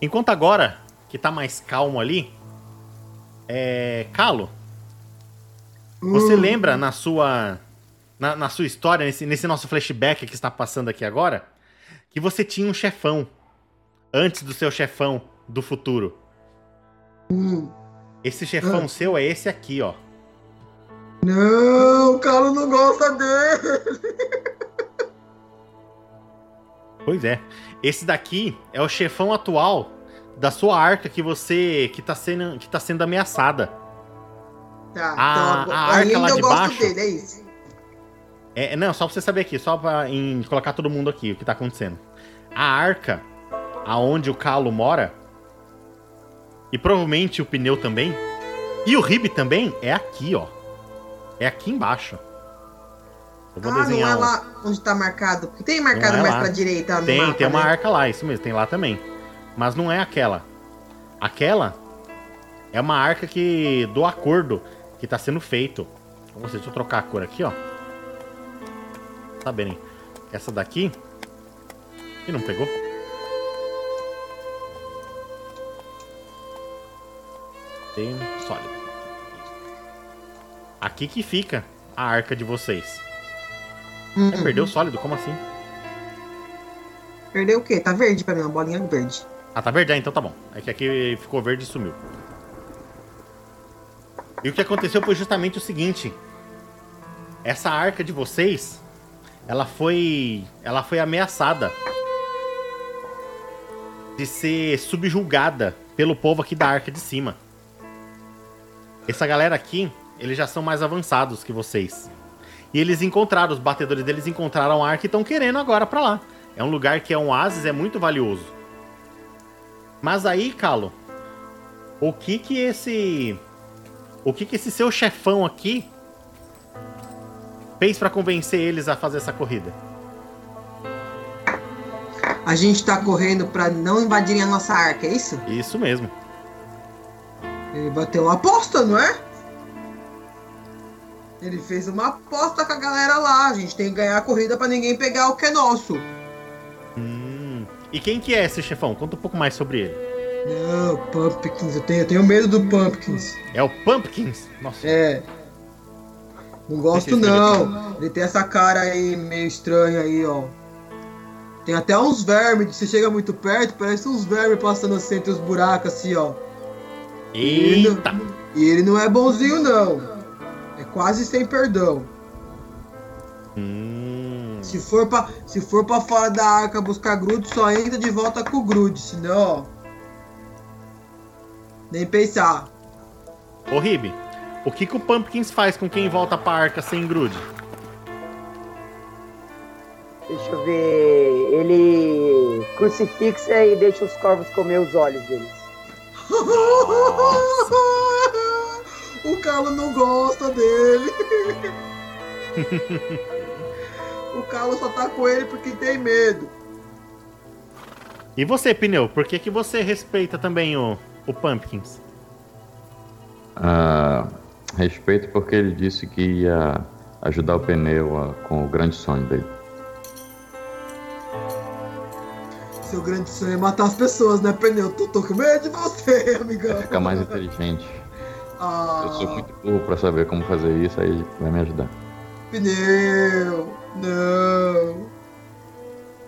Enquanto agora, que tá mais calmo ali, é. Calo, você Hum. lembra na sua. Na, na sua história, nesse, nesse nosso flashback que está passando aqui agora, que você tinha um chefão. Antes do seu chefão do futuro. Hum. Esse chefão Ah. seu é esse aqui, ó. Não, o Carlos não gosta dele. Pois é. Esse daqui é o chefão atual da sua arca que você. que tá sendo, que tá sendo ameaçada. Tá, A- então, a arca lá eu de gosto baixo. dele, é isso. É, não, só pra você saber aqui, só pra em, colocar todo mundo aqui, o que tá acontecendo. A arca, aonde o Calo mora, e provavelmente o pneu também, e o Rib também, é aqui, ó. É aqui embaixo. Eu vou Ah, não é desenhar. lá onde tá marcado. Tem marcado é mais lá. pra direita Tem, mapa, tem uma né? arca lá, isso mesmo, tem lá também. Mas não é aquela. Aquela é uma arca que do acordo que tá sendo feito. Ver, deixa eu trocar a cor aqui, ó. Tá bem. Essa daqui. E não pegou? Tem sólido. Aqui que fica a arca de vocês. Hum, É, perdeu o sólido? Como assim? Perdeu o quê? Tá verde pra mim, uma bolinha verde. Ah, tá verde? Ah, então tá bom. É que aqui ficou verde e sumiu. E o que aconteceu foi justamente o seguinte. Essa arca de vocês, ela foi. Ela foi ameaçada de ser subjulgada pelo povo aqui da arca de cima. Essa galera aqui, eles já são mais avançados que vocês. E eles encontraram, os batedores deles encontraram a arca e estão querendo agora pra lá. É um lugar que é um oásis, é muito valioso. Mas aí, Calo, o que que esse. O que que esse seu chefão aqui fez pra convencer eles a fazer essa corrida? A gente tá correndo pra não invadirem a nossa arca, é isso? Isso mesmo. Ele bateu uma aposta, não é? Ele fez uma aposta com a galera lá. A gente tem que ganhar a corrida pra ninguém pegar o que é nosso. Hum. E quem que é esse chefão? Conta um pouco mais sobre ele. Não, Pumpkins, eu tenho, eu tenho medo do Pumpkins. É o Pumpkins? Nossa. É. Não gosto não. Ele tem essa cara aí meio estranha aí, ó. Tem até uns vermes, você chega muito perto, parece uns vermes passando assim entre os buracos assim, ó. Eita! E ele não é bonzinho não. É quase sem perdão. Hum. Se for pra, se for pra fora da arca buscar grude, só entra de volta com o grude, senão, ó. Nem pensar. Ô, Ribe, o que que o Pumpkins faz com quem volta pra arca sem grude? Deixa eu ver. Ele crucifixa e deixa os corvos comer os olhos deles. o Carlo não gosta dele. o Carlo só tá com ele porque tem medo. E você, Pneu, por que que você respeita também o, o Pumpkins? Ah, respeito porque ele disse que ia ajudar o pneu a- com o grande sonho dele. Seu grande sonho é matar as pessoas, né, Pneu? Tô, tô com medo de você, amigão. Ficar mais inteligente. Ah, Eu sou muito burro pra saber como fazer isso, aí vai me ajudar. Pneu, não.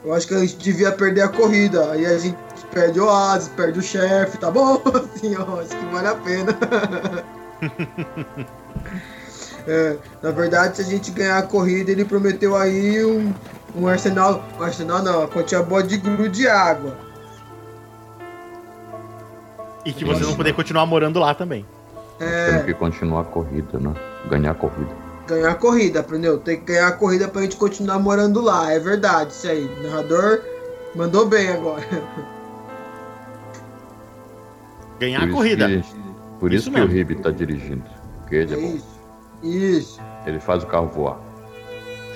Eu acho que a gente devia perder a corrida. Aí a gente perde o Oasis, perde o chefe, tá bom? Assim, ó, acho que vale a pena. É, na verdade, se a gente ganhar a corrida, ele prometeu aí um, um arsenal. Um arsenal não, uma quantia boa de grude de água. E que vocês vão poder continuar morando lá também. É, Temos que continuar a corrida, né? Ganhar a corrida. ganhar a corrida, Pneu. Tem que ganhar a corrida pra gente continuar morando lá. É verdade, isso aí. O narrador mandou bem agora. Ganhar Por a corrida. que- por Isso isso, que o. Ribe tá dirigindo. Porque ele, é bom. Isso. Isso. ele faz o carro voar.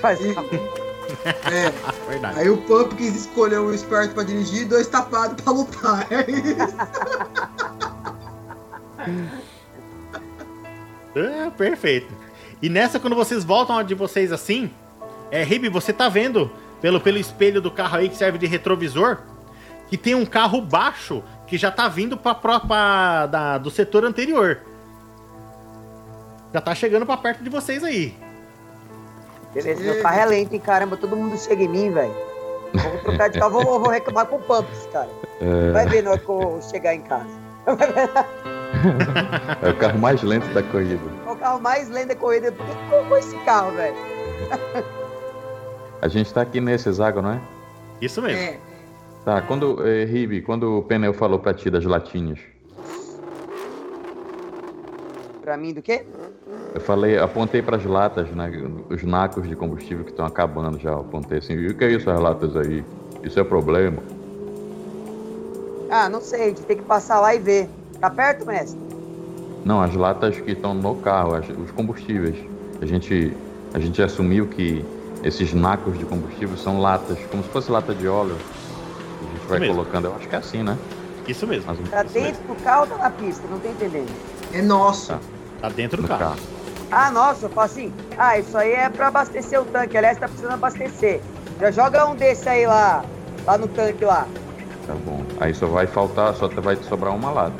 Faz E- rápido. É. Verdade. Aí o Pumpkins escolheu um esperto pra dirigir e dois tapados pra lutar. É isso. Ah, perfeito. E nessa, quando vocês voltam de vocês assim, é, Ribe, você tá vendo pelo, pelo espelho do carro aí que serve de retrovisor que tem um carro baixo que já tá vindo pra, pra, pra- da, do setor anterior. Já tá chegando pra perto de vocês aí. Beleza, meu carro é lento, hein, caramba, todo mundo chega em mim, velho. Vou trocar de carro, vou, vou reclamar com o Pumps, cara. É, Vai ver na hora que eu chegar em casa. é o carro mais lento da corrida. É o carro mais lento da corrida. Por que que colocou esse carro, velho? A gente tá aqui nesse hexágono, não é? Isso mesmo. É. Tá, quando, eh, Ribe, quando o pneu falou pra ti das latinhas, Pra mim, do quê? eu falei, apontei pras latas, né? Os nacos de combustível que estão acabando já. eu Apontei assim, e o que é isso, as latas aí? Isso é problema. Ah, não sei, a gente tem que passar lá e ver. Tá perto, mestre? Não, as latas que estão no carro, as- os combustíveis. A gente, a gente assumiu que esses nacos de combustível são latas, como se fosse lata de óleo. A gente vai mesmo. colocando, eu acho que é assim, né? Isso mesmo. Mais ou Tá menos dentro do carro ou tá na pista? Não tô entendendo. É nosso. Tá. Tá dentro do no carro. carro. Ah, nossa, eu falo assim. Ah, isso aí é pra abastecer o tanque. Aliás, tá precisando abastecer. Já joga um desse aí lá. Lá no tanque lá. Tá bom. Aí só vai faltar, só vai te sobrar uma lata.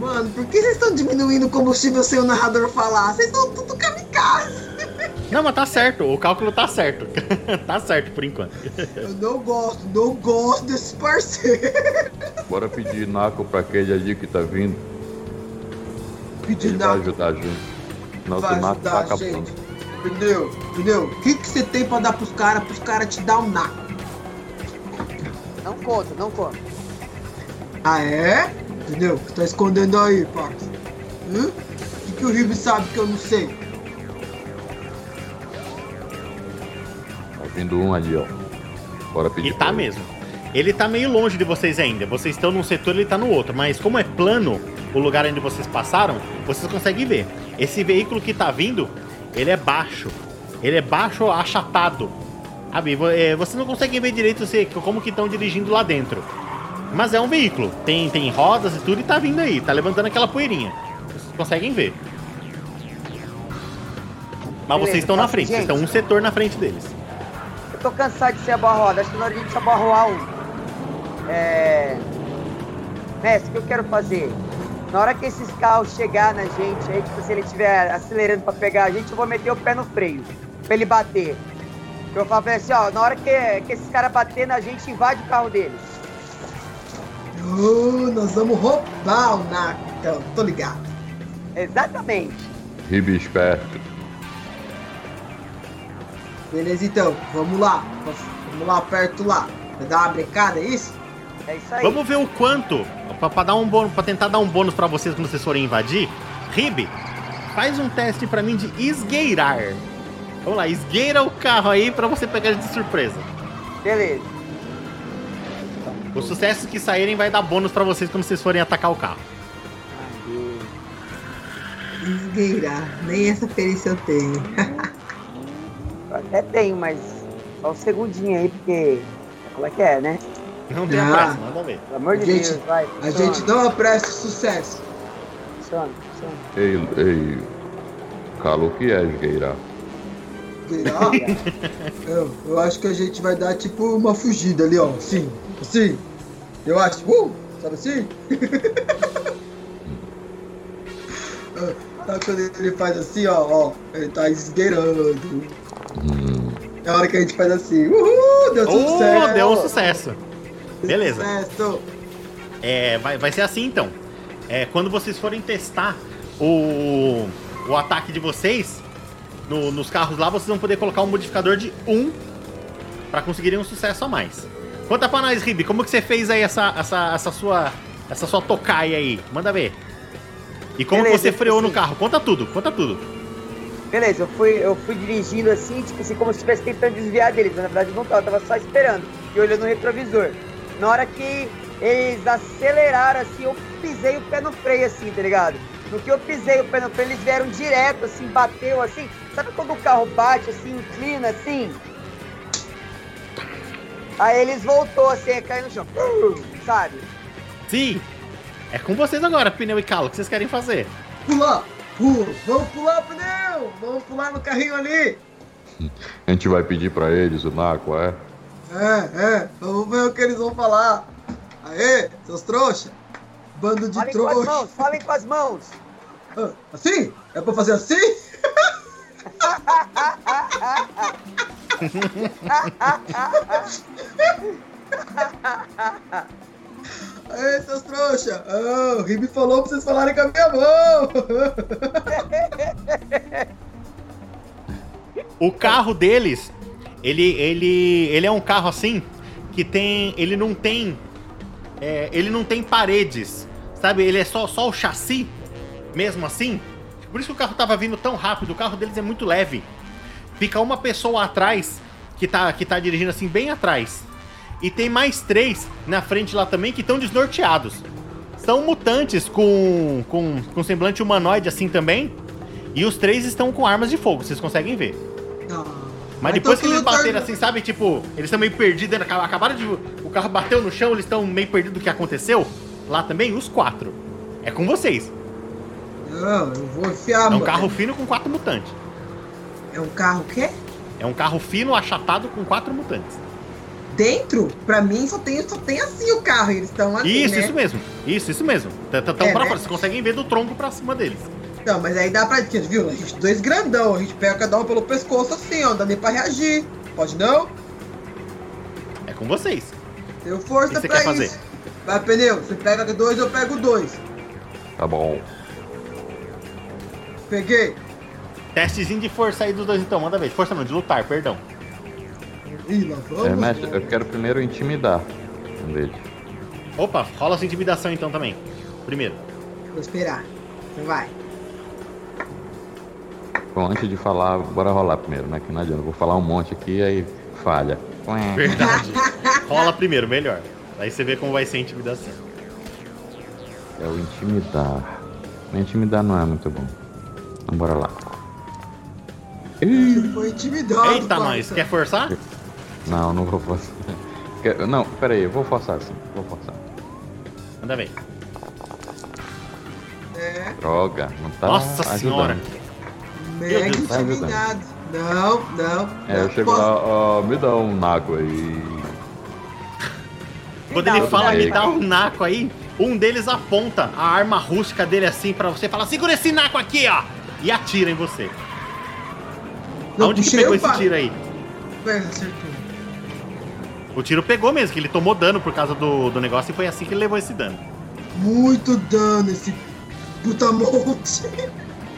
Mano, por que vocês estão diminuindo o combustível sem o narrador falar? Vocês estão tudo kamikaze. Não, mas tá certo. O cálculo tá certo. tá certo por enquanto. Eu não gosto, não gosto desse parceiro. Bora pedir naco pra aquele ali que tá vindo. Pedir Ele vai ajudar a gente. Nosso Vai naco tá acabando. gente. Entendeu? Entendeu? O que que você tem pra dar pros caras, pros caras te dar um naco? Não conta, não conta. Ah, é? Entendeu? O que tá escondendo aí, parça? Hã? O que, que o Ribe sabe que eu não sei? Tá vindo um ali, ó. Bora pedir E tá ele. mesmo. Ele tá meio longe de vocês ainda. Vocês estão num setor, ele tá no outro. Mas como é plano o lugar onde vocês passaram, vocês conseguem ver. Esse veículo que tá vindo, ele é baixo. Ele é baixo achatado. Sabe? é, Vocês não conseguem ver direito como que estão dirigindo lá dentro. Mas é um veículo. Tem, tem rodas e tudo e tá vindo aí. Tá levantando aquela poeirinha. Vocês conseguem ver. Mas Beleza, vocês estão na passa, frente. Vocês gente. estão um setor na frente deles. Eu tô cansado de ser abarroado. Acho que na hora de a gente abarroar um. É. Mestre, o que eu quero fazer? Na hora que esses carros chegar na gente, aí, tipo, se ele estiver acelerando pra pegar a gente, eu vou meter o pé no freio. Pra ele bater. Eu falo assim, ó, na hora que, que esses caras bater na gente, invade o carro deles. Oh, nós vamos roubar o então. Tô ligado. Exatamente. Ribe esperto. Beleza, então. Vamos lá. Vamos lá perto lá. Vai dar uma brecada, é isso? É isso aí. Vamos ver o quanto, pra, pra dar um bônus, pra tentar dar um bônus pra vocês quando vocês forem invadir. Ribe, faz um teste pra mim de esgueirar. Vamos lá, esgueira o carro aí pra você pegar de surpresa. Beleza. Os sucessos que saírem vai dar bônus pra vocês quando vocês forem atacar o carro. Esgueirar. Nem essa perícia eu tenho. Eu até tenho, mas só um segundinho aí, porque. Como é que é, né? Não tem Ah. pressa, manda ver. Pelo amor de Gente, Deus, vai. A gente não apressa o sucesso. Funciona, funciona. Ei, ei. Calo que é? Esgueirar? eu, eu acho que a gente vai dar tipo uma fugida ali, ó. Assim. Assim. Eu acho. Uh! Sabe assim? Sabe quando ele faz assim, ó, ó, ele tá esgueirando. Hum, É a hora que a gente faz assim, uhul, deu Oh, sucesso! deu um sucesso. Beleza. Sucesso! É, vai, vai ser assim então. É, quando vocês forem testar o, o ataque de vocês no- nos carros lá, vocês vão poder colocar um modificador de 1 pra conseguirem um sucesso a mais. Conta pra nós, Ribe, como que você fez aí essa, essa, essa sua essa sua tocaia aí? Manda ver. E como Beleza, você freou assim. no carro? Conta tudo, conta tudo. Beleza, eu fui, eu fui dirigindo assim, tipo assim, como se estivesse tentando desviar deles. mas Na verdade, não tava, eu tava só esperando e olhando no retrovisor. Na hora que eles aceleraram assim, eu pisei o pé no freio, assim, tá ligado? No que eu pisei o pé no freio, eles vieram direto, assim, bateu assim. Sabe quando o carro bate, assim, inclina, assim? Aí eles voltou, assim, a cair no chão. Sabe? Sim. É com vocês agora, pneu e calo. O que vocês querem fazer? Pular! Pula! Vamos pular o pneu! Vamos pular no carrinho ali! a gente vai pedir pra eles o naco, é? É, é, vamos ver o que eles vão falar. Aê, seus trouxa. Bando de Falem com as trouxa. mãos, falem com as mãos. Ah, Assim? É pra fazer assim? Aê, seus trouxa. Ah, o Ribe falou pra vocês falarem com a minha mão. O carro deles, ele, ele, ele é um carro assim que tem, ele não tem, é, ele não tem paredes, sabe? Ele é só, só o chassi, mesmo assim. Por isso que o carro tava vindo tão rápido. O carro deles é muito leve. Fica uma pessoa atrás que tá, que tá dirigindo assim bem atrás. E tem mais três na frente lá também que estão desnorteados. São mutantes com, com, com semblante humanoide assim também. E os três estão com armas de fogo, vocês conseguem ver. Ah, Mas então depois que eles tá- bateram assim, sabe? Tipo, eles estão meio perdidos. né? Acabaram de. O carro bateu no chão, eles estão meio perdidos do que aconteceu. Lá também, os quatro. É com vocês. Não, eu vou enfiar, É um carro fino com quatro mutantes. É um carro o quê? É um carro fino, achatado com quatro mutantes. Dentro, pra mim, só tem, só tem assim o carro. Eles estão assim, isso, né? isso mesmo. Isso, isso mesmo. Estão É, pra né? fora. Vocês conseguem ver do tronco pra cima deles. Não, mas aí dá pra. Viu? A gente dois grandão. A gente pega cada um pelo pescoço assim, ó. Não dá nem pra reagir. Pode não? É com vocês. Tenho O que força você pra quer fazer? isso. Vai, pneu. Você pega dois, eu pego dois. Tá bom. Peguei. Testezinho de força aí dos dois, então. Manda ver. Força não, de lutar, perdão. Ih, lá vamos. É, mestre, eu quero primeiro intimidar um deles. Opa, rola essa intimidação então também. Primeiro. Vou esperar. Você vai. Bom, antes de falar, bora rolar primeiro, né? Que não adianta. Eu vou falar um monte aqui aí falha. Verdade. rola primeiro, melhor. Aí você vê como vai ser a intimidação. É o intimidar. Mas intimidar não é muito bom. Então bora lá. Ih, Ele foi intimidado. Eita, parça. nós. Quer forçar? Não, não vou forçar. Não, pera aí, eu vou forçar sim. Vou forçar. Manda ver. É, Droga, não tá Nossa ajudando. senhora. mega tá ajudando. intimidado. Não, não. É, eu chego posso- lá, ó, me dá um naco aí. Quando ele me fala me dá. um naco aí, um deles aponta a arma rústica dele assim pra você e fala: segura esse naco aqui, ó! E atira em você. Não, Aonde que pegou esse tiro aí? É, acertou. O tiro pegou mesmo, que ele tomou dano por causa do, do negócio e foi assim que ele levou esse dano. Muito dano esse puta monte.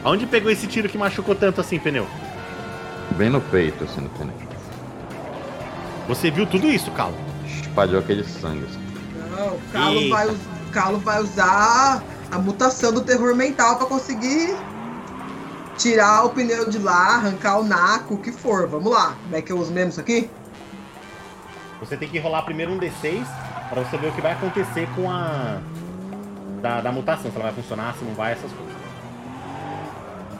Aonde pegou esse tiro que machucou tanto assim, pneu? Bem no peito, assim, no pneu. Você viu tudo isso, Cal? Espalhou aquele sangue. assim. Não, o Calo Eita. vai, o Calo vai usar a mutação do terror mental pra conseguir tirar o pneu de lá, arrancar o naco, o que for. Vamos lá. Como é que eu uso mesmo isso aqui? Você tem que rolar primeiro um D6 pra você ver o que vai acontecer com a. Da, da mutação, se ela vai funcionar, se não vai, essas coisas.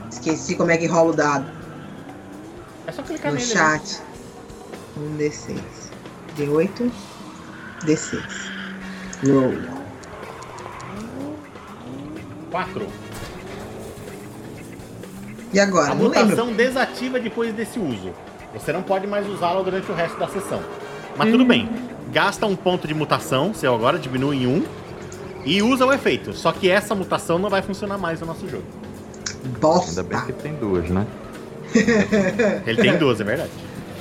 Esqueci como é que rola o dado É só clicar no nele. chat. Um D6. D8. D6. Roll. 4. E agora? A não lembro. mutação desativa depois desse uso. Você não pode mais usá-la durante o resto da sessão. Mas tudo bem. Gasta um ponto de mutação, seu agora diminui em um. E usa o efeito. Só que essa mutação não vai funcionar mais no nosso jogo. Bosta. Ainda bem que tem duas, né? Ele tem duas, é verdade.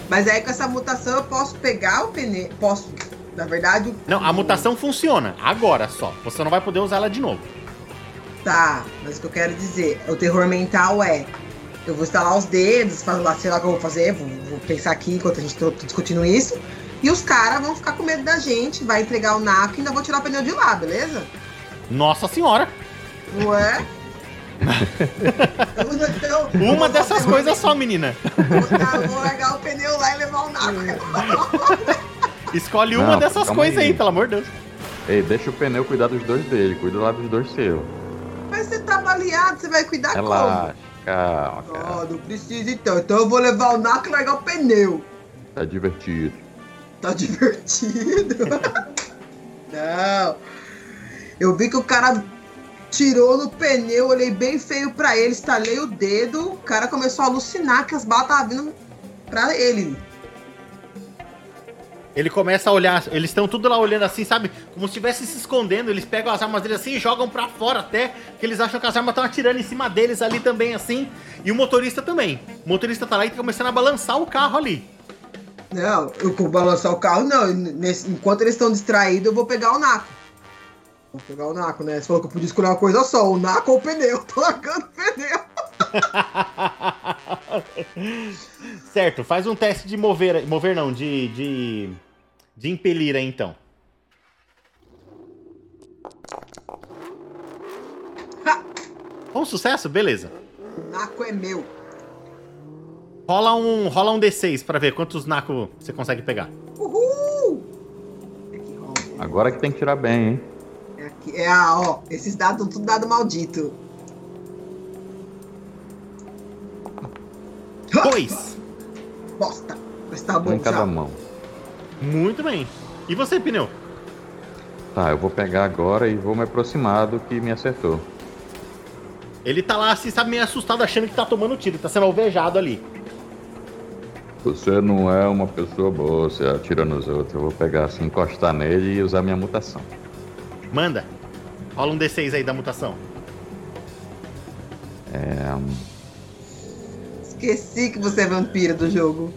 Mas aí com essa mutação eu posso pegar o pneu. Posso. Na verdade, o- Não, a mutação funciona. Agora só. Você não vai poder usar ela de novo. Tá, mas o que eu quero dizer, o terror mental é. Eu vou instalar os dedos, fazer lá, sei lá o que eu vou fazer, vou, vou pensar aqui enquanto a gente tá discutindo isso. E os caras vão ficar com medo da gente, vai entregar o naco e ainda vou tirar o pneu de lá, beleza? Nossa senhora! Não é? Eu- então, Uma dessas coisas só, menina. eu vou largar o pneu lá e levar o naco. Escolhe uma Não, dessas calma coisas aí. aí. pelo amor de Deus. Ei, deixa o pneu cuidar dos dois dele, cuida lá dos dois seus. Mas você tá baleado, você vai cuidar Relaxa, calma, como? cara. Oh, não precisa então. Então eu vou levar o naco e largar o pneu. Tá divertido. Tá divertido. Não. Eu vi que o cara tirou no pneu, olhei bem feio pra ele, estalei o dedo, o cara começou a alucinar que as balas estavam vindo pra ele. Ele começa a olhar, eles estão tudo lá olhando assim, sabe? Como se estivessem se escondendo. Eles pegam as armas deles assim e jogam pra fora até, que eles acham que as armas estão atirando em cima deles ali também, assim. E o motorista também. O motorista tá lá e tá começando a balançar o carro ali. Não, eu vou balançar o carro, não. Nesse- enquanto eles estão distraídos, eu vou pegar o Naco. Vou pegar o Naco, né? Você falou que eu podia escolher uma coisa só, o Naco ou o pneu. Tô largando o pneu. certo, faz um teste de mover, mover não, de, de, de impelir aí então. Ha! Um sucesso? Beleza. O Naco é meu. Rola um, rola um D6 pra ver quantos Naco você consegue pegar. Uhul! Ó. Agora que tem que tirar bem, hein? É, aqui, é a, ó. Esses dados são tudo dado maldito. Dois. Bosta. Mas tá bom em cada já. mão. Muito bem. E você, Pneu? Tá, eu vou pegar agora e vou me aproximar do que me acertou. Ele tá lá, assim, sabe, meio assustado, achando que tá tomando tiro, tá sendo alvejado ali. Você não é uma pessoa boa, você atira nos outros. Eu vou pegar assim, encostar nele e usar minha mutação. Manda. Rola um D6 aí da mutação. É, hum, Esqueci que você é vampira do jogo.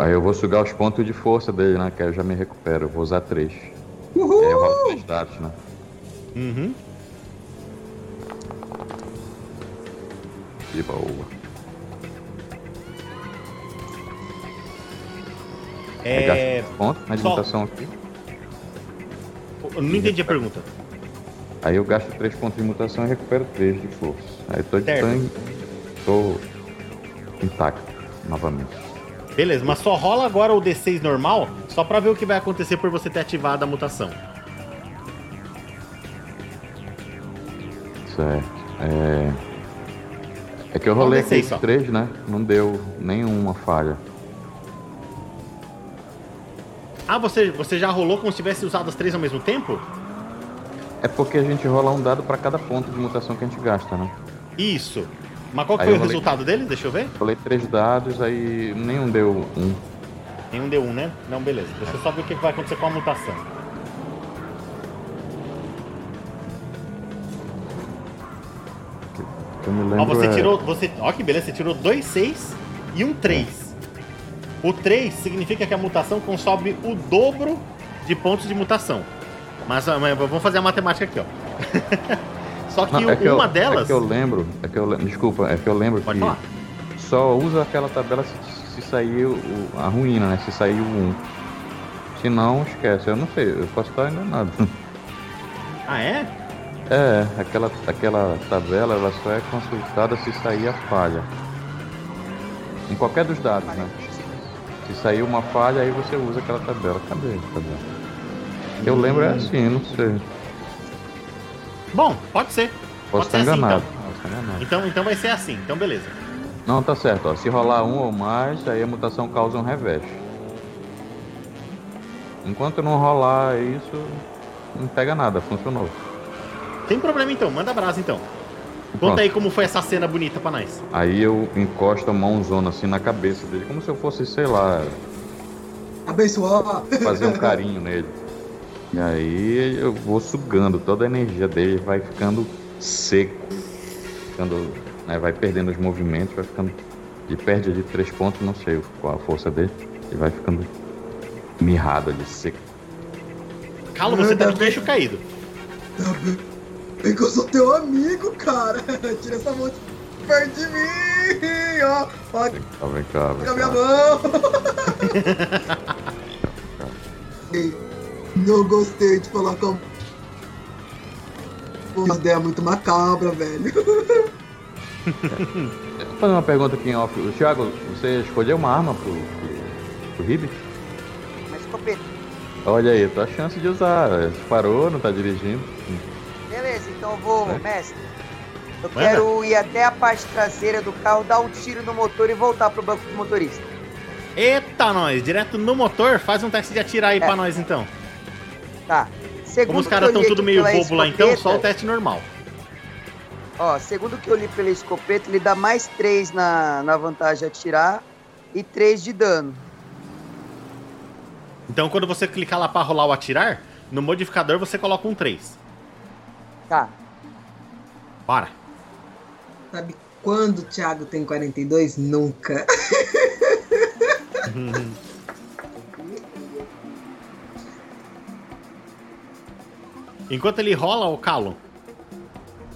aí eu vou sugar os pontos de força dele, né? Que aí eu já me recupero. Eu vou usar três. E aí Uhul! eu rolo três dados, né? Uhum. De boa. É. pontos na só- mutação aqui. Eu não entendi a pergunta. Aí eu gasto três pontos de mutação e recupero três de força. Aí tô de Certo. tanque. Tô intacto novamente. Beleza, mas só rola agora o D6 normal, só pra ver o que vai acontecer por você ter ativado a mutação. Certo. É. É que eu rolei Vamos descer aqui só. três, né? Não deu nenhuma falha. Ah, você, você já rolou como se tivesse usado as três ao mesmo tempo? É porque a gente rola um dado pra cada ponto de mutação que a gente gasta, né? Isso. Mas qual foi o rolei. resultado dele? Deixa eu ver. Rolei três dados, aí nenhum deu um. Nenhum deu um, né? Não, beleza. Deixa eu só ver o que vai acontecer com a mutação. Eu me Ó, lembro. você é- tirou. Você, ó, que beleza, você tirou dois 6 e um 3. O 3 significa que a mutação consome o dobro de pontos de mutação. Mas, mas vamos fazer a matemática aqui, ó. Só que, Não, é que uma eu, delas. É que eu lembro. É que eu, desculpa, é que eu lembro Pode que falar. só usa aquela tabela se, se sair o, a ruína, né? Se sair o 1. Se não, esquece. Eu não sei, eu posso estar enganado. Ah, é? É, aquela, aquela tabela ela só é consultada se sair a falha. Em qualquer dos dados, né? Se sair uma falha, aí você usa aquela tabela. Cadê tabela? Eu lembro é assim, não sei. Bom, pode ser. Posso Pode estar ser assim, enganado. então. Posso estar enganado. Então, então vai ser assim. Então, beleza. Não, tá certo. Ó. Se rolar um ou mais, aí a mutação causa um revés. Enquanto não rolar isso, não pega nada, funcionou. Tem problema então, manda brasa então. Conta Pronto. aí como foi essa cena bonita pra nós. Aí eu encosto a mãozona assim na cabeça dele, como se eu fosse, sei lá, Abençoar. fazer um carinho nele. E aí eu vou sugando toda a energia dele, vai ficando seco, ficando, né, vai perdendo os movimentos, vai ficando. Ele perde ali três pontos, não sei qual a força dele, e vai ficando mirrado ali, seco. Calo, você tá de queixo caído. Bem. É que eu sou teu amigo, cara. Tira essa mão de perto de mim. Ó, ó, vem cá, vem Pega minha cá. mão! Ei, Não gostei de falar com. Uma ideia muito macabra, velho. Deixa eu fazer uma pergunta aqui em off. O Thiago, você escolheu uma arma pro, pro, pro Ribe? Uma escopeta. Olha aí, tua chance de usar. Parou, não tá dirigindo. Beleza, então eu vou, É. mestre. Eu Manda. quero ir até a parte traseira do carro, dar um tiro no motor e voltar pro banco do motorista. Eita, nós, direto no motor, faz um teste de atirar aí É. pra nós então. Tá. Segundo Como os caras eu estão tudo meio bobo lá então, só o teste normal. Ó, segundo que eu li pela escopeta, ele dá mais 3 na, na vantagem a atirar e 3 de dano. Então quando você clicar lá pra rolar o atirar, no modificador você coloca um 3. Tá. Bora. Sabe quando o Thiago tem 42? Nunca. Enquanto ele rola o calo,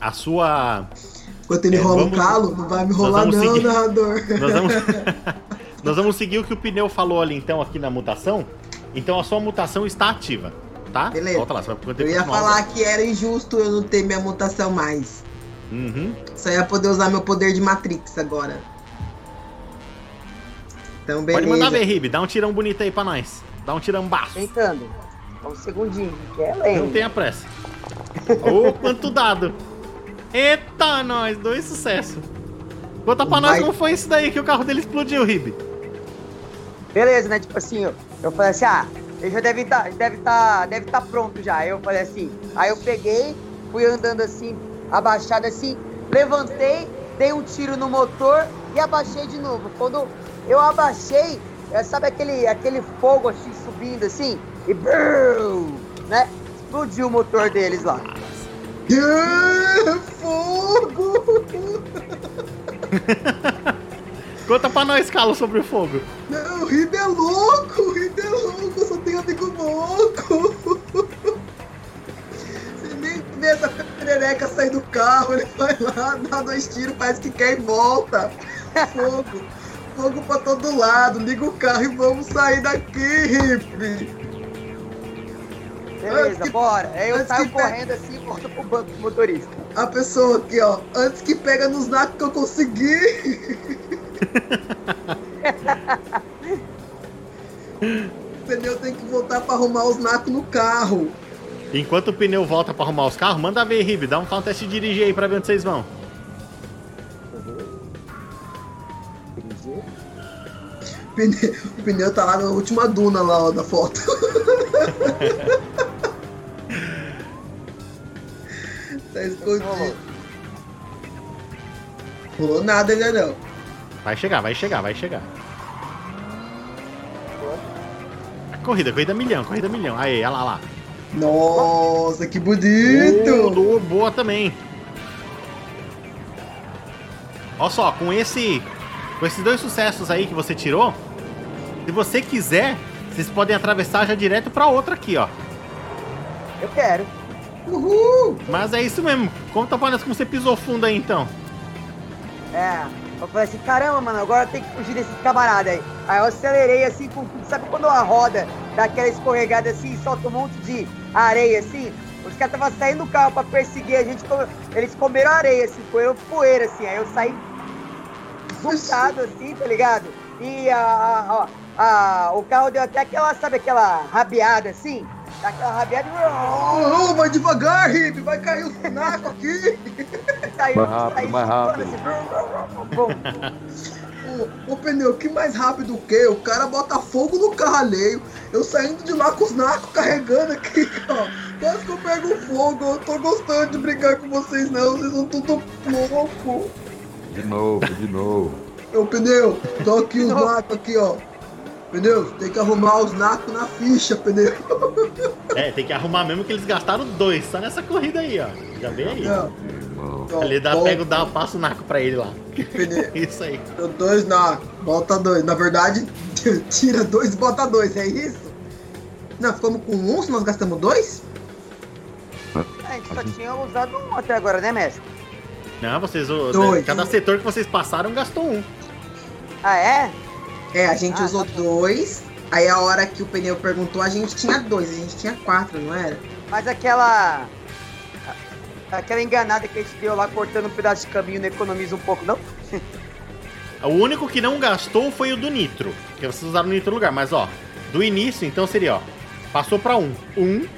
a sua. Enquanto ele É, rola vamos- o calo, não vai me rolar vamos não, seguir. narrador. Nós vamos, nós vamos seguir o que o pneu falou ali então aqui na mutação. Então a sua mutação está ativa, tá? Beleza. Volta lá, você vai poder Eu ia continuar falar que era injusto eu não ter minha mutação mais. Uhum. Só ia poder usar meu poder de Matrix agora. Então, beleza. Pode mandar ver, Ribe. Dá um tirão bonito aí pra nós. Dá um tirambaço. Tentando. Só um segundinho, que é Não lento. tenha pressa. Ô, quanto dado. Eita, nós. Dois sucessos. Conta pra nós como foi isso daí que o carro dele explodiu, Ribe. Beleza, né? Tipo assim, eu, eu falei assim, ah, ele já deve estar, deve tá, deve tá pronto já. Aí eu falei assim, aí eu peguei, fui andando assim, abaixado assim, levantei, dei um tiro no motor e abaixei de novo. Quando eu abaixei, é, sabe aquele, aquele fogo assim subindo assim? E brrr, né? Explodiu o motor deles lá. Fogo! Conta pra nós, Carlos, sobre o fogo. Não, o Ribe é louco! O Ribe é louco! Só tenho amigo louco! Você nem vê essa perereca sair do carro, ele vai lá, dá dois tiros, parece que quer e volta. Fogo! Fogo pra todo lado, liga o carro e vamos sair daqui, Ribe! Beleza, Antes que- bora. Aí eu antes saio correndo assim e volto pro banco do motorista. A pessoa aqui, ó, antes que pega nos nacos que eu consegui. o pneu tem que voltar pra arrumar os nacos no carro. Enquanto o pneu volta pra arrumar os carros, manda ver, Ribe. Dá um, um teste de dirigir aí pra ver onde vocês vão. O pneu, o pneu tá lá na última duna lá, ó, da foto. tá escondido. Rolou nada ainda não. Vai chegar, vai chegar, vai chegar. Corrida, corrida milhão, corrida milhão. Aí, olha lá, lá. Nossa, que bonito! Boa, boa também. Olha só, com esse. Com esses dois sucessos aí que você tirou, se você quiser, vocês podem atravessar já direto pra outra aqui, ó. Eu quero. Uhul! Mas é isso mesmo. Conta pra nós como você pisou fundo aí então. É, eu falei assim, caramba, mano, agora tem que fugir desses camaradas aí. Aí eu acelerei assim com. Sabe quando a roda dá aquela escorregada assim e solta um monte de areia assim? Os caras estavam saindo do carro pra perseguir a gente, eles comeram areia assim, comeram poeira assim. Aí eu saí zultado assim, tá ligado? E a- a- a- o carro deu até aquela, sabe aquela rabiada assim? Aquela rabiada. Oh, vai devagar, Hip, vai cair o naco aqui. Saiu, Mais rápido, saiu mais rápido. assim, Ô, ô, pneu, que mais rápido que? O cara bota fogo no carro alheio. Eu saindo de lá com os nacos carregando aqui, ó. Quase que eu pego fogo. Eu tô gostando de brincar com vocês, não. Vocês são tudo louco. De novo, de novo. Ô, pneu, tô aqui os nacos aqui, ó. Pneu, tem que arrumar os nacos na ficha, pneu. É, tem que arrumar mesmo que eles gastaram dois só nessa corrida aí, ó. Já vem aí. Não, Irmão. ó, Ele dá, pega, dá, passa o naco pra ele lá. pneu. Isso aí. Deu dois nacos, bota dois. Na verdade, tira dois e bota dois, é isso? Não, ficamos com um se nós gastamos dois? A gente só tinha usado um até agora, né, mestre? Não, vocês. o- Dois. Cada setor que vocês passaram gastou um. Ah, é? É, a gente Ah, usou tá dois. Aí a hora que o pneu perguntou, a gente tinha dois, a gente tinha quatro, não era? Mas aquela. Aquela enganada que a gente deu lá cortando um pedaço de caminho não economiza um pouco, não? O único que não gastou foi o do nitro. Que vocês usaram o nitro no lugar. Mas, ó, do início, então seria, ó. Passou pra um. Um.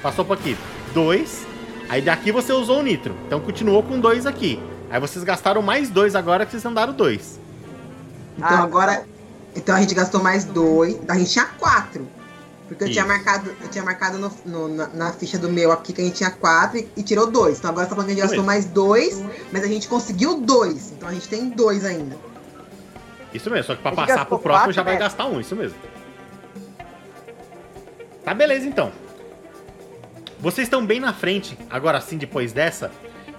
Passou pra aqui. Dois. Aí daqui você usou o nitro. Então continuou com dois aqui. Aí vocês gastaram mais dois agora que vocês andaram dois. Então Ah, agora. Então a gente gastou mais dois. A gente tinha quatro. Porque eu tinha marcado, eu tinha marcado no- no- na, na ficha do meu aqui que a gente tinha quatro e, e tirou dois. Então agora você tá falando que a gente gastou mais dois, mas a gente conseguiu dois. Então a gente tem dois ainda. Isso mesmo, só que pra passar pro próximo quatro, já vai né? gastar um, isso mesmo. Tá, beleza então. Vocês estão bem na frente, agora sim, depois dessa,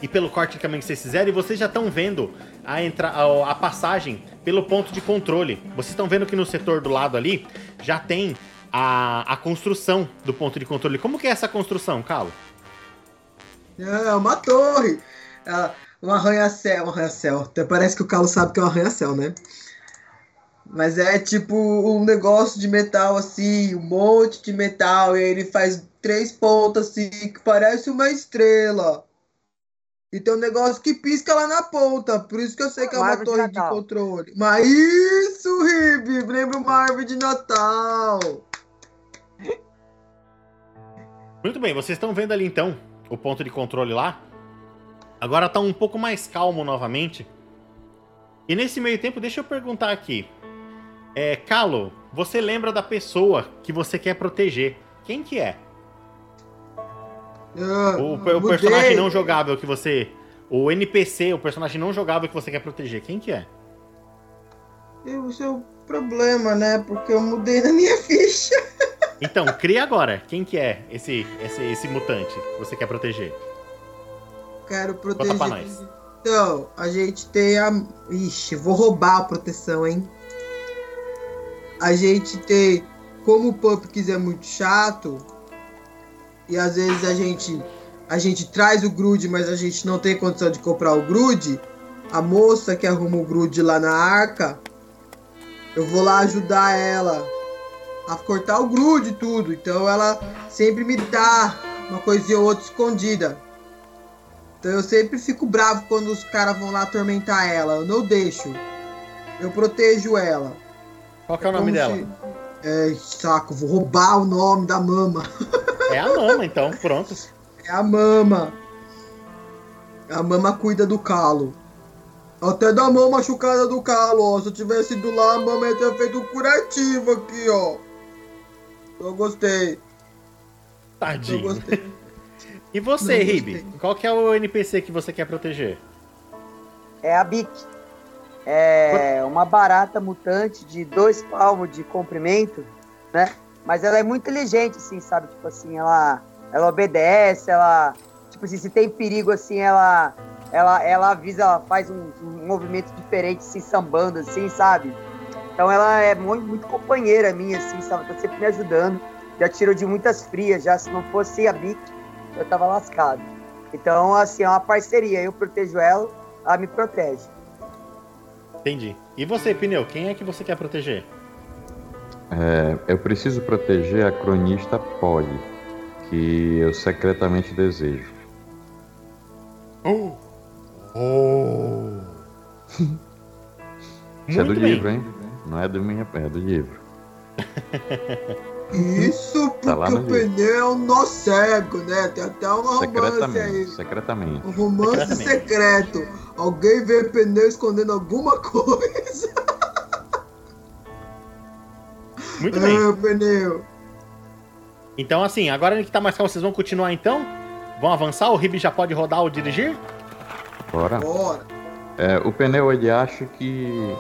e pelo corte de caminho que vocês fizeram, e vocês já estão vendo a, entra, a, a passagem pelo ponto de controle. Vocês estão vendo que no setor do lado ali já tem a, a construção do ponto de controle. Como que é essa construção, Calo? É uma torre. É um arranha-céu. Um arranha-céu. Até parece que o Calo sabe que é um arranha-céu, né? Mas é tipo um negócio de metal assim, um monte de metal, e ele faz três pontas assim, que parece uma estrela. E tem um negócio que pisca lá na ponta, por isso que eu sei que é uma, de torre de, Natal. controle. Mas isso, Ribe, lembra uma árvore de Natal. Muito bem, vocês estão vendo ali então o ponto de controle lá. Agora tá um pouco mais calmo novamente. E nesse meio tempo, deixa eu perguntar aqui. É, Calo, você lembra da pessoa que você quer proteger? Quem que é? Ah, O, o personagem não jogável que você. O NPC, o personagem não jogável que você quer proteger. Quem que é? Eu- Esse é o problema, né? Porque eu mudei na minha ficha. Então, cria agora. Quem que é esse, esse, esse mutante que você quer proteger? Quero Conta proteger. pra nós. Então, a gente tem a. Ixi, vou roubar a proteção, hein? A gente tem. Como o Pumpkins é muito chato, e às vezes a gente. A gente traz o grude, mas a gente não tem condição de comprar o grude. A moça que arruma o grude lá na arca, eu vou lá ajudar ela a cortar o grude e tudo. Então ela sempre me dá uma coisinha ou outra escondida. Então eu sempre fico bravo quando os caras vão lá atormentar ela. Eu não deixo. Eu protejo ela. Qual que é o nome dela? se- É, saco, vou roubar o nome da mama. É a Mama, então, pronto. É a mama. A mama cuida do calo. Até da mão machucada do calo, ó. Se eu tivesse ido lá, a mama ia ter feito um curativo aqui, ó. Eu gostei. Eu Tadinho. gostei. E você, Não, Ribe? Qual que é o NPC que você quer proteger? É a Bic. É uma barata mutante de dois palmos de comprimento, né? Mas ela é muito inteligente, assim, sabe? Tipo assim, ela, ela obedece, ela. Tipo assim, se tem perigo, assim, ela. Ela, ela avisa, ela faz um, um movimento diferente, assim, sambando, assim, sabe? Então ela é muito, muito companheira minha, assim, sabe? Tá sempre me ajudando. Já tirou de muitas frias, já. Se não fosse a Bic, eu tava lascado. Então, assim, é uma parceria. Eu protejo ela, ela me protege. Entendi. E você, Pneu, quem é que você quer proteger? É, eu preciso proteger a cronista Polly, que eu secretamente desejo. Oh! Oh! Isso é do bem. livro, hein? Não é do minha, é do livro. Isso porque Tá no o pneu é um nó cego, né? Tem até um romance aí. secretamente. Um romance Secretamente. secreto. Alguém vê pneu escondendo alguma coisa. Muito bem. Ah, pneu. Então, assim, agora que tá mais calmo, vocês vão continuar então? Vão avançar? O Ribe já pode rodar ou dirigir? Bora. Bora. É, o pneu ele acha que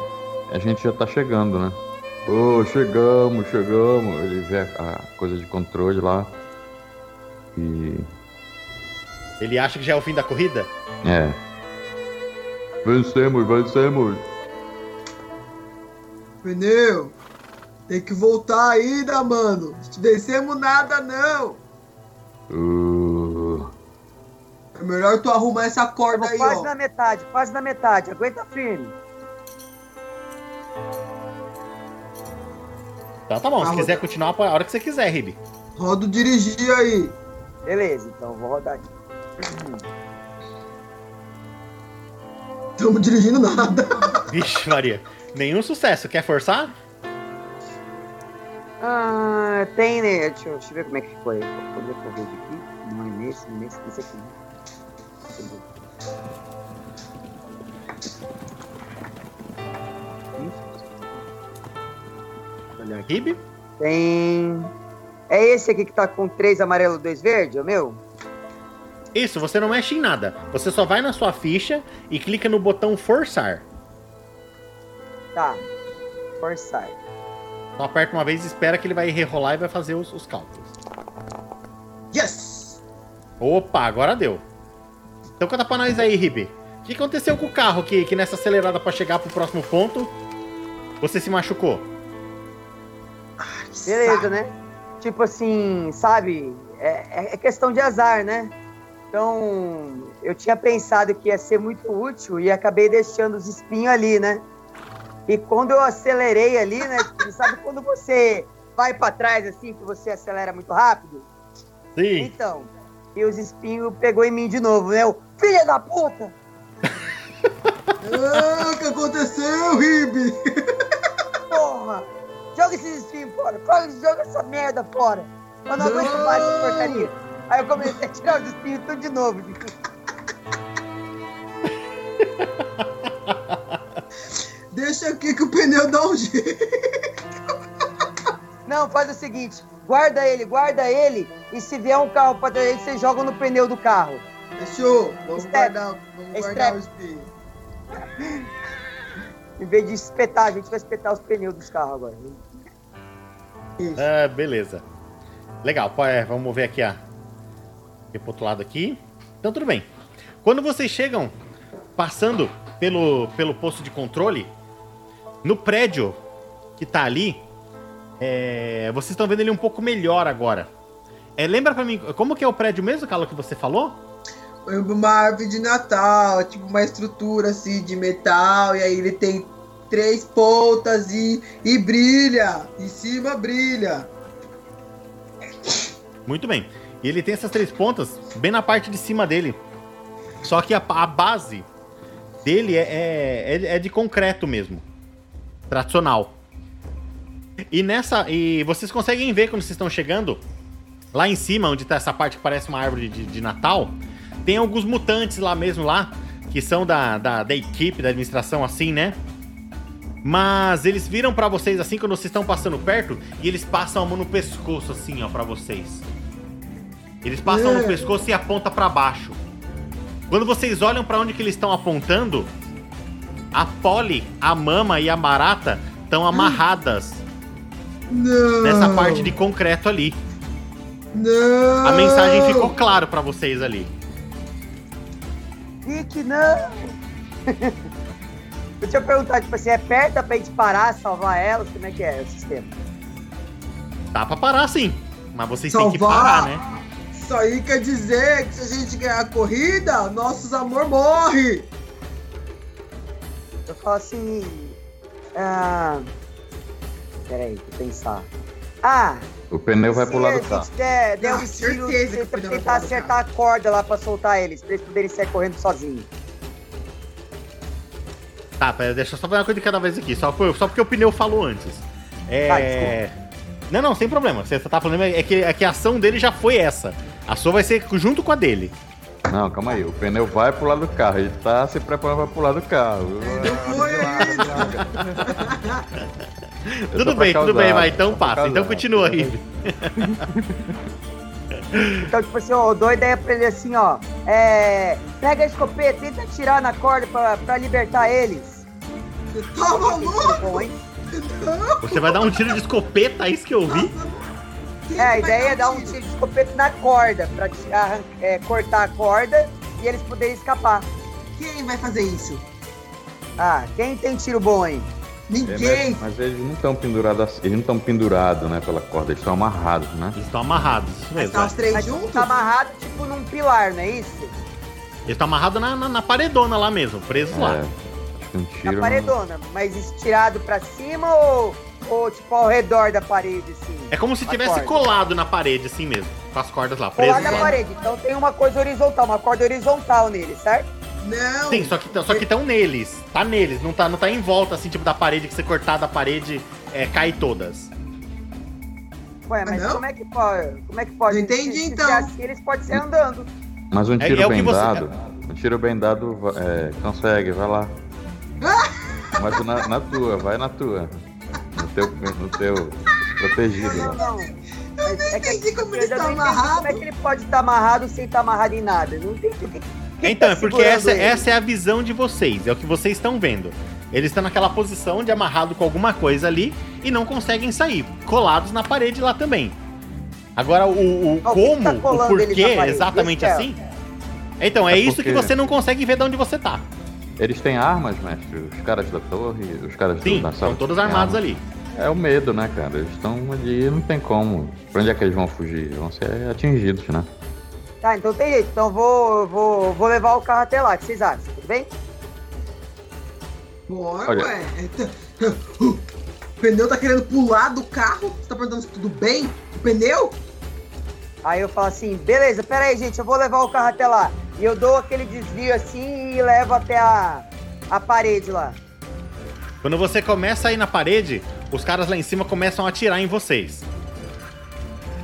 a gente já tá chegando, né? Ô, chegamos, chegamos. Ele vê a coisa de controle lá. E. Ele acha que já é o fim da corrida? É. Vencemos, vencemos. Pneu. Tem que voltar ainda, mano. Se vencemos nada, não. Uh, É melhor tu arrumar essa corda aí, quase ó. na metade, quase na metade. Aguenta firme. Então tá bom, Ah, se roda. quiser continuar, a hora que você quiser, Ribe. Roda o dirigir aí. Beleza, então vou rodar aqui. Tamo dirigindo nada. Vixe, Maria. Nenhum sucesso. Quer forçar? Ah, tem, né? Deixa eu, deixa eu ver como é que ficou aí. Vou poder correr aqui. Não é nesse, nesse, nesse aqui. Olha aqui. Ribe? Tem. É esse aqui que tá com três amarelo, dois verde, é o meu? Isso, você não mexe em nada. Você só vai na sua ficha e clica no botão forçar. Tá. Forçar. Então aperta uma vez e espera que ele vai rerolar e vai fazer os, os cálculos. Yes! Opa, agora deu. Então conta pra nós aí, Ribe. O que aconteceu com o carro que, que nessa acelerada pra chegar pro próximo ponto, você se machucou? Beleza, né? Tipo assim, sabe? É, é questão de azar, né? Então, eu tinha pensado que ia ser muito útil e acabei deixando os espinhos ali, né? E quando eu acelerei ali, né? Tipo, sabe quando você vai para trás assim, que você acelera muito rápido? Sim. Então, e os espinhos pegou em mim de novo, né? O filho da puta! Ah, o que aconteceu, Ribe? Porra! Joga esses espinhos fora! Joga essa merda fora! Eu não aguento Não. mais essa porcaria! Aí eu comecei a tirar os espinhos tudo de novo. Deixa aqui que o pneu dá um jeito. Não, faz o seguinte: guarda ele, guarda ele, e se vier um carro pra trás, você joga no pneu do carro. Fechou? Vamos Step. guardar, vamos Step. guardar o espinho. Em vez de espetar, a gente vai espetar os pneus dos carros agora. Isso. Ah, beleza. Legal, é, vamos ver aqui a. Ir pro outro lado aqui. Então tudo bem. Quando vocês chegam passando pelo, pelo posto de controle, no prédio que tá ali, é, vocês estão vendo ele um pouco melhor agora. É, lembra pra mim, como que é o prédio mesmo, Carlos, que você falou? Uma árvore de Natal, tipo uma estrutura assim de metal, e aí ele tem três pontas e, e brilha. Em cima brilha. Muito bem. E ele tem essas três pontas bem na parte de cima dele. Só que a, a base dele é, é, é- é de concreto mesmo. Tradicional. E nessa. E vocês conseguem ver quando vocês estão chegando. Lá em cima, onde tá essa parte que parece uma árvore de, de Natal. Tem alguns mutantes lá mesmo lá. Que são da, da, da equipe, da administração, assim, né? Mas eles viram pra vocês assim quando vocês estão passando perto e eles passam a mão no pescoço assim, ó, pra vocês. Eles passam no É. pescoço e aponta pra baixo. Quando vocês olham pra onde que eles estão apontando, a Polly, a Mama e a Barata estão amarradas Não. nessa parte de concreto ali. Não. A mensagem ficou claro pra vocês ali. Rick, não! Eu tinha perguntado, tipo assim, é perto pra gente parar, salvar elas? Como é que é o sistema? Dá pra parar sim, mas vocês têm que Salvar? parar, né? Isso aí quer dizer que se a gente ganhar a corrida, nossos amor morre. Eu falo assim. Ah. Peraí, deixa eu pensar. Ah, O pneu vai pro lado do carro. der, der um tiro, vai pro tentar acertar a corda lá pra soltar eles, pra eles poderem sair correndo sozinhos. Tá, pera, deixa eu só fazer uma coisa de cada vez aqui, só, por- só porque o pneu falou antes. É. não, não, sem problema. Você tá falando é que, é que a ação dele já foi essa. A sua vai ser junto com a dele. Não, calma aí. O pneu vai pro lado do carro. Ele tá se preparando pra pular do carro. Não foi ainda. Tudo bem, tudo bem, vai. Então passa. Então causar. continua aí. Então, tipo assim, ó, eu dou a ideia pra ele assim, ó. É. Pega a escopeta, tenta atirar na corda pra, pra libertar eles. Você tá maluco? Bom, hein? Você vai dar um tiro de escopeta, é isso que eu vi? Quem É, a ideia é dar um tiro? de escopeta na corda, pra é, cortar a corda e eles poderem escapar. Quem vai fazer isso? Ah, quem tem tiro bom aí? É, Ninguém. mas, mas eles não estão pendurados assim, eles não estão pendurados, né, pela corda, eles estão amarrados, né? Eles estão amarrados, isso mesmo. tá é. os três Mas juntos? tá amarrado tipo num pilar, não é isso? Eles estão amarrados na, na, na paredona lá mesmo, presos lá. É, acho que um Na tiro. paredona, mas estirado pra cima ou, ou tipo ao redor da parede, assim? É como se tivesse corda. colado na parede, assim mesmo. Com as cordas lá, Colar presos na parede, então tem uma coisa horizontal, uma corda horizontal nele, certo? Não. Sim, só que só que estão neles. Tá neles, não tá, não tá em volta, assim, tipo da parede, que você cortar da parede, é, cai todas. Ué, mas Ah, não? como é que pode? Como é que pode? Não entendi, se, se então. assim, eles podem ser andando. Mas um É- tiro é que bem você- dado. Um tiro bem dado é, consegue, vai lá. Mas na, na tua, vai na tua. No teu, no teu protegido Não, lá. não. Mas é que entendi como eu ele já tá não entendi amarrado. Como é que ele pode estar amarrado sem estar amarrado em nada? Não entendi. Quem- quem então, tá é porque essa, ele? essa é a visão de vocês, é o que vocês estão vendo. Eles estão naquela posição de amarrado com alguma coisa ali e não conseguem sair, colados na parede lá também. Agora, o, o que que como, tá o porquê exatamente é- assim. Então, é, É isso que você não consegue ver de onde você tá. Eles têm armas, mestre? Os caras da torre, os caras do- Sim, da sala. estão todos armados arma. ali. É o medo, né, cara? Eles estão ali, não tem como. Pra onde é que eles vão fugir? Vão ser atingidos, né? Tá, então tem jeito. Então eu vou, vou, vou levar o carro até lá. O que vocês acham? Tudo bem? Bora, Olha. ué. O pneu tá querendo pular do carro? Você tá perguntando se tudo bem? O pneu? Aí eu falo assim, beleza, pera aí, gente, eu vou levar o carro até lá. E eu dou aquele desvio assim e levo até a, a parede lá. Quando você começa a ir na parede, os caras lá em cima começam a atirar em vocês.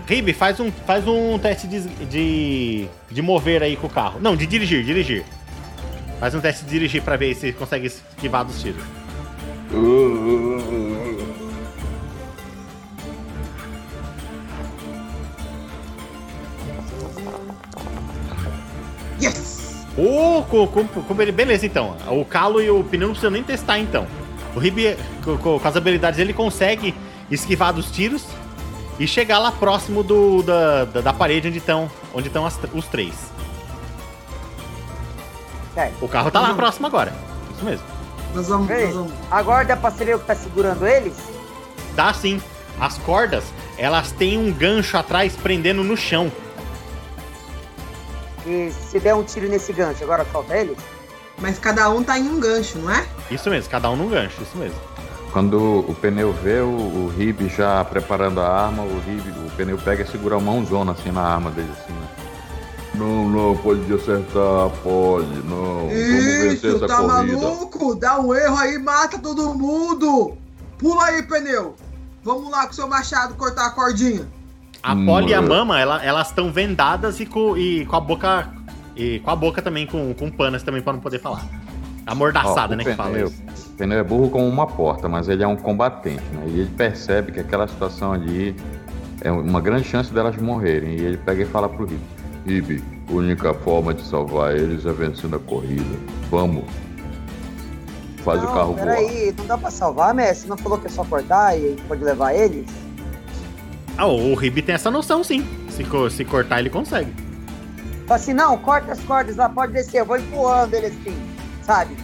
Ribe, faz um, faz um teste de, de, de mover aí com o carro. Não, de dirigir, dirigir. Faz um teste de dirigir pra ver se consegue esquivar dos tiros. Yes! Ô, com, com, com ele- beleza então. O calo e o pneu não precisam nem testar então. O Ribe, com, com- as habilidades dele, consegue esquivar dos tiros e chegar lá próximo do, da, da, da parede onde estão onde estão os três. Certo. O carro tá lá Uhum. próximo agora. Isso mesmo. Nós vamos, nós vamos. Agora dá pra saber o que tá segurando eles? Dá sim. As cordas, elas têm um gancho atrás prendendo no chão. E se der um tiro nesse gancho, agora falta eles? Mas cada um tá em um gancho, não é? Isso mesmo, cada um num gancho, isso mesmo. Quando o pneu vê o, o Rib já preparando a arma, o Rib, o pneu pega e segura a mãozona assim na arma dele, assim, né? Não, não, pode acertar, pode, não. Vamos vencer Isso, tá corrida. maluco? Dá um erro aí, mata todo mundo! Pula aí, pneu! Vamos lá com seu machado cortar a cordinha. A Hum, Polly e a é. Mama, ela- elas estão vendadas e com, e com a boca. E com a boca também, com, com panas também, pra não poder falar. Amordaçada, Ó, o né? Que fala isso. o pneu é burro como uma porta, mas ele é um combatente, né? E ele percebe que aquela situação ali é uma grande chance delas morrerem. E ele pega e fala pro Rib: Rib, a única forma de salvar eles é vencendo a corrida. Vamos. Faz o não, carro voar. peraí, não dá pra salvar, Messi? Não falou que é só cortar e pode levar eles? Ah, o Ribi tem essa noção, sim. Se, se cortar, ele consegue. Fala assim, não, corta as cordas lá, pode descer, eu vou empurrando ele assim, sabe?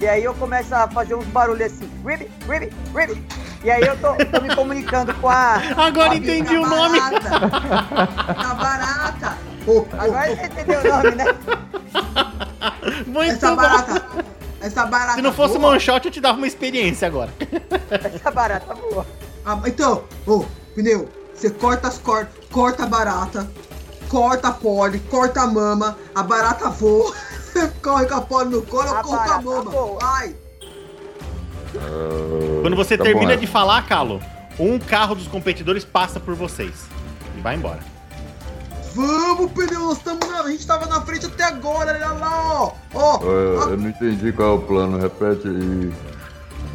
E aí eu começo a fazer uns barulhos assim, ribbit, ribbit, ribbit. E aí eu tô, tô me comunicando com a... Agora com a entendi o nome. Barata. tá barata! Agora você entendeu o nome, né? Muito essa barata. Essa barata. Se não fosse one shot, eu te dava uma experiência agora. Essa barata boa. Ah, então, ô, pneu, você corta as cordas, corta a barata, corta a pole, corta a mama, a barata voa, corre com a pole no colo, eu A corto a mama. voa. Vai! Quando você Tá termina bom, de falar, Calo, um carro dos competidores passa por vocês. E vai embora. Vamos, pneu, nós estamos na. A gente tava na frente até agora, olha lá, ó! Ó, É, ó, eu não entendi qual é o plano, repete aí.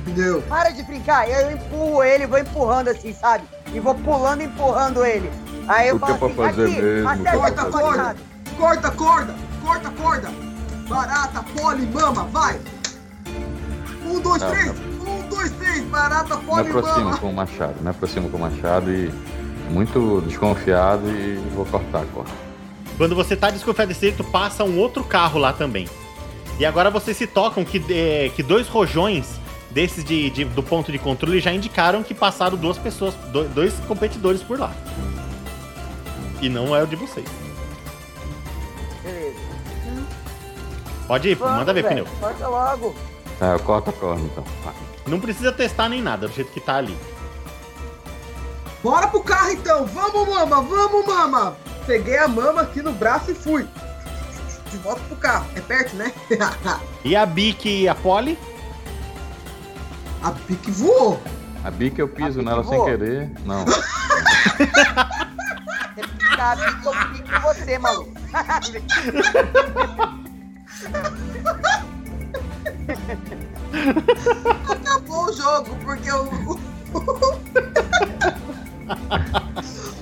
Pneu. Para de brincar, eu empurro ele, vou empurrando assim, sabe? E vou pulando, empurrando ele. Aí eu O que falo é assim, fazer aqui, mesmo, acerta Corta a essa corda, corta a corda, corta a corda. Barata, pole, mama, vai! Um, dois, Não, três! Um, dois, três! Barata, Me pole, aproxima mama! com o machado, me aproxima com o machado e muito desconfiado e vou cortar a corda. Quando você tá desconfiado desse jeito, passa um outro carro lá também. E agora vocês se tocam que, é, que dois rojões desses de, de- do ponto de controle já indicaram que passaram duas pessoas, do- dois competidores por lá. E não é o de vocês. Beleza. Pode ir, Vamos, manda ver, velho, pneu. Corta logo. Tá, eu corto a corda então. Vai. Não precisa testar nem nada, do jeito que tá ali. Bora pro carro então! Vamos, mama! Vamos, mama! Peguei a mama aqui no braço e fui. De volta pro carro. É perto, né? E a Bic e a Polly? A pique voou. A bica eu piso A nela sem voa. querer. Não. Você sabe que eu fico com você, maluco. Acabou o jogo, porque o.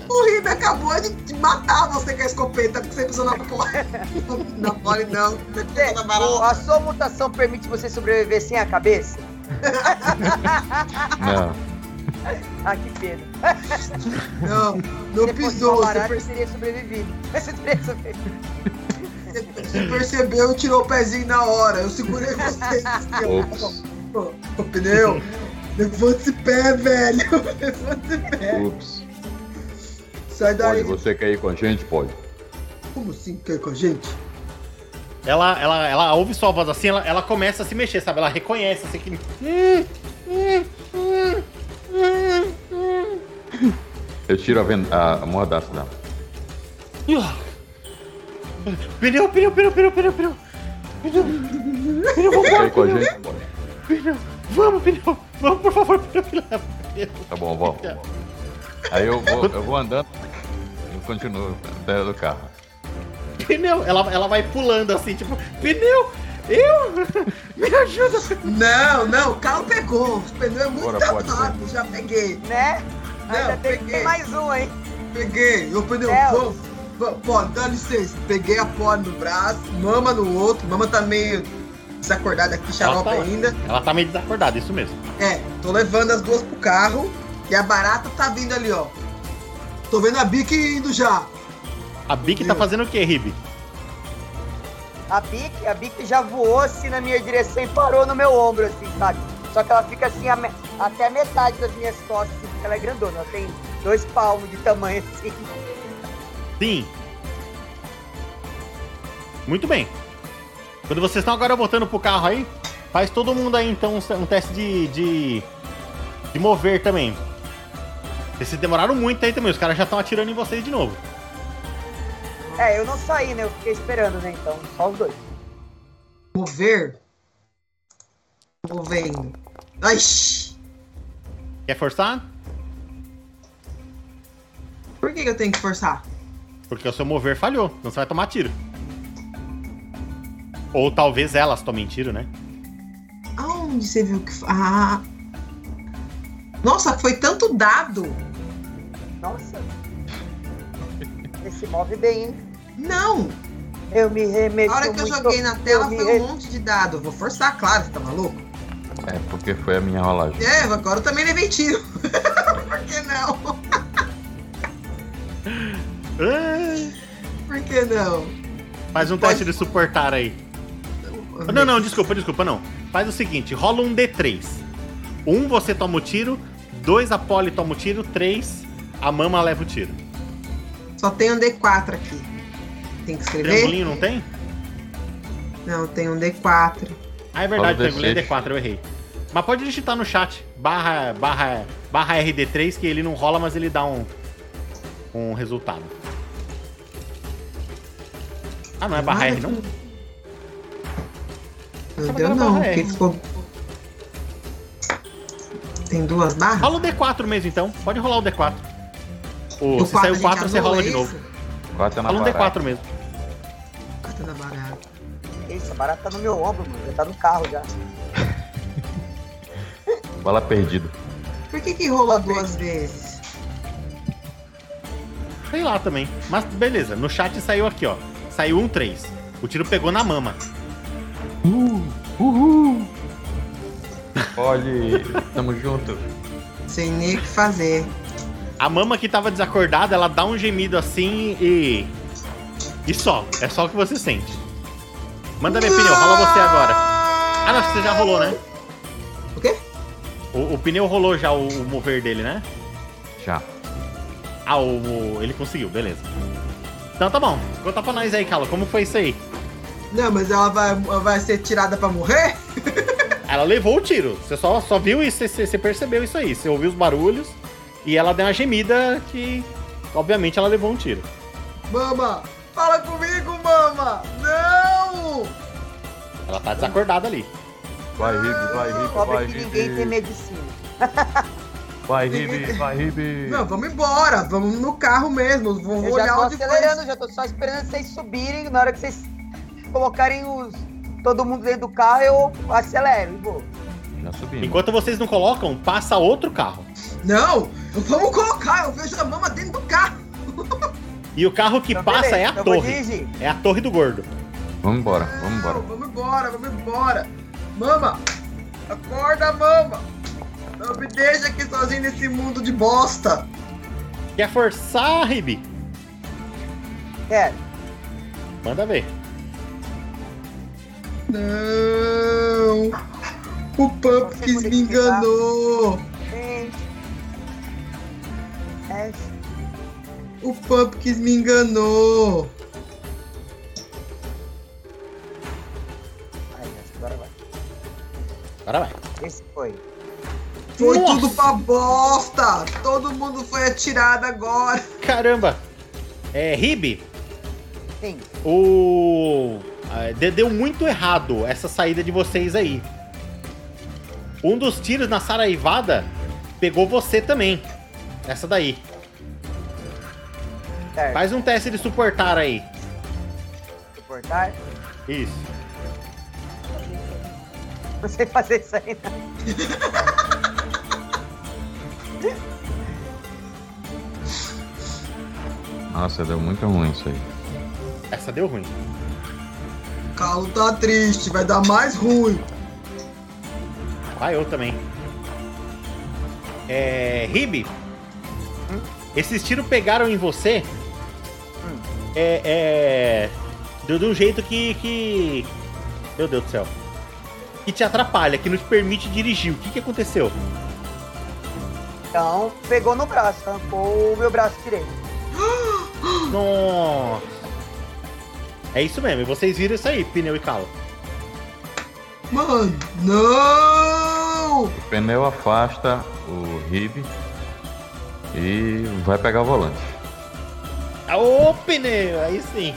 O Ribe acabou de matar você com a escopeta que você pisou na pole. Na pole não. Você na barata. a sua mutação permite você sobreviver sem a cabeça? Não. Ah, que pena. Não, não fosse pisou. Você, perce- teria sobrevivido. Você teria sobrevivido. você percebeu e tirou o pezinho na hora. Eu segurei você. Ô, ô, pneu, levanta esse pé, velho. Levanta esse pé. Ups. Sai daí. Pode, você quer ir com a gente? Pode. Como assim quer com a gente? Ela, ela, ela ouve sua voz assim, ela, ela começa a se mexer, sabe? Ela reconhece assim que. Eu tiro a, ven- a, a mordaça dela. Pneu, pneu, pneu, pneu, pneu, pneu. Pneu, pneu, vambora, com a pneu, gente? Pode. pneu. Vamos, pneu. Vamos, por favor, pneu, pneu. pneu. Tá bom, vamos. Aí eu vou, eu vou andando. Eu continuo dentro do carro. Pneu. Ela, ela vai pulando assim, tipo, pneu, eu? Me ajuda. Não, não, o carro pegou. Os pneus é muito rápido. Já peguei. Né? Não, Ainda tem, peguei. tem mais um, hein? Peguei. O pneu. Vamos. vamos, Pô, dá licença. Peguei a pó no braço, mama no outro. Mama tá meio desacordada aqui, xarope tá- ainda. Ela tá meio desacordada, isso mesmo. É, tô levando as duas pro carro. E a barata tá vindo ali, ó. Tô vendo a Bic indo já. A Bic tá fazendo o quê, Ribe? A Bic, a Bic já voou assim na minha direção e parou no meu ombro, assim, sabe? Só que ela fica assim a me- até a metade das minhas costas, assim, porque ela é grandona. Ela tem dois palmos de tamanho, assim. Sim. Muito bem. Quando vocês estão agora voltando pro carro aí, faz todo mundo aí então um um teste de, de, de mover também. Vocês demoraram muito aí também, os caras já estão atirando em vocês de novo. É, eu não saí, né? Eu fiquei esperando, né? Então, só os dois. Mover. Movendo. Ai, shh. Quer forçar? Por que, que eu tenho que forçar? Porque o seu mover falhou, então você vai tomar tiro. Ou talvez elas tomem tiro, né? Aonde você viu que. Ah. Nossa, foi tanto dado. Nossa. Ele se move bem, hein? Não. Eu me remexo A hora que eu muito- joguei na tela foi re- um monte de dado. Vou forçar, claro, você tá maluco? É, porque foi a minha rolagem. É, agora eu também levei tiro. Por que não? Por que não? Faz um teste de suportar aí. Não, não, desculpa, desculpa, não. Faz o seguinte, rola um D3. Um você toma o tiro, dois a Polly toma o tiro, três a Mama leva o tiro. Só tem um D4 aqui. Tem que escrever? Triangulinho não tem? Não, tem um D4. Ah, é verdade, o triangulinho é D6. D4, eu errei. Mas pode digitar no chat, barra, barra, barra RD3, que ele não rola, mas ele dá um, um resultado. Ah, não é barra R, não? Não Achava que deu não, porque ficou... Tem duas barras? Rola o D4 mesmo, então. Pode rolar o D4. O, Do se a gente 4, você rola de isso? novo. Quatro é na Rola um barata. D4 mesmo. Na barata. Isso, a barata tá no meu ombro, mano. Já tá no carro já. Bala perdida. Por que que rolou duas vezes? Sei lá também. Mas beleza, no chat saiu aqui, ó. Saiu um 3. O tiro pegou na mama. Olha, tamo junto. Sem nem o que fazer. A mama que tava desacordada, ela dá um gemido assim e. E só. É só o que você sente. Manda ver, pneu, rola você agora. Ah, não, acho que você já rolou, né? O quê? O, o pneu rolou já o, o mover dele, né? Já. Ah, o, o- ele conseguiu, beleza. Então tá bom. Conta pra nós aí, Carla, como foi isso aí? Não, mas ela vai, ela vai ser tirada pra morrer? Ela levou o tiro. Você só, só viu isso, você, você percebeu isso aí. Você ouviu os barulhos e ela deu uma gemida que, obviamente, ela levou um tiro. Mama, fala comigo, mama! Não! Ela tá desacordada ali. Vai, Ribe, vai, Ribe, Pobre vai, que ninguém tem Ribe. medicina. Vai, Ribe, vai, Ribe. Não, vamos embora, vamos no carro mesmo. Vamos Eu já olhar tô onde acelerando, foi. já tô só esperando vocês subirem. Na hora que vocês colocarem os. Todo mundo dentro do carro, eu acelero e vou. Já subimos. Enquanto vocês não colocam, passa outro carro. Não, vamos colocar, eu vejo a mama dentro do carro. E o carro que Então, passa beleza, é a vou torre. É a torre do gordo. Vamos embora, vamos embora. Vamos embora, vamos embora. Mama, acorda, mama. Não me deixa aqui sozinho nesse mundo de bosta. Quer forçar, Ribi? Quero. Manda ver. Não. O Pumpkins me enganou. Gente. É. O Pumpkins me enganou. Aí, acho que agora vai. Agora vai. Esse foi. Foi Nossa. tudo pra bosta. Todo mundo foi atirado agora. Caramba! É, Ribi, Sim. o. de- Deu muito errado essa saída de vocês aí. Um dos tiros na Saraivada pegou você também. Essa daí. Certo. Faz um teste de suportar aí. Suportar. Isso. Não sei fazer isso aí, não. Nossa, deu muito ruim isso aí. Essa deu ruim. Calo tá triste, vai dar mais ruim. Vai eu também. É. Ribi, esses tiros pegaram em você. É. é de, de um jeito que, que. Meu Deus do céu. Que te atrapalha, que não te permite dirigir. O que, que aconteceu? Então, pegou no braço, arrancou o meu braço direito. Nossa. É isso mesmo, e vocês viram isso aí, pneu e calo. Mano, não! O pneu afasta o rib e vai pegar o volante. Ô, pneu, aí sim.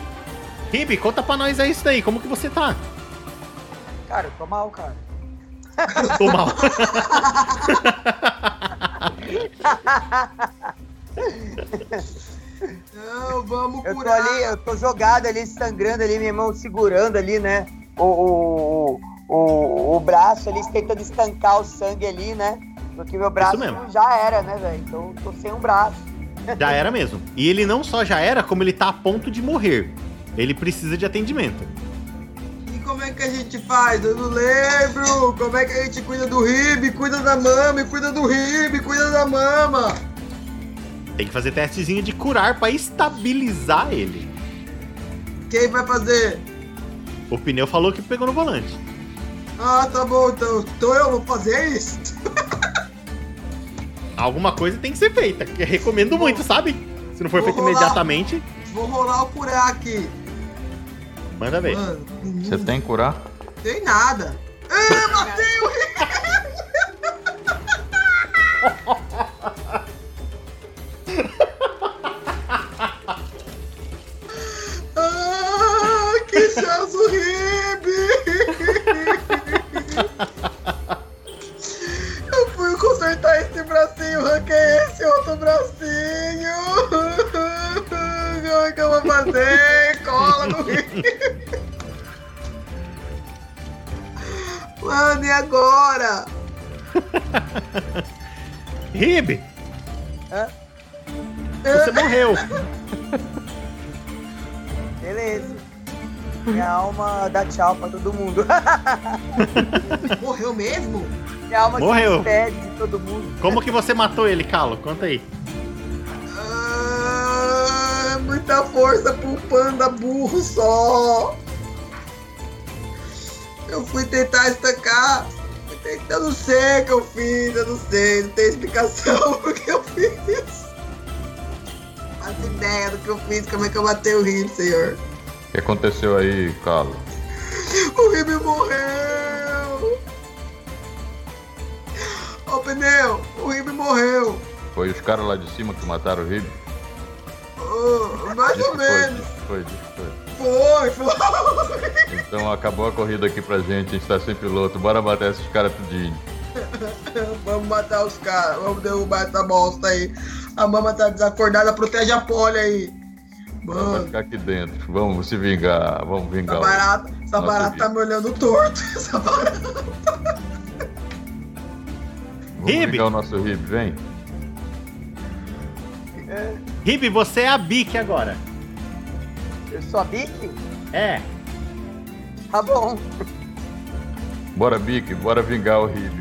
Ribi, conta pra nós aí isso daí, como que você tá? Cara, eu tô mal, cara. Tô mal. Não, vamos Eu tô ali, eu tô jogado ali, sangrando ali, minha mão segurando ali, né? O, o, o, o braço ali, tentando estancar o sangue ali, né? Porque meu braço mesmo. já era, né, velho? Então eu tô sem um braço. Já era mesmo. E ele não só já era, como ele tá a ponto de morrer. Ele precisa de atendimento. E como é que a gente faz? Eu não lembro. Como é que a gente cuida do Ribe, cuida da mama, cuida do Ribe, cuida da mama? Tem que fazer testezinho de curar pra estabilizar ele. Quem vai fazer? O pneu falou que pegou no volante. Ah, tá bom, então, então eu vou fazer isso. Alguma coisa tem que ser feita. que eu recomendo muito, sabe? Se não for Vou feito rolar. imediatamente, Vou rolar o curar aqui. manda ver. Mano, Você tem que curar? tem nada. Ah, matei o Ribe! Ah, que chance o esse outro bracinho! Como é que eu vou fazer? Cola no! Mano, e agora? Ribe, Hã? você morreu. Beleza. Minha alma dá tchau pra todo mundo. Morreu mesmo? Minha alma Morreu. se despede de todo mundo. Como que você matou ele, Calo? Conta aí. Ah, muita força pro panda burro só. Eu fui tentar estancar. Eu não sei o que eu fiz, eu não sei, não tem explicação o que eu fiz. Faço ideia do que eu fiz, como é que eu matei o Rib, senhor. O que aconteceu aí, Carlos? O Rib morreu! Ô pneu, o Rib morreu! Foi os caras lá de cima que mataram o rib? Ô, mais Diz ou menos! Foi, diz que foi. Foi, foi! Então acabou a corrida aqui pra gente, a gente tá sem piloto. Bora matar esses caras tudinho. Vamos matar os caras, vamos derrubar essa bosta aí. A mama tá desacordada, protege a pole aí. Vai Mano, ficar aqui dentro. Vamos se vingar. Vamos essa vingar. o- barata, essa barata tá me olhando torto. Essa barata. Vamos Rib. vingar o nosso rib, vem. Ribe, você é a Bic agora. Eu sou a Bic? É. Tá bom. Bora, Bic, bora vingar o rib.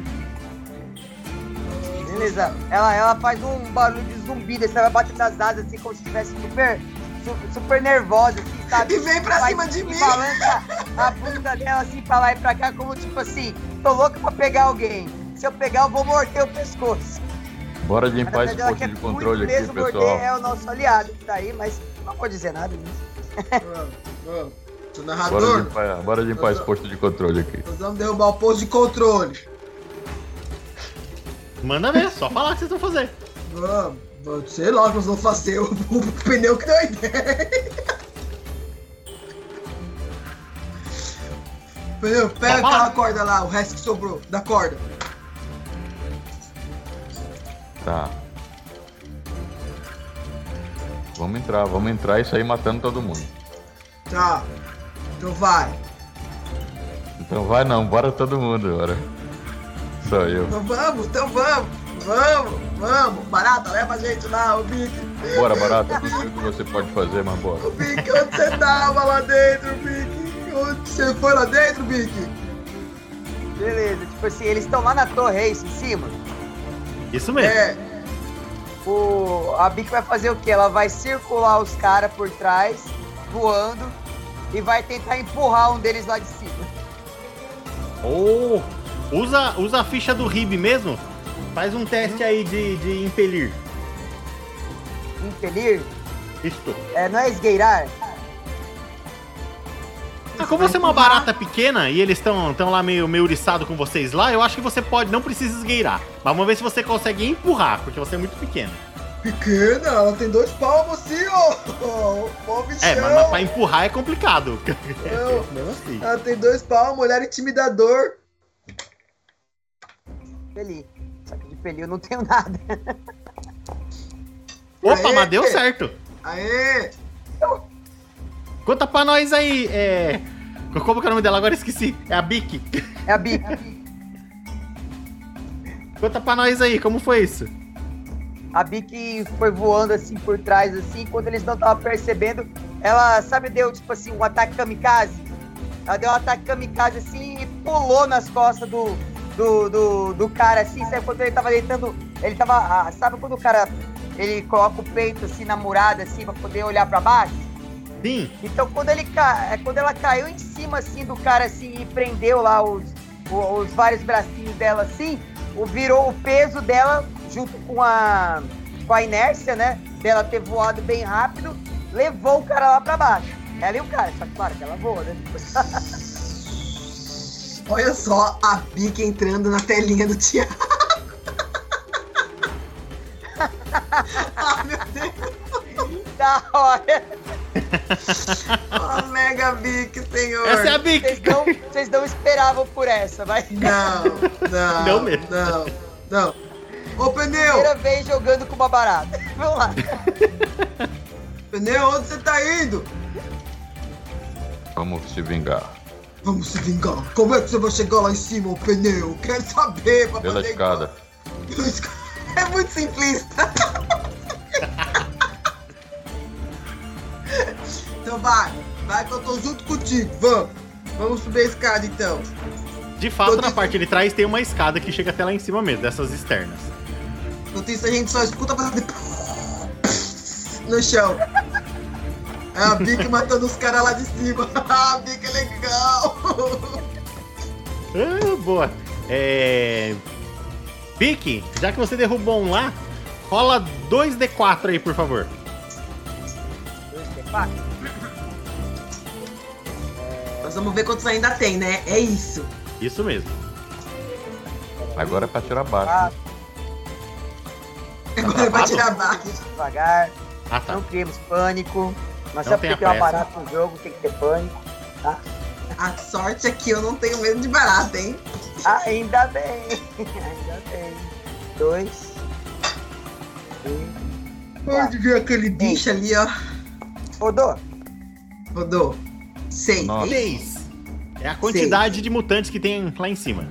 Beleza. Ela, ela faz um barulho de zumbi, daí você vai bater nas asas assim como se estivesse super, su- super nervosa, assim, sabe? E vem pra Vai cima de mim. balança a bunda dela assim pra lá e pra cá, como tipo assim, tô louco pra pegar alguém. Se eu pegar, eu vou morder o pescoço. Bora limpar esse posto de muito controle aqui, mesmo morder, pessoal. é o nosso aliado que tá aí, mas não vou dizer nada disso. Vamos, vamos. Sou Bora narrador. limpar, bora limpar esse posto de controle aqui. Nós vamos derrubar o posto de controle. Manda ver, só falar o que vocês vão fazer. Vamos. vamos. Sei lá o que nós vamos fazer. O, o pneu que deu a ideia. Pneu, pega aquela corda lá, o resto que sobrou, da corda. Tá. Vamos entrar, vamos entrar e sair matando todo mundo. Tá. Então vai. Então vai não, bora todo mundo agora. Só eu. Então vamos, então vamos. Vamos, vamos. Barata, leva a gente lá, o Bic. Bora, barata, sei o que você pode fazer, mas bora. O Bic, onde você tava lá dentro, Bic? Onde você foi lá dentro, Bic? Beleza, tipo assim, eles estão lá na torre, é isso, em cima. Isso mesmo. É, O, a Bic vai fazer o quê? Ela vai circular os caras por trás, voando, e vai tentar empurrar um deles lá de cima. Ou usa, usa a ficha do RIB mesmo. Faz um teste aí de, de impelir. Impelir? Isto. É, não é esgueirar? Ah, como você é uma barata pequena e eles estão tão lá meio, meio uriçado com vocês lá, eu acho que você pode, não precisa esgueirar. Mas vamos ver se você consegue empurrar, porque você é muito pequeno. pequena, ela tem dois palmos assim, ó. Ó, o bichão. É, mas, mas pra empurrar é complicado. Não. Mesmo assim. Ela tem dois palmos, mulher intimidador. Feli. Só que de Feli eu não tenho nada. Opa, Aê! mas deu certo. Aê! Conta pra nós aí, é. Como que é o nome dela? Agora esqueci. É a Bic. É a Bic. Conta pra nós aí, como foi isso? A Bic foi voando assim por trás, assim, quando eles não estavam percebendo, ela, sabe, deu tipo assim, um ataque kamikaze. Ela deu um ataque kamikaze assim e pulou nas costas do, do, do, do cara, assim, sabe quando ele tava deitando. Ele tava. ah, sabe quando o cara ele coloca o peito assim na murada, assim, pra poder olhar pra baixo? Sim. Então quando ele ca... é, quando ela caiu em cima assim do cara assim e prendeu lá os, os vários bracinhos dela assim, o virou o peso dela junto com a com a inércia, né? Dela ter voado bem rápido, levou o cara lá pra baixo. Ela e o cara, só que claro que ela voa, né? Olha só a Bic entrando na telinha do Thiago. ah, meu Deus. Da hora! Mega Bic, senhor. Essa é a Bic. Vocês não, vocês não esperavam por essa, vai. Não, não. Não mesmo. Não, não. Ô, pneu! Primeira vez jogando com uma barata. Vamos lá. Pneu, onde você tá indo? Vamos se vingar. Vamos se vingar. Como é que você vai chegar lá em cima, ô pneu? Quero saber, pra Pela escada. Pela escada. É muito simplista. então vai, vai que eu tô junto contigo. Vamos. Vamos subir a escada então. De fato, na de- parte de trás tem uma escada que chega até lá em cima mesmo, dessas externas. Enquanto isso a gente só escuta fazer no chão. É a Bic matando os caras lá de cima. a Bic é legal. Ah, boa. É. Bic, já que você derrubou um lá, rola 2d4 aí, por favor. Quatro. Nós vamos ver quantos ainda tem, né? É isso. Isso mesmo. Agora é pra tirar baixo. Ah, Agora vai travado? tirar baixo. devagar. Ah, tá. Não criemos pânico. Mas Não só porque tem uma pressa. barata no jogo, tem que ter pânico. A sorte é que eu não tenho medo de barata, hein? Ainda bem. Ainda bem. Dois. Três. Pode ver aquele bicho ali, ó. Rodou. Rodou. Seis. Nossa. 6. É a quantidade de mutantes que tem lá em cima.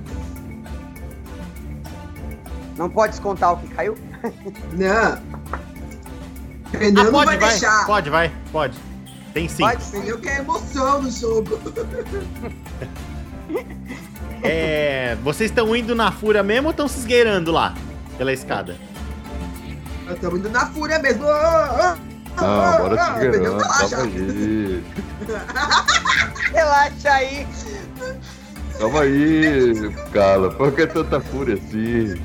Não pode descontar o que caiu? Não. Pneu Ah, não pode, vai, vai. deixar. Pode, vai. Pode. Tem sim. Pode. Pneu quer emoção no jogo. É, vocês estão indo na fúria mesmo ou estão se esgueirando lá? pela escada. Estamos indo na fúria mesmo. Ah, ah, Não, bora segurando, relaxa. calma aí. Relaxa aí. Calma aí, Carla. Por que tanta fúria assim?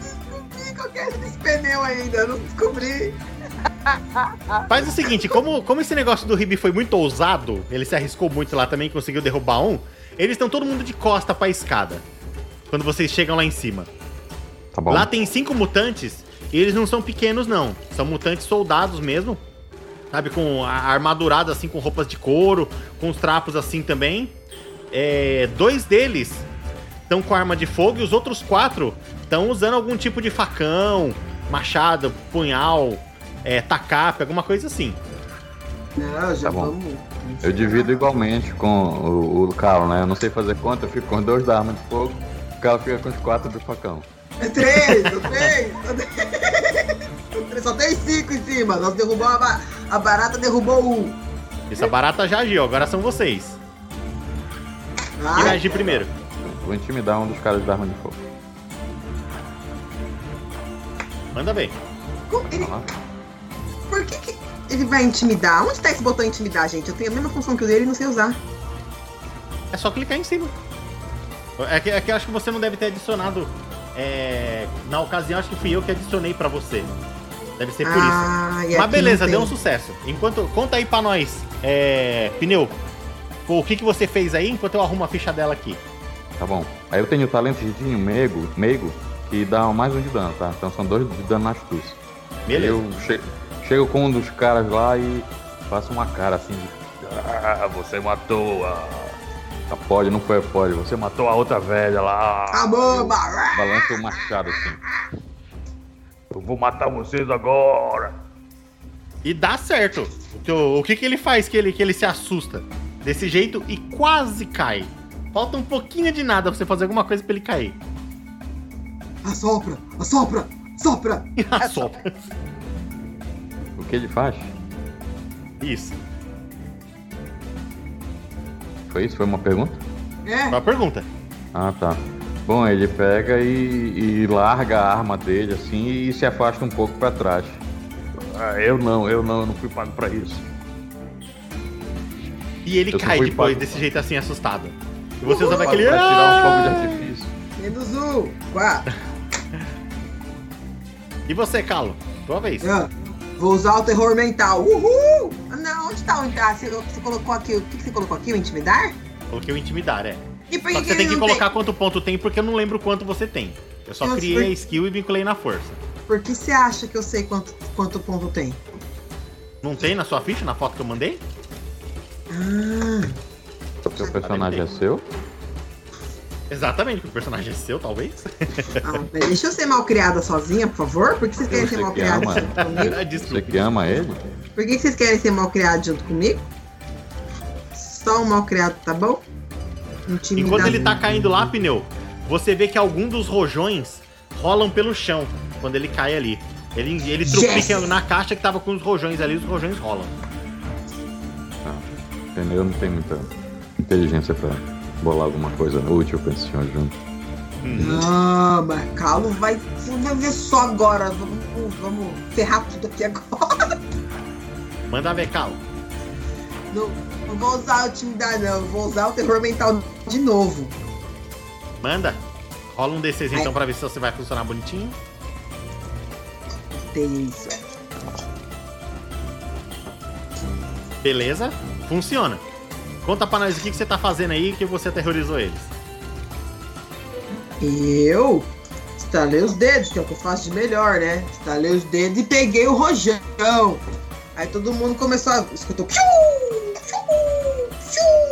Qual que é esse pneu ainda? Não descobri. Faz o seguinte, como, como esse negócio do Ribi foi muito ousado, ele se arriscou muito lá também, conseguiu derrubar um, eles estão todo mundo de costa pra escada. Quando vocês chegam lá em cima. Tá bom. Lá tem cinco mutantes e eles não são pequenos, não. São mutantes soldados mesmo. Sabe, com a- armadurados assim, com roupas de couro, com os trapos assim também. É, dois deles estão com arma de fogo e os outros quatro estão usando algum tipo de facão, machado, punhal, é, tacape, alguma coisa assim. Não, já Tá bom. vamos. Eu divido igualmente com o, o Carl, né? Eu não sei fazer conta, eu fico com dois da arma de fogo, o Carl fica com os quatro do facão. É três, eu três, eu três. Só tem cinco em cima. Nós derrubamos a, ba- a barata, derrubou um. Essa barata já agiu, agora são vocês. Quem vai agir primeiro? Vou intimidar um dos caras da arma de fogo. Manda como- ele- por que, que ele vai intimidar? Onde tá esse botão intimidar, gente? Eu tenho a mesma função que o dele e não sei usar. É só clicar em cima. É que, é que eu acho que você não deve ter adicionado. é, na ocasião, acho que fui eu que adicionei pra você. Deve ser por isso. ah, e Mas beleza, deu um sucesso. Enquanto. Conta aí pra nós, é, Pneu. O que, que você fez aí enquanto eu arrumo a ficha dela aqui? Tá bom. Aí eu tenho o talento de meigo, meigo, que dá mais um de dano, tá? Então são dois de dano na astúcia. Beleza. Eu che- chego com um dos caras lá e faço uma cara assim de. Ah, você matou a. a pode, não foi a pode, você matou a outra velha lá. A bomba! Eu Balanço o machado assim. Eu vou matar vocês agora. E dá certo. O que, o que, que ele faz que ele, que ele se assusta? Desse jeito e quase cai. Falta um pouquinho de nada pra você fazer alguma coisa pra ele cair. Assopra! Assopra! Sopra! E assopra. O que ele faz? Isso. Foi isso? Foi uma pergunta? É, Uma pergunta. Ah, tá. Bom, ele pega e, e larga a arma dele assim e se afasta um pouco pra trás. Ah, eu não, eu não, eu não fui pago pra isso. E ele Eu cai depois pago. desse jeito assim, assustado. E você usa Pra aquele. tirar um fogo de "Ah!" artifício. um. Quatro. E você, Calo? Tua vez. Ah, Vou usar o terror mental. Uhul! Ah, Não, onde tá o ah, você, você colocou aqui? O que, que você colocou aqui? O intimidar? Coloquei o intimidar, é. E por que, que você tem ele que colocar quanto ponto tem, porque eu não lembro quanto você tem. Eu só Eu criei sei. a skill e vinculei na força. Por que você acha que eu sei quanto, quanto ponto tem? Não tem na sua ficha, na foto que eu mandei? Ah, O seu personagem é seu? Exatamente, porque o personagem é seu, talvez. ah, deixa eu ser mal criada sozinha, por favor? Por que vocês querem Você ser mal que criada junto comigo? Você que ama ele? Por que vocês querem ser mal criados junto comigo? Só um mal criado, tá bom? Intimidade. Enquanto ele tá caindo lá, pneu, você vê que algum dos rojões rolam pelo chão quando ele cai ali. Ele, ele trupica Yes! na caixa que tava com os rojões ali, os rojões rolam. O pneu não tem muita inteligência pra bolar alguma coisa útil pra esse senhor junto. Não, mas Calo vai. Você vai ver só agora. Vamos, vamos ferrar tudo aqui agora. Manda ver, Calo. Não, não vou usar a intimidade, não. Vou usar o terror mental de novo. Manda. Rola um D6 então pra ver se você vai funcionar bonitinho. Tem isso. Beleza, funciona. Conta pra nós o que, que você tá fazendo aí que você aterrorizou eles. Eu estalei os dedos, que é o que eu faço de melhor, né? Estalei os dedos e peguei o rojão. Aí todo mundo começou a. Escutou. Piu,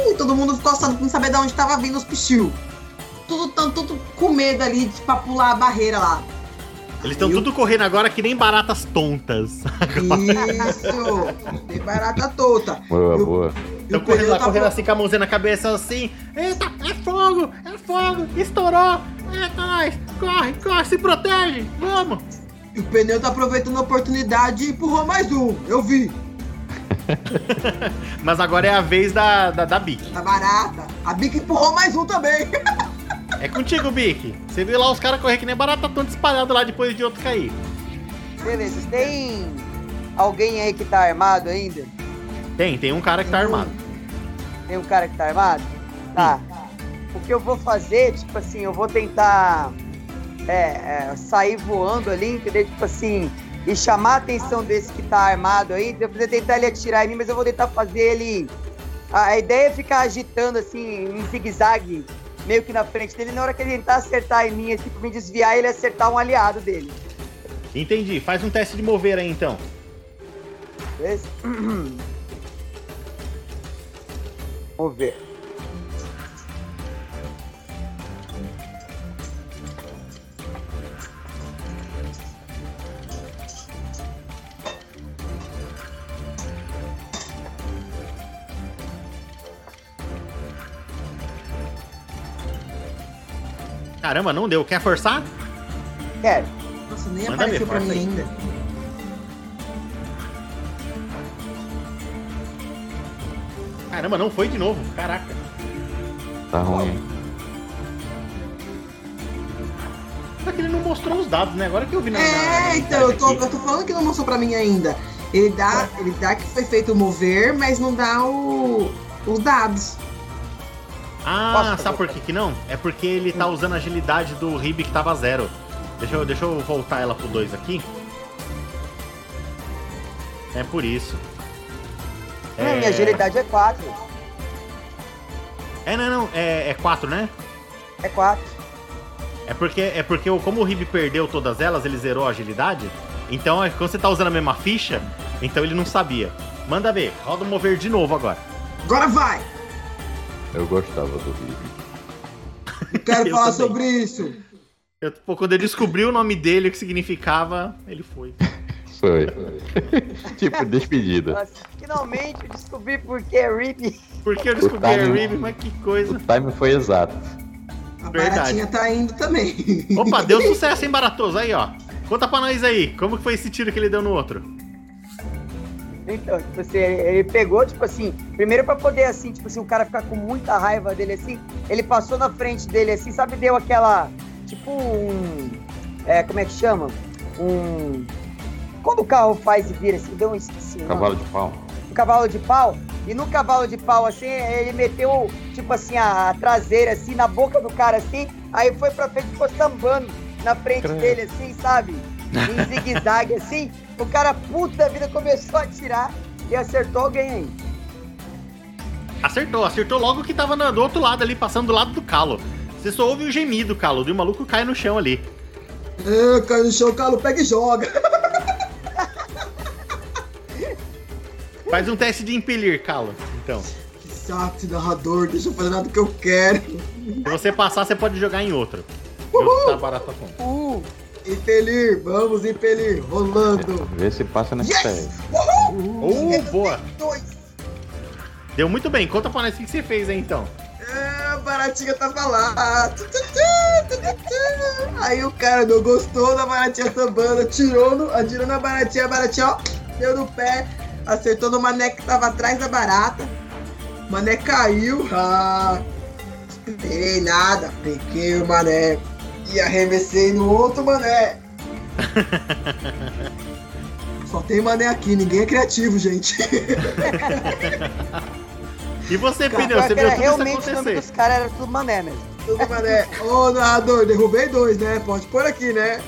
e todo mundo ficou assado pra não saber de onde tava vindo os pichiu. Tudo, tão- tudo com medo ali de pra pular a barreira lá. Eles estão tudo correndo agora que nem baratas tontas. Isso! Tem barata tota. Boa, Eu- boa. Estão correndo lá, tá correndo vo- assim com a mãozinha na cabeça, assim. Eita, é fogo, é fogo, estourou. É nóis, corre, corre, se protege, vamos. E o pneu tá aproveitando a oportunidade e empurrou mais um. Eu vi. Mas agora é a vez da, da, da Bic. Tá barata. A Bica empurrou mais um também. É contigo, Bic. Você viu lá os caras correr que nem barata tonta espalhado lá depois de outro cair. Beleza, tem alguém aí que tá armado ainda? Tem, tem um cara que tá armado. Tem um cara que tá armado? Tá. O que eu vou fazer, tipo assim, eu vou tentar é, é, sair voando ali, entendeu? Tipo assim, e chamar a atenção desse que tá armado aí, eu vou tentar ele atirar em mim, mas eu vou tentar fazer ele. A ideia é ficar agitando assim, em zigue-zague, meio que na frente dele, na hora que ele tentar acertar em mim, assim, pra me desviar, ele acertar um aliado dele. Entendi. Faz um teste de mover aí então. Beleza? Vamos Caramba, não deu. Quer forçar? Quero. Nossa, nem Manda apareceu ver, pra mim aí. ainda. Caramba, não foi de novo. Caraca. Tá ruim. Só que ele não mostrou os dados, né? Agora que eu vi na. na- na É, então, eu tô, eu tô falando que não mostrou pra mim ainda. Ele dá, ele dá que foi feito o mover, mas não dá o, os dados. Ah, Posso sabe por que que não? É porque ele tá usando a agilidade do Rib que tava zero. Deixa eu, deixa eu voltar ela pro 2 aqui. É por isso. Hum, minha agilidade é 4. É, não, não. É 4, né? É 4. É porque, é porque como o Rib perdeu todas elas, ele zerou a agilidade. Então, é, quando você tá usando a mesma ficha, então ele não sabia. Manda ver. Roda o mover de novo agora. Agora vai! Eu gostava do Ribe. Eu quero Eu falar também. sobre isso. Eu, pô, quando eu descobri o nome dele, o que significava, ele foi. Foi. tipo, despedida. Nossa, finalmente eu descobri por que é Rip. Porque eu descobri a timing. Rib, mas que coisa. O time foi exato. A Verdade. baratinha tá indo também. Opa, deu sucesso, hein, Baratoso? Aí, ó. Conta pra nós aí, como que foi esse tiro que ele deu no outro? Então, tipo assim, ele, pegou, tipo assim, primeiro pra poder, assim, tipo assim, o cara ficar com muita raiva dele, assim, ele passou na frente dele, assim, sabe, deu aquela, tipo um, é, como é que chama? Um, quando o carro faz e vira, assim, deu um, nome. Cavalo de pau. um cavalo de pau, e no cavalo de pau, assim, ele meteu, tipo assim, a traseira, assim, na boca do cara, assim, aí foi pra frente e ficou sambando na frente Credo. dele, assim, sabe? Em zigue-zague, assim, o cara, puta da vida, começou a atirar e acertou alguém aí. Acertou, acertou logo que tava do outro lado ali, passando do lado do calo. Você só ouve o gemido, calo, e o maluco cai no chão ali. É, cai no chão, calo, pega e joga. Faz um teste de impelir, calo. Então, Que saco, esse narrador, deixa eu fazer nada que eu quero. se você passar, você pode jogar em outro. Eu tá barato a conta. Uh, Impelir, vamos impelir, rolando. Vê se passa nesse Yes! teste. Uh, boa. Deu muito bem. Conta pra nós o que você fez aí, então. É, a baratinha tava lá. Aí o cara não gostou da baratinha sambando, atirou, no, atirou na baratinha, a baratinha, ó, deu no pé, acertou no mané que tava atrás da barata. O mané caiu. Ah, não peguei nada, peguei o mané e arremessei no outro mané. Só tem mané aqui, ninguém é criativo, gente. E você, Cara, Pneu, você que viu era tudo isso realmente o nome acontecer. dos caras era tudo mané mesmo. Tudo mané. Ô, narrador, derrubei dois, né? Pode pôr aqui, né?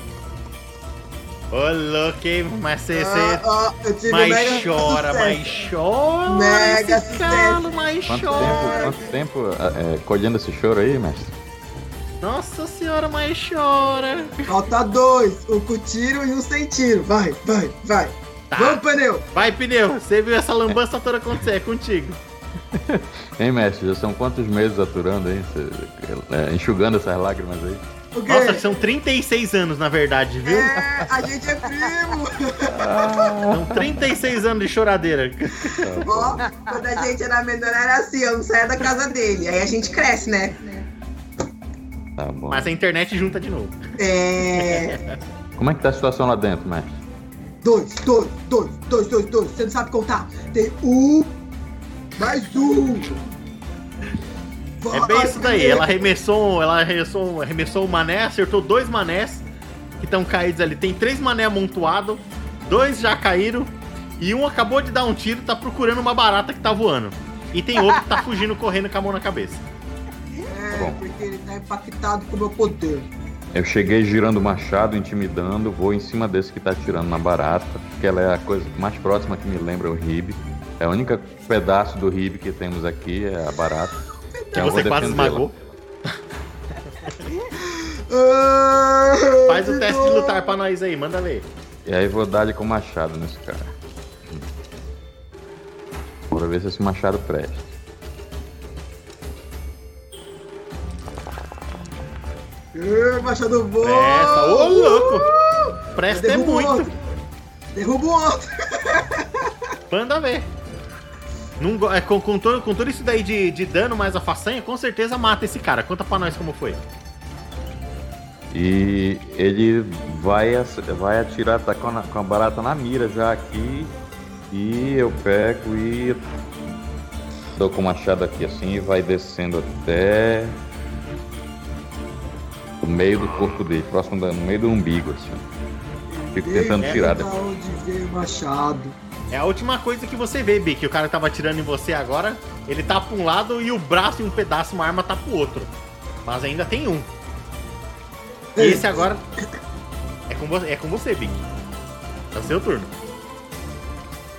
Ô, louco, hein? Mas você... Ah, ah, eu tive Mas mega chora, sucesso. mas chora. Mega calo, mas Quanto chora. tempo, quanto tempo é, colhendo esse choro aí, mestre? Nossa senhora, mas chora. Falta dois, um com tiro e um sem tiro. Vai, vai, vai. Tá. Vamos, pneu. Vai, Pneu. Você viu essa lambança toda acontecer. É contigo. Hein, mestre? Já são quantos meses aturando aí? Cê- é, enxugando essas lágrimas aí? Nossa, são 36 anos, na verdade, viu? É, a gente é primo. São 36 anos de choradeira. Ó, quando a gente era menor era assim, eu não saía da casa dele. Aí a gente cresce, né? Tá bom. Mas a internet junta de novo. É. Como é que tá a situação lá dentro, mestre? Dois, dois, dois, dois, dois, dois. Você não sabe contar. Tem um, mais um. É bem isso daí. Ela arremessou, ela arremessou, arremessou um mané, acertou dois manés que estão caídos ali. Tem três mané amontoados, dois já caíram e um acabou de dar um tiro, tá procurando uma barata que tá voando. E tem outro que tá fugindo correndo com a mão na cabeça. Bom. porque ele tá impactado com o meu poder. Eu cheguei girando o machado, intimidando, vou em cima desse que tá atirando na barata, porque ela é a coisa mais próxima que me lembra o ribe. É o único pedaço do ribe que temos aqui, é a barata. Então vou Você quase esmagou. Ah, Faz o que teste de lutar pra nós aí, manda ver. E aí vou dar-lhe com o machado nesse cara. Bora ver se esse machado presta. Ê, Machado voa! Presta, ô louco! Presta é muito. outro. Derruba o outro! Manda ver. Não go- é, com, com todo, com todo isso daí de, de dano mais a façanha, com certeza mata esse cara. Conta pra nós como foi. E ele vai, vai atirar, tá com a, com a barata na mira já aqui. E eu pego e dou com o machado aqui assim e vai descendo até o meio do corpo dele, próximo da, no meio do umbigo, assim. Fico tentando É, tirar. Da depois. onde veio machado? É a última coisa que você vê, Bi, que o cara tava atirando em você agora. Ele tá pra um lado e o braço e um pedaço, uma arma tá pro outro. Mas ainda tem um. E esse agora é com, vo- é com você, Bi. É o seu turno.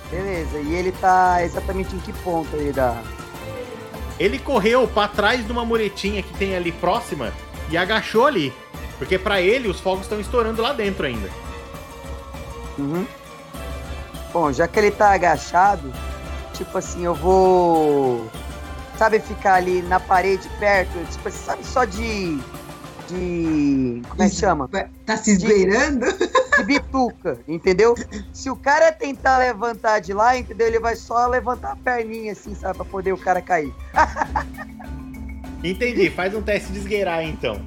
Beleza, e ele tá exatamente em que ponto aí da. Ele correu pra trás de uma muretinha que tem ali próxima e agachou ali. Porque pra ele os fogos estão estourando lá dentro ainda. Uhum. Bom, já que ele tá agachado, tipo assim, eu vou. Sabe, ficar ali na parede perto, tipo assim, sabe, só de. De. Como é que chama? Tá se esbeirando? De bituca, entendeu? Se o cara tentar levantar de lá, entendeu? Ele vai só levantar a perninha assim, sabe, pra poder o cara cair. Entendi, faz um teste de esgueirar então.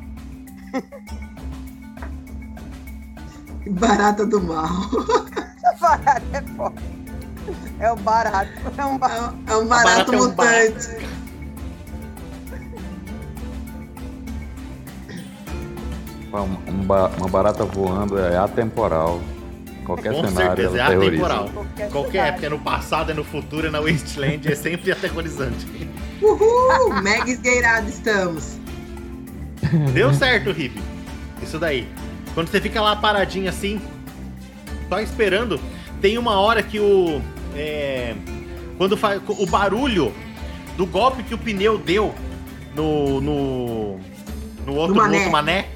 Barata do mal. Barato é foda. É um barato, é um É barato. um- É um barata barato é um mutante. Uma, um ba- uma barata voando é atemporal. Qualquer Com cenário certeza, é atemporal. Qualquer Qualquer época, é no passado, é no futuro, é na Wasteland, é sempre aterrorizante. Uhul! Mega esgueirado estamos. Deu certo, Hip. Isso daí. Quando você fica lá paradinho assim, só esperando, tem uma hora que o. É, quando faz. O barulho do golpe que o pneu deu no. no. no outro, No no mané. outro mané.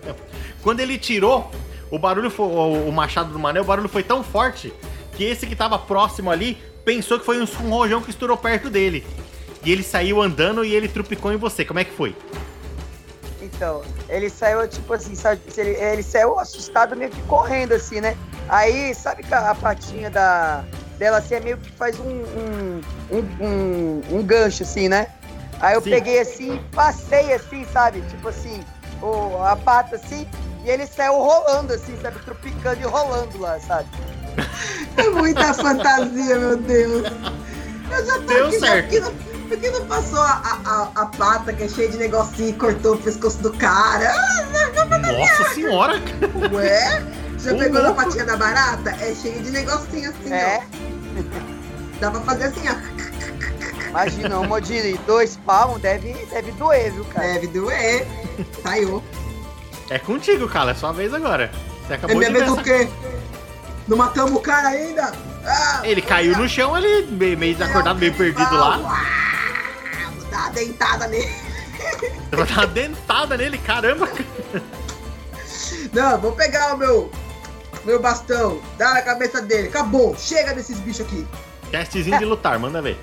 quando ele tirou o barulho foi, o, machado do mané, o barulho foi tão forte que esse que tava próximo ali pensou que foi um, um rojão que estourou perto dele. E ele saiu andando e ele trupicou em você. Como é que foi? Então, ele saiu, tipo assim, sabe, ele, ele saiu assustado, meio que correndo, assim, né? Aí, sabe que a, a patinha da, dela, assim, é meio que faz um, um, um, um- um gancho, assim, né? Aí eu Sim. peguei, assim, passei, assim, sabe? Tipo assim, o, a pata, assim, e ele saiu rolando, assim, sabe? Tropicando e rolando lá, sabe? É muita fantasia, meu Deus. Eu já tô Deu aqui, já, certo. que não- por que não passou a, a, a pata que é cheia de negocinho e cortou o pescoço do cara? Nossa senhora! Ué? Já pegou na louco. patinha da barata? É cheio de negocinho assim, É. ó. Dá pra fazer assim, ó. Imagina, uma de dois palmos deve, deve doer, viu, cara? Deve doer. Saiu. É contigo, cara. É sua vez agora. Você É acabou minha de vez o quê? Não matamos o cara ainda? Ele caiu no chão ali, meio, meio desacordado, meio perdido lá. Vou dar uma dentada nele. Vai dar uma dentada nele, caramba. Não, vou pegar o meu, meu bastão, dar na cabeça dele. Acabou. Chega desses bichos aqui. Testezinho de lutar, manda ver.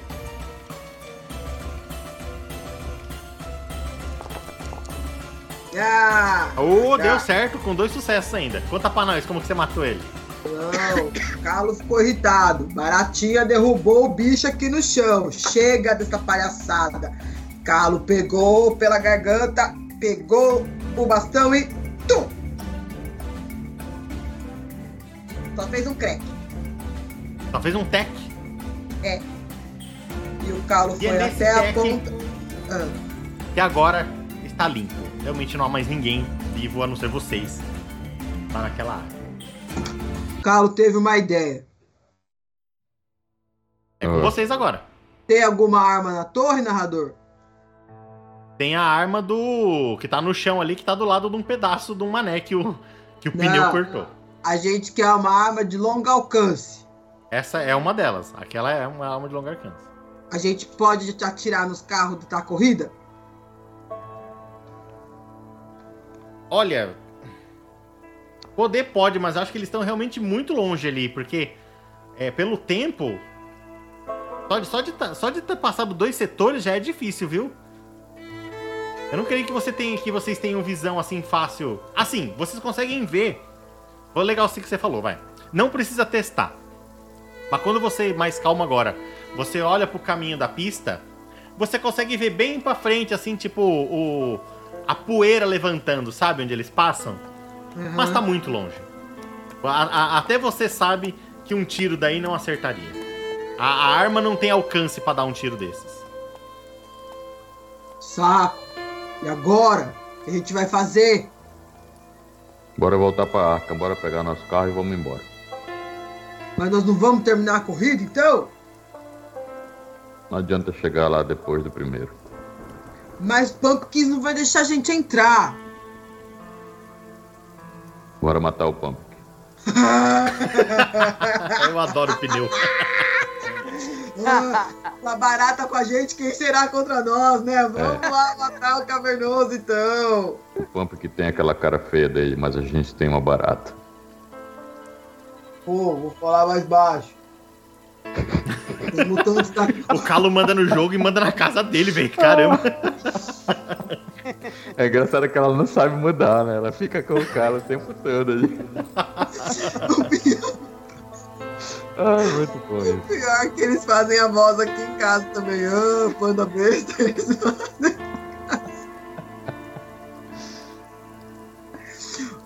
Ah, Ô, Tá. deu certo, com dois sucessos ainda. Conta pra nós como que você matou ele. Não. Carlos ficou irritado. Baratinha derrubou o bicho aqui no chão. Chega dessa palhaçada. Carlos pegou pela garganta, pegou o bastão e. Tum! Só fez um crack. Só fez um tech. E o Carlos E é foi nesse até a tec- ponta. Ah, que agora está limpo. Realmente não há mais ninguém vivo a não ser vocês lá naquela área. Carlo teve uma ideia. É com Ah. vocês agora. Tem alguma arma na torre, narrador? Tem a arma do. que tá no chão ali, que tá do lado de um pedaço de um mané que o, que o pneu Não. cortou. A gente quer uma arma de longo alcance. Essa é uma delas. Aquela é uma arma de longo alcance. A gente pode atirar nos carros da corrida? Olha. Poder pode, mas acho que eles estão realmente muito longe ali, porque é, pelo tempo. Só de, só, de, tá- só de ter passado dois setores já é difícil, viu? Eu não creio que, você tenha, que vocês tenham visão assim fácil. Assim, vocês conseguem ver. Foi legal assim que você falou, vai. Não precisa testar. Mas quando você, mais calmo agora, você olha pro caminho da pista, você consegue ver bem pra frente, assim, tipo, o, a poeira levantando, sabe onde eles passam? Mas tá muito longe. A- a- até você sabe que um tiro daí não acertaria. A, a arma não tem alcance pra dar um tiro desses. Saco. E agora? O que a gente vai fazer? Bora voltar pra arca, bora pegar nosso carro e vamos embora. Mas nós não vamos terminar a corrida, então? Não adianta chegar lá depois do primeiro. Mas Pumpkins não vai deixar a gente entrar. Bora matar o Pump. Eu adoro pneu. Uma barata com a gente, quem será contra nós, né? Vamos lá matar o cavernoso, então. O Pump que tem aquela cara feia dele, mas a gente tem uma barata. Pô, vou falar mais baixo. O Calo manda no jogo e manda na casa dele, velho. Caramba. É engraçado que ela não sabe mudar, né? Ela fica com o cara o tempo todo ali. Ai, muito bom isso. Pior que eles fazem a voz aqui em casa também. Ah, panda besta. Eles fazem.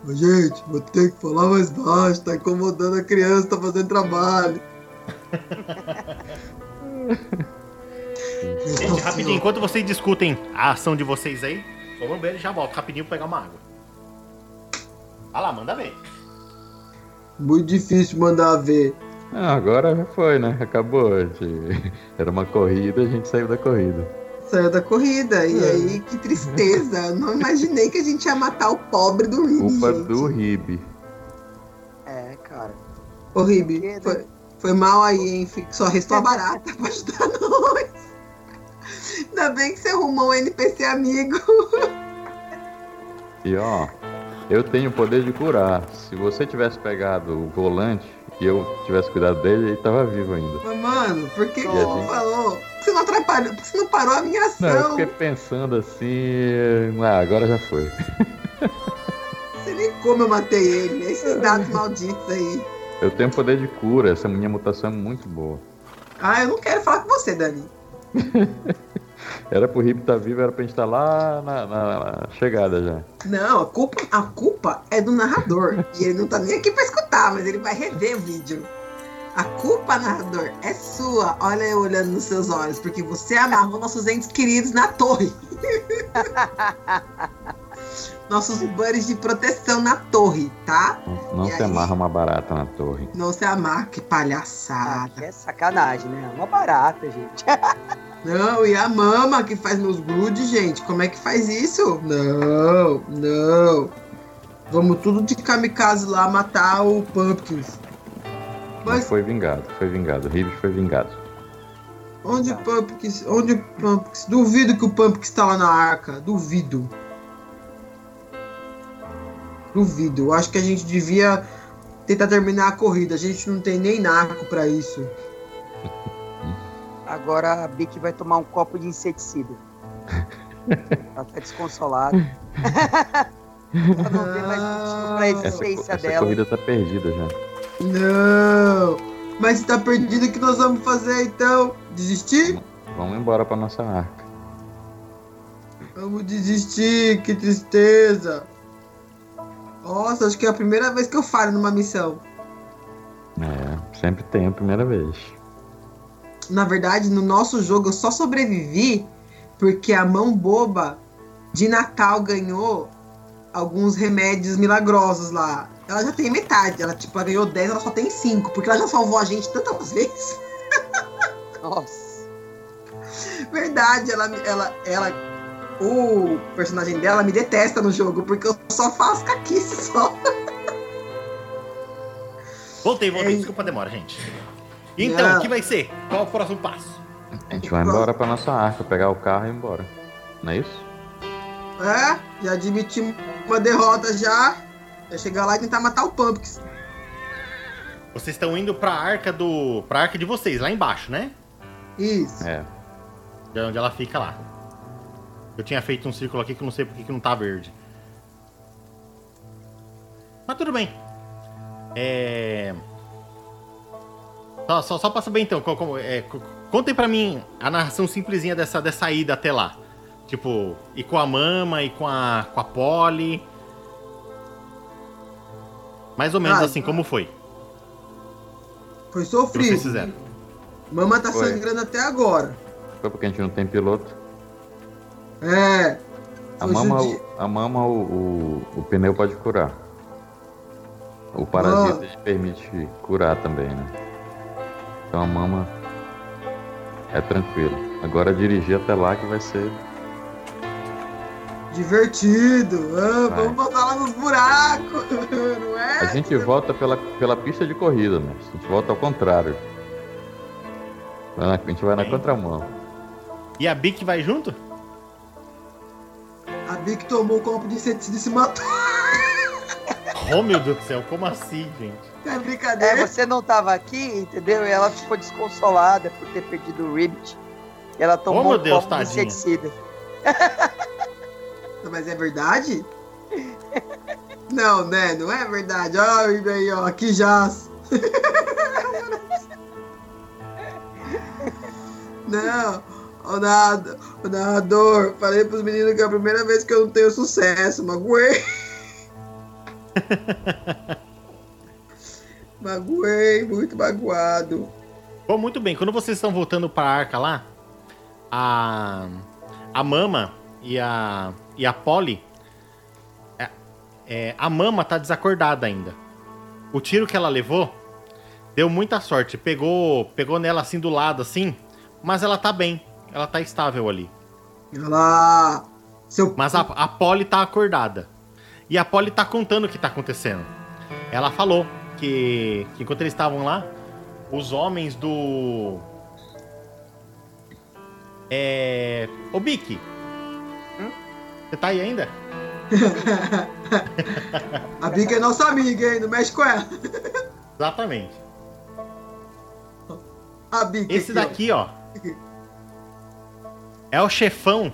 Gente, vou ter que falar mais baixo. Tá incomodando a criança, tá fazendo trabalho. Gente, rapidinho, enquanto vocês discutem a ação de vocês aí, só vamos ver ele já volta rapidinho pra pegar uma água. Vai lá, manda ver. Muito difícil mandar ver. Ah, agora já foi, né? Acabou. A gente- Era uma corrida, a gente saiu da corrida. Saiu da corrida. E aí, que tristeza. Não imaginei que a gente ia matar o pobre do Ribe. Culpa gente. do Ribe. É, cara. Ô, Ribe, foi, foi mal aí, hein? Só restou a barata pra ajudar nós. Ainda bem que você arrumou um NPC amigo. E ó, eu tenho o poder de curar. Se você tivesse pegado o volante e eu tivesse cuidado dele, ele tava vivo ainda. Mas, mano, por que, você não gente? falou? Você não atrapalhou? Por que você não parou a minha Não, eu ação? fiquei pensando assim. Ah, agora já foi. Você nem como eu matei ele. Esses dados malditos aí. Eu tenho poder de cura, essa minha mutação é muito boa. Ah, eu não quero falar com você, Dani. Era pro Ribe estar vivo, era pra gente estar lá na, na- na chegada já. Não, a culpa, a culpa é do narrador. e ele não tá nem aqui pra escutar, mas ele vai rever o vídeo. A culpa, narrador, é sua. Olha eu olhando nos seus olhos, porque você amarrou nossos entes queridos na torre. nossos buddies de proteção na torre, tá? Não, não se aí? amarra uma barata na torre. Não se amarra, que Ah, palhaçada. que é sacanagem, né? Uma barata, gente. Não, e a mama que faz meus grudes, gente? Como é que faz isso? Não, não. Vamos tudo de kamikaze lá matar o Pumpkins. Mas foi vingado, foi vingado. O Ribe foi vingado. onde o Pumpkins. Onde o Pumpkins. Duvido que o Pumpkins tá lá na arca. Duvido. Duvido. Eu acho que a gente devia tentar terminar a corrida. A gente não tem nem narco pra isso. Agora a Bic vai tomar um copo de inseticida. Ela tá desconsolada. Ela não vê mais motivo pra existência essa dela. corrida tá perdida já. Não! Mas se tá perdido, o que nós vamos fazer então? Desistir? Vamos embora pra nossa arca. Vamos desistir, que tristeza. Nossa, acho que é a primeira vez que eu falho numa missão. É, sempre tem a primeira vez. Na verdade, no nosso jogo eu só sobrevivi porque a mão boba de Natal ganhou alguns remédios milagrosos lá. Ela já tem metade, ela tipo, ela ganhou 10, ela só tem 5, porque ela já salvou a gente tantas vezes. Nossa. Verdade, ela, ela, ela, o personagem dela me detesta no jogo, porque eu só faço caquice só. Voltei, voltei. É. Desculpa a demora, gente. Então, Não. o que vai ser? Qual o próximo passo? A gente vai embora pra nossa arca, pegar o carro e ir embora. Não é isso? É, já admitimos uma derrota já. É chegar lá e tentar matar o Pumpkins. Vocês estão indo pra arca do. pra arca de vocês, lá embaixo, né? Isso. É. De onde ela fica lá. Eu tinha feito um círculo aqui que eu não sei porque que não tá verde. Mas tudo bem. É. Só, só, só pra saber então, como, é, co- contem pra mim a narração simplesinha dessa, dessa ida até lá. Tipo, e com a mama, e com a, com a Polly. Mais ou menos Ah, assim, como foi? Foi Que vocês sofrido. fizeram. Mama tá Foi. sangrando até agora. Foi porque a gente não tem piloto. É. A mama, a mama o, o, o pneu pode curar. O parasita Ah. ele permite curar também, né? Então a mama é tranquilo. Agora dirigir até lá que vai ser. Divertido. Ah, Vai. vamos passar lá nos buracos. Não é? A gente volta pela, pela pista de corrida, né? A gente volta ao contrário. Vai na- A gente vai na contramão. E a Bic vai junto? A Bic tomou um copo de inseticida e se matou. Oh meu Deus do céu, como assim, gente? É É, brincadeira. você não tava aqui, entendeu? E ela ficou desconsolada por ter perdido o Ribbit. E ela tomou meu um Deus, copo de tadinha. inseticida. Mas é verdade? Não, né? Não é verdade. Olha aí, ó. Aqui já. Não. O, narrador, o narrador, falei pros meninos que é a primeira vez que eu não tenho sucesso. Magoei. Magoei, muito magoado. Bom, muito bem. Quando vocês estão voltando pra arca lá, a, a Mama e a, e a Polly. é- é, a Mama tá desacordada ainda. O tiro que ela levou deu muita sorte. Pegou, pegou nela assim do lado, assim. Mas ela tá bem. Ela tá estável ali. Lá. Seu Mas a, a Polly tá acordada. E a Polly tá contando o que tá acontecendo. Ela falou que, que enquanto eles estavam lá, os homens do. É. Ô Bic! Hum? Você tá aí ainda? A Bica é nossa amiga, hein? Não mexe com ela. Exatamente. A Bica. Esse aqui, ó. daqui, ó. É o chefão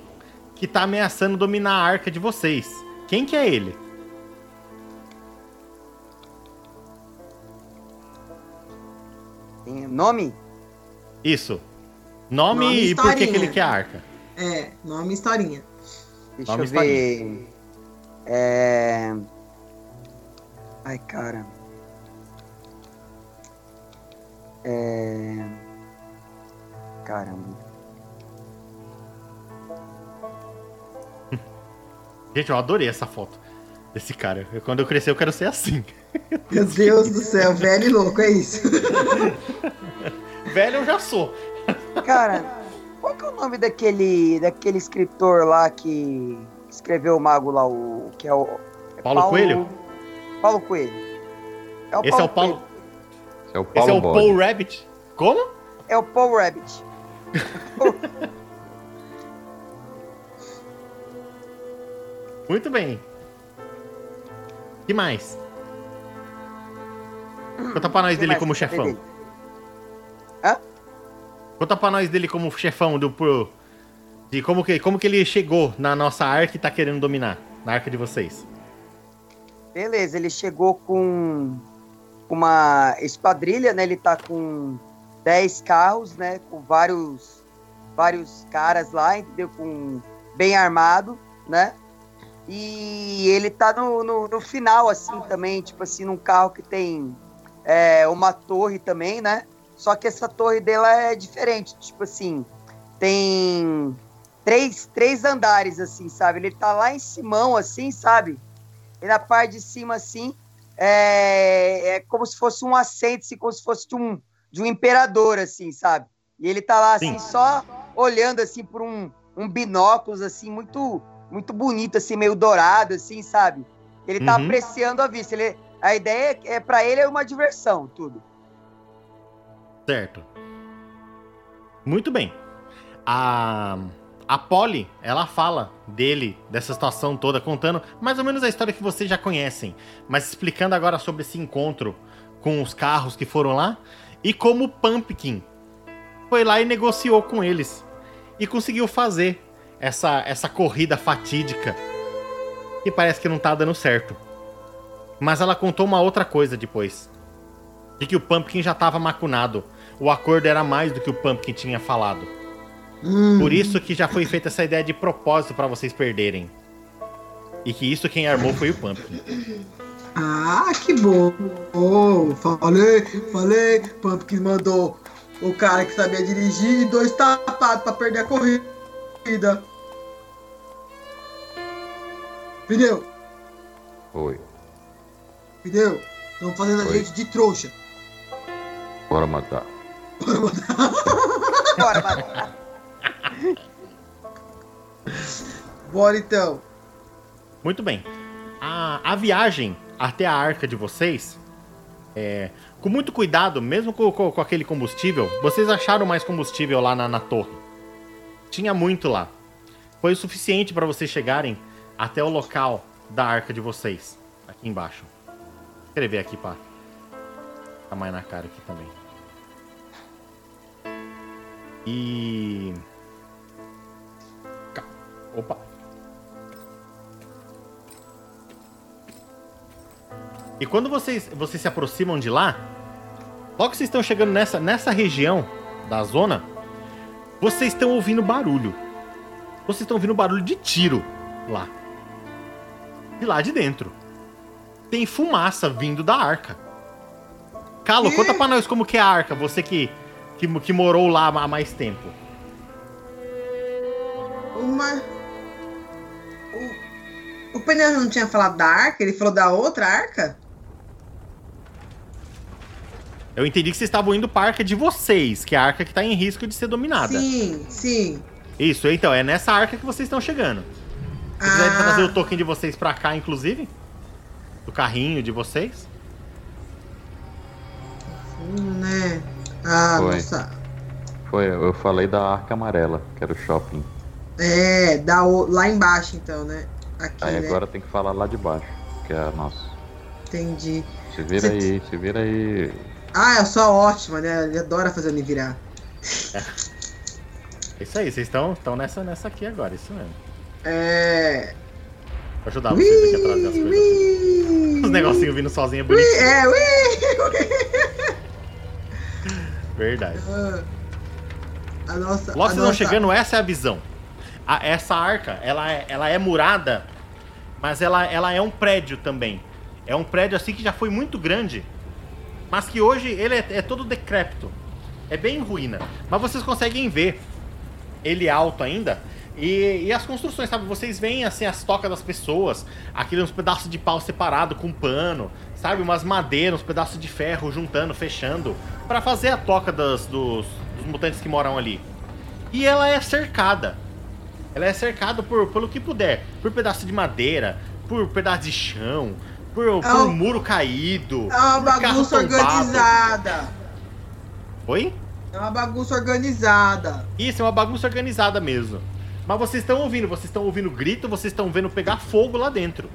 que tá ameaçando dominar a arca de vocês. Quem que é ele? Tem nome? Isso. Nome, Nome e por que, que historinha. ele quer a arca? É, nome e historinha. Deixa Nome eu ver. É. Ai, cara. É. Caramba. Gente, eu adorei essa foto desse cara. Eu- quando eu crescer, eu quero ser assim. Meu Deus do céu, velho e louco, é isso. Velho, eu já sou. Cara, qual que é o nome daquele, daquele escritor lá que escreveu o Mago lá, o que é o Paulo Coelho? Paulo Coelho. É o Esse é o Paulo. Coelho. Esse é o Esse Paulo é o. Paul Rabbit. Como? É o Paul Rabbit. Muito bem. que mais? Conta pra nós Quem dele como chefão. dele? Hã? Conta pra nós dele como chefão do pro. De como que, como que ele chegou na nossa arca e tá querendo dominar. Na arca de vocês. Beleza, ele chegou com uma esquadrilha, né? Ele tá com 10 carros, né? Com vários vários caras lá, entendeu? Com bem armado, né? E ele tá no, no, no final, assim, também, tipo assim, num carro que tem é, uma torre também, né? Só que essa torre dela é diferente, tipo assim, tem três, três andares, assim, sabe? Ele tá lá em cima, assim, sabe? E na parte de cima, assim, é, é como se fosse um assento, assim, como se fosse de um, de um imperador, assim, sabe? E ele tá lá, assim, Sim. só olhando, assim, por um, um binóculos, assim, muito, muito bonito, assim, meio dourado, assim, sabe? Ele tá Uhum. apreciando a vista. Ele, a ideia é, para ele, é uma diversão, tudo. Certo. Muito bem. A, a Polly, ela fala dele, dessa situação toda, contando mais ou menos a história que vocês já conhecem, mas explicando agora sobre esse encontro com os carros que foram lá e como o Pumpkin foi lá e negociou com eles e conseguiu fazer essa, essa corrida fatídica que parece que não tá dando certo. Mas ela contou uma outra coisa depois de que o Pumpkin já estava macunado. O acordo era mais do que o Pumpkin tinha falado. Hum, Por isso que já foi feita essa ideia de propósito para vocês perderem. E que isso quem armou foi o Pumpkin. Ah, que bom. Oh, falei, falei. Pumpkin mandou o cara que sabia dirigir e dois tapados pra perder a corrida. Pneu, Oi. pneu. Estão fazendo a Oi. gente de trouxa. Bora matar. Bora, matar. Bora então. Muito bem. A, a viagem até a arca de vocês, é, com muito cuidado, mesmo com, com- com aquele combustível, vocês acharam mais combustível lá na, na torre. Tinha muito lá. Foi o suficiente para vocês chegarem até o local da arca de vocês. Aqui embaixo. Vou escrever aqui, pá. Tá mais na cara aqui também. E. Opa! E quando vocês, vocês se aproximam de lá, logo que vocês estão chegando nessa, nessa região da zona, vocês estão ouvindo barulho. Vocês estão ouvindo barulho de tiro lá. De lá de dentro. Tem fumaça vindo da arca. Calo, Que? conta pra nós como que é a arca, você que, que, que morou lá há mais tempo. Uma. O, o pneu não tinha falado da arca? Ele falou da outra arca? Eu entendi que vocês estavam indo pra arca de vocês, que é a arca que tá em risco de ser dominada. Sim, sim. Isso, então, é nessa arca que vocês estão chegando. Se quiserem Ah. trazer o token de vocês pra cá, inclusive. Do carrinho de vocês. Hum, né? Ah, Foi. nossa. Foi, eu falei da Arca Amarela, que era o shopping. É, da, o- lá embaixo então, né? Aqui, Aí né? agora tem que falar lá de baixo, que é a nossa. Entendi. Se vira Cê- aí, se vira aí. Ah, eu sou ótima, né? Ele adora fazer me virar. É isso aí, vocês estão estão nessa, nessa aqui agora, isso mesmo. É. Vou ajudar vocês aqui a trazer as Ui, coisas. ui. Os negocinhos vindo sozinho é Ui, bonitinho. é. Verdade. Ah, A nossa. Logo a vocês vão chegando, essa é a visão. A- essa arca, ela é, ela é murada, mas ela, ela é um prédio também. É um prédio assim que já foi muito grande, mas que hoje ele é, é todo decrépito. É bem em ruína. Mas vocês conseguem ver ele alto ainda. E, e as construções, sabe? Vocês veem assim as tocas das pessoas, aqueles uns pedaços de pau separado com pano, sabe? Umas madeiras, uns pedaços de ferro juntando, fechando, pra fazer a toca das- dos, dos mutantes que moram ali. E ela é cercada. Ela é cercada por pelo que puder, por pedaço de madeira, por pedaço de chão, por, por um- muro caído. É uma por bagunça organizada. Oi? É uma bagunça organizada. Isso, é uma bagunça organizada mesmo. Mas vocês estão ouvindo, vocês estão ouvindo grito, vocês estão vendo pegar fogo lá dentro.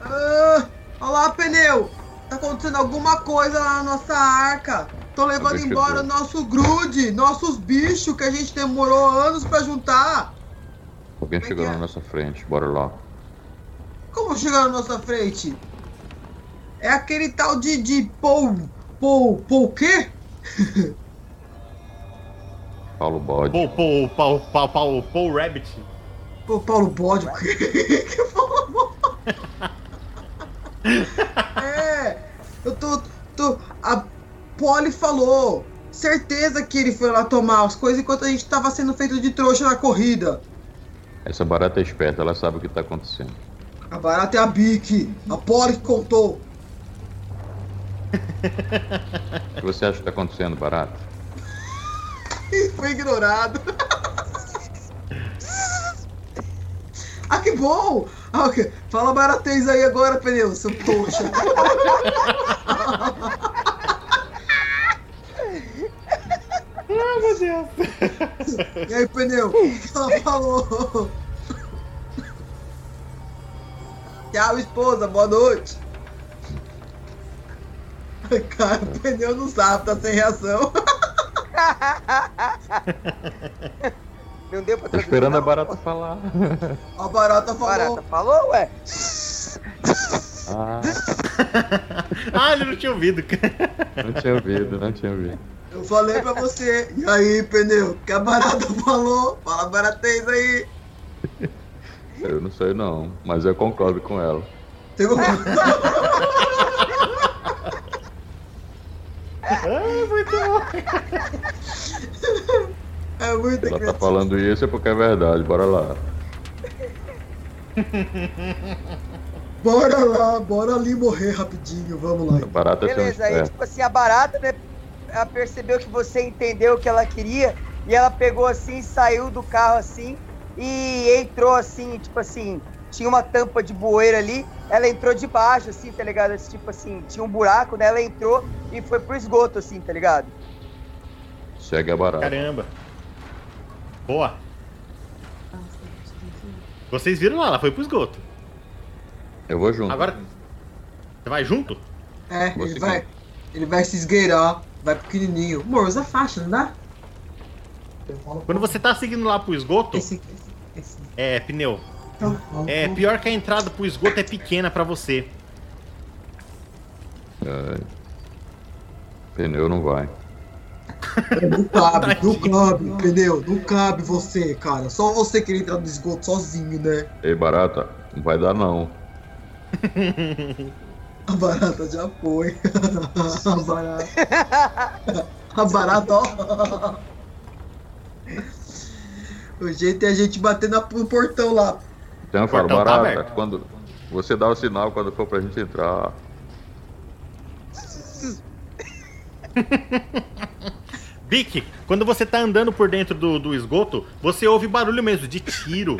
Ah, olha lá, pneu. Tá acontecendo alguma coisa lá na nossa arca. Tô levando embora ver. nosso grude, nossos bichos que a gente demorou anos pra juntar. Alguém Como é chegou que na é? nossa frente, bora lá. Como chegar na nossa frente? É aquele tal de, de Paul. Paul. Paul quê? Paulo Bode. Paul, Paul, Paul, Paul, Paul, Paul Rabbit. Paul Paulo Bode. que Paulo Bode? É. Eu tô. tô a Polly falou. Certeza que ele foi lá tomar as coisas enquanto a gente tava sendo feito de trouxa na corrida. Essa barata é esperta, ela sabe o que tá acontecendo. A barata é a Bic. A Polly que contou. O que você acha que tá acontecendo, barata? Foi ignorado. ah, que bom! Ah, ok. Fala baratês aí agora, pneu, seu trouxa. Ai, meu Deus. E aí, pneu? O que ela falou? Tchau, esposa. Boa noite. Cara, o pneu não sabe, tá sem reação. Não deu pra Tô esperando a não? barata falar. A barata falou. Barata falou, ué? Ah, Ah, ele não tinha ouvido. não tinha ouvido, não tinha ouvido. Eu falei pra você. E aí, pneu? Que a barata falou? Fala baratês aí. Eu não sei não, mas eu concordo com ela. Tem um- Ah, muito bom. É muito Se ela tá falando isso é porque é verdade, bora lá. Bora lá, bora ali morrer rapidinho. Vamos lá. A barata é Beleza, aí tipo assim, a barata, né? Ela percebeu que você entendeu o que ela queria e ela pegou assim, saiu do carro assim e entrou assim, tipo assim, tinha uma tampa de bueiro ali, ela entrou de baixo, assim, tá ligado? Esse, Tipo assim, tinha um buraco, né? Ela entrou e foi pro esgoto, assim, tá ligado? Segue a barata. Caramba. Boa. Vocês viram lá, ela foi pro esgoto. Eu vou junto. Agora. Você vai junto? É, Vou ele seguir. vai, ele vai se esgueirar, vai pequenininho. Amor, usa faixa, não dá? Quando você tá seguindo lá pro esgoto, Esse, esse, esse. é, pneu. É, pior que a entrada pro esgoto é pequena pra você. É. Pneu não vai. Não cabe, não cabe, pneu, não cabe você, cara. Só você querer entrar no esgoto sozinho, né? Ei, barata, não vai dar não. A barata já foi. A barata. A barata, ó. O jeito é a gente bater no portão lá. Então eu falo, tá barata, aberto. quando você dá o sinal quando for pra gente entrar. Vic, quando você tá andando por dentro do, do esgoto, você ouve barulho mesmo de tiro,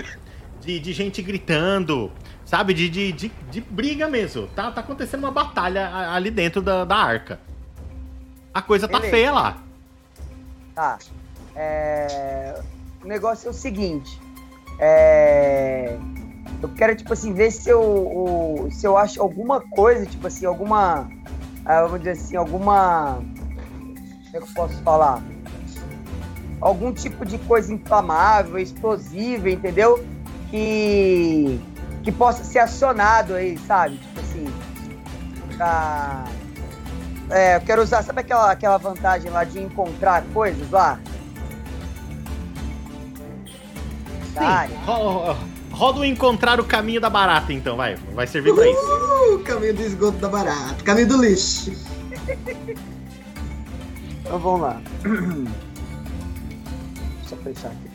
de, de gente gritando, sabe? De, de, de, de briga mesmo. Tá, tá acontecendo uma batalha ali dentro da, da arca. A coisa tá Beleza. feia lá. Tá. É, O negócio é o seguinte. É... Eu quero, tipo assim, ver se eu, o- se eu acho alguma coisa, tipo assim, alguma. ah, Vamos dizer assim, alguma. Como é que eu posso falar? Algum tipo de coisa inflamável, explosiva, entendeu? Que. Que possa ser acionado aí, sabe? Tipo assim. Pra. É, eu quero usar, sabe aquela, aquela vantagem lá de encontrar coisas lá? Sim. Ro- ro- Roda o encontrar o caminho da barata, então, vai. Vai servir pra isso. Uh, caminho do esgoto da barata, caminho do lixo. Então vamos lá. Deixa eu fechar aqui.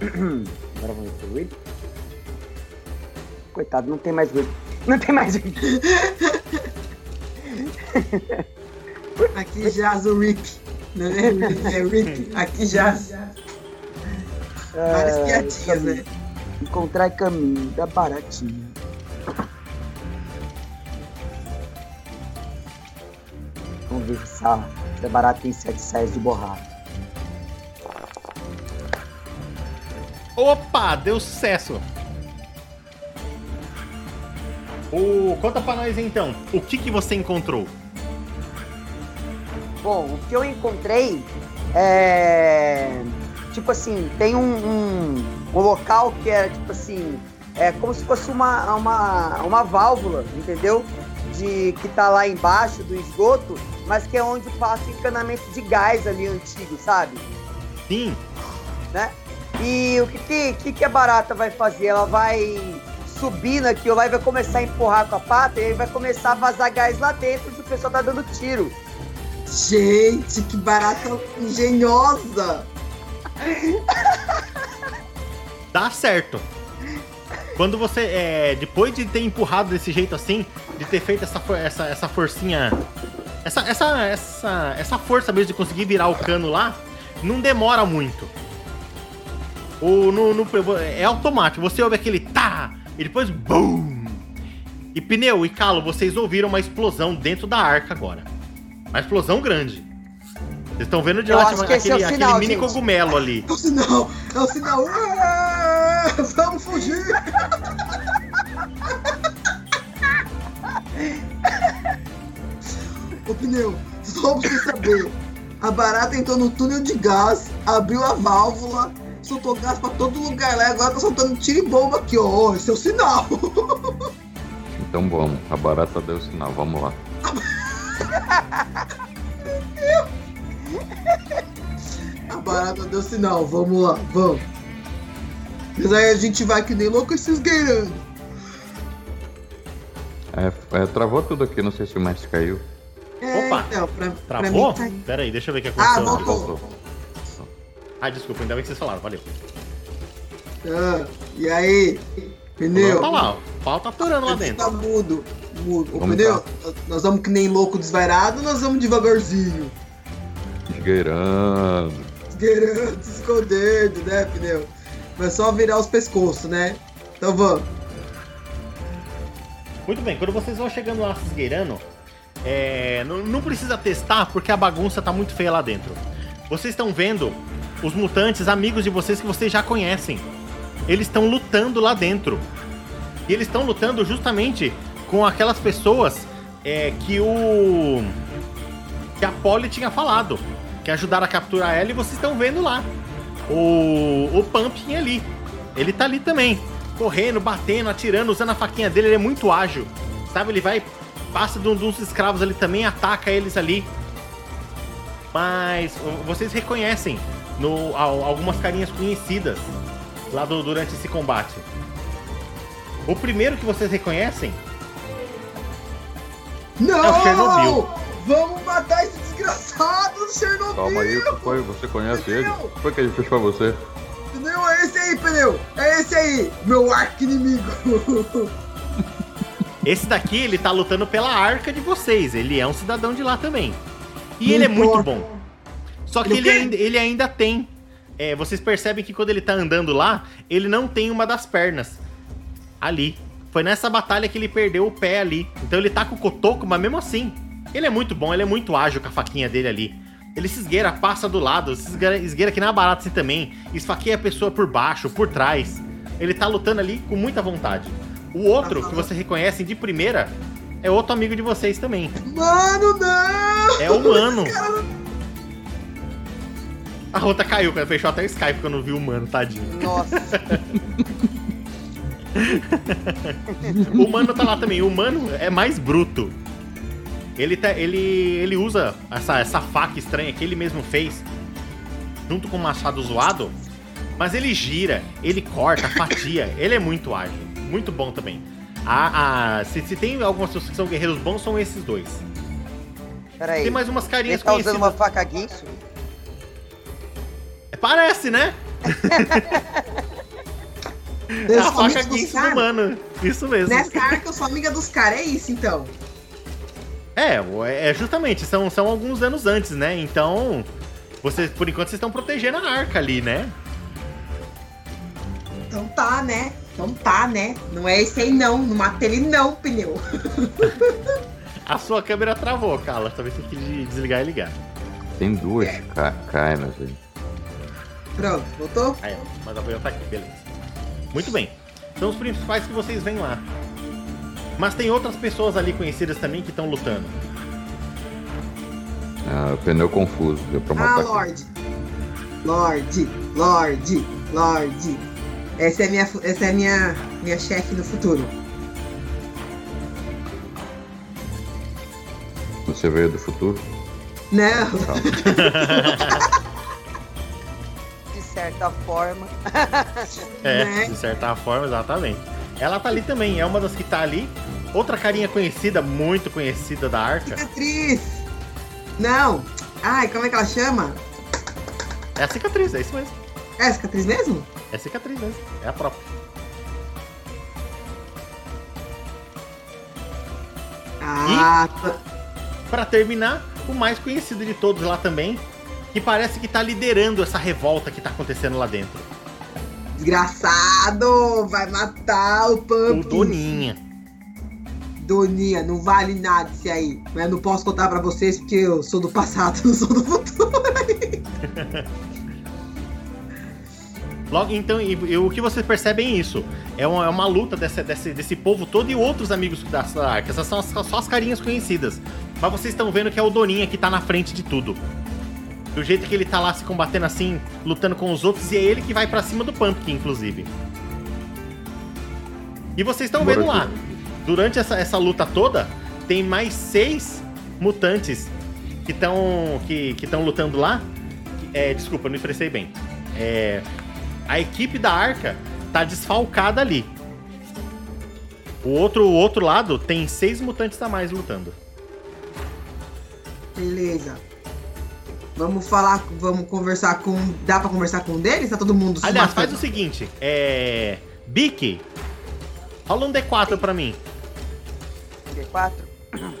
Agora vamos ver o. Coitado, não tem mais Rick. Não tem mais Rick. Aqui jaz o Rick. Não é Rick, é Rick. Aqui jaz. Várias É, piadinhas, né? Encontrar caminho da baratinha. Vamos ver se a da barata tem sete saias de borracha. Opa, deu sucesso. O... Conta pra nós então, o que, que você encontrou? Bom, o que eu encontrei é. Tipo assim, tem um, um, um local que é tipo assim. É como se fosse uma, uma, uma válvula, entendeu? De que tá lá embaixo do esgoto, mas que é onde passa o encanamento de gás ali antigo, sabe? Sim, né? E o que, que, que a barata vai fazer? Ela vai subindo aqui, lá e vai começar a empurrar com a pata e aí vai começar a vazar gás lá dentro que o pessoal tá dando tiro. Gente, que barata engenhosa! Dá certo. Quando você, é, depois de ter empurrado desse jeito assim, de ter feito essa, essa, essa forcinha, essa, essa, essa, essa força mesmo de conseguir virar o cano lá, não demora muito. O, no, no- é automático, você ouve aquele tá, e depois BUM! E Pneu e Calo, vocês ouviram uma explosão dentro da arca agora. Uma explosão grande. Vocês estão vendo de Eu lá acho que esse é o aquele, sinal, aquele mini gente. cogumelo ali. É o sinal! É o sinal! Ah, vamos fugir! Ô pneu, só pra você saber, a barata entrou no túnel de gás, abriu a válvula, soltou gás pra todo lugar lá e agora tá soltando tiro e bomba aqui, ó. Esse é o sinal! Então vamos, a barata deu sinal, vamos lá. A barata deu sinal, vamos lá, vamos. Mas aí a gente vai que nem louco se esgueirando. É, é, travou tudo aqui, não sei se o mestre caiu. É, Opa, então, pra, pra Travou? mim tá... Pera aí, deixa eu ver o que Ah, aconteceu. voltou. Ah, desculpa, ainda bem que vocês falaram, valeu. Ah, e aí, pneu? Tá lá, o pau tá atorando lá dentro. Tá mudo, mudo. Ô, Vamos pneu, nós vamos que nem louco desvairado ou nós vamos devagarzinho? Esgueirando. Esgueirando, se escondendo, né, pneu? Mas só virar os pescoços, né? Então vamos. Muito bem, quando vocês vão chegando lá se esgueirando, é, não, não precisa testar porque a bagunça tá muito feia lá dentro. Vocês estão vendo os mutantes, amigos de vocês que vocês já conhecem. Eles estão lutando lá dentro. E eles estão lutando justamente com aquelas pessoas é, que o. que a Polly tinha falado. Que ajudaram a capturar ela e vocês estão vendo lá. O. o Pumpkin ali. Ele tá ali também. Correndo, batendo, atirando, usando a faquinha dele, ele é muito ágil. Sabe? Ele vai. Passa de um dos escravos ali também, ataca eles ali. Mas vocês reconhecem no, al- algumas carinhas conhecidas lá do- durante esse combate. O primeiro que vocês reconhecem Não! É o Chernobyl. Vamos matar esse desgraçado do Chernobyl! Calma aí, foi? Você conhece ele? Pneu! O que foi que ele fez pra você? Pneu, é esse aí, pneu! É esse aí, meu arco inimigo! Esse daqui, ele tá lutando pela arca de vocês. Ele é um cidadão de lá também. E Não ele é muito importa. bom. Só que Ele ainda, ele ainda tem. é, vocês percebem que quando ele tá andando lá, ele não tem uma das pernas. Ali. Foi nessa batalha que ele perdeu o pé ali. Então ele tá com o cotoco, mas mesmo assim. Ele é muito bom, ele é muito ágil com a faquinha dele ali. Ele se esgueira, passa do lado, se esgueira, esgueira que nem a barata assim também. Esfaqueia a pessoa por baixo, por trás. Ele tá lutando ali com muita vontade. O outro, que você reconhece de primeira, é outro amigo de vocês também. Mano, não! É humano. A outra caiu, cara. Fechou até o Skype quando viu o humano, tadinho. Nossa, O humano tá lá também. O humano é mais bruto. Ele, tá, ele, ele usa essa, essa faca estranha que ele mesmo fez, junto com o machado zoado. Mas ele gira, ele corta, fatia. Ele é muito ágil. Muito bom também. A, a- se, se tem algumas pessoas que são guerreiros bons, são esses dois. peraí. Tem mais umas Ele carinhas tá usando conhecidas. uma faca guinso? Parece, né? Eu a faca guinso do humano. Isso mesmo. Nessa arca eu sou amiga dos caras, é isso então. É, é justamente, são, são alguns anos antes, né? Então, vocês, por enquanto, vocês estão protegendo a arca ali, né? Então tá, né? Então tá, né? Não é esse aí não, não mata ele não, pneu. A sua câmera travou, Carla. Talvez você tenha que desligar e ligar. Tem duas ca cainas aí. Pronto, voltou? Aí, ó, mas a apoio tá aqui, beleza. Muito bem. São os principais que vocês veem lá. Mas tem outras pessoas ali conhecidas também que estão lutando. Ah, o pneu confuso, deu pra Ah, matar. aqui. Lorde. Lorde, Lorde, Lorde. Essa é minha, essa é minha, minha chefe no futuro. Você veio do futuro? Não, certa forma. É, Né? de certa forma, exatamente. Ela tá ali também, é uma das que tá ali. Outra carinha conhecida, muito conhecida da Arca, Cicatriz! Não! Ai, como é que ela chama? é a cicatriz, é isso mesmo. É cicatriz mesmo? É a cicatriz mesmo, é a própria. Ah, tá. Pra terminar, o mais conhecido de todos lá também, que parece que tá liderando essa revolta que tá acontecendo lá dentro. desgraçado! Vai matar o O Pumpkin. Doninha. Doninha, não vale nada isso aí. Mas eu não posso contar pra vocês porque eu sou do passado, não sou do futuro. Logo, então, e, e o que vocês percebem é isso. É uma, é uma luta desse, desse, desse povo todo e outros amigos da da Arca. Essas são as- só as carinhas conhecidas. Mas vocês estão vendo que é o Doninha que tá na frente de tudo. Do jeito que ele tá lá se combatendo assim, lutando com os outros, e é ele que vai pra cima do Pumpkin, inclusive. E vocês estão vendo lá, durante essa, essa luta toda, tem mais seis mutantes que estão que, que tão lutando lá. É, desculpa, não expressei bem. É, a equipe da Arca tá desfalcada ali. O outro, o outro lado tem seis mutantes a mais lutando. Beleza. Vamos falar, vamos conversar com. Dá pra conversar com um deles? Tá todo mundo se Aliás, faz matando? o seguinte: é. Bic, rola um D4 pra mim. D4. Deixa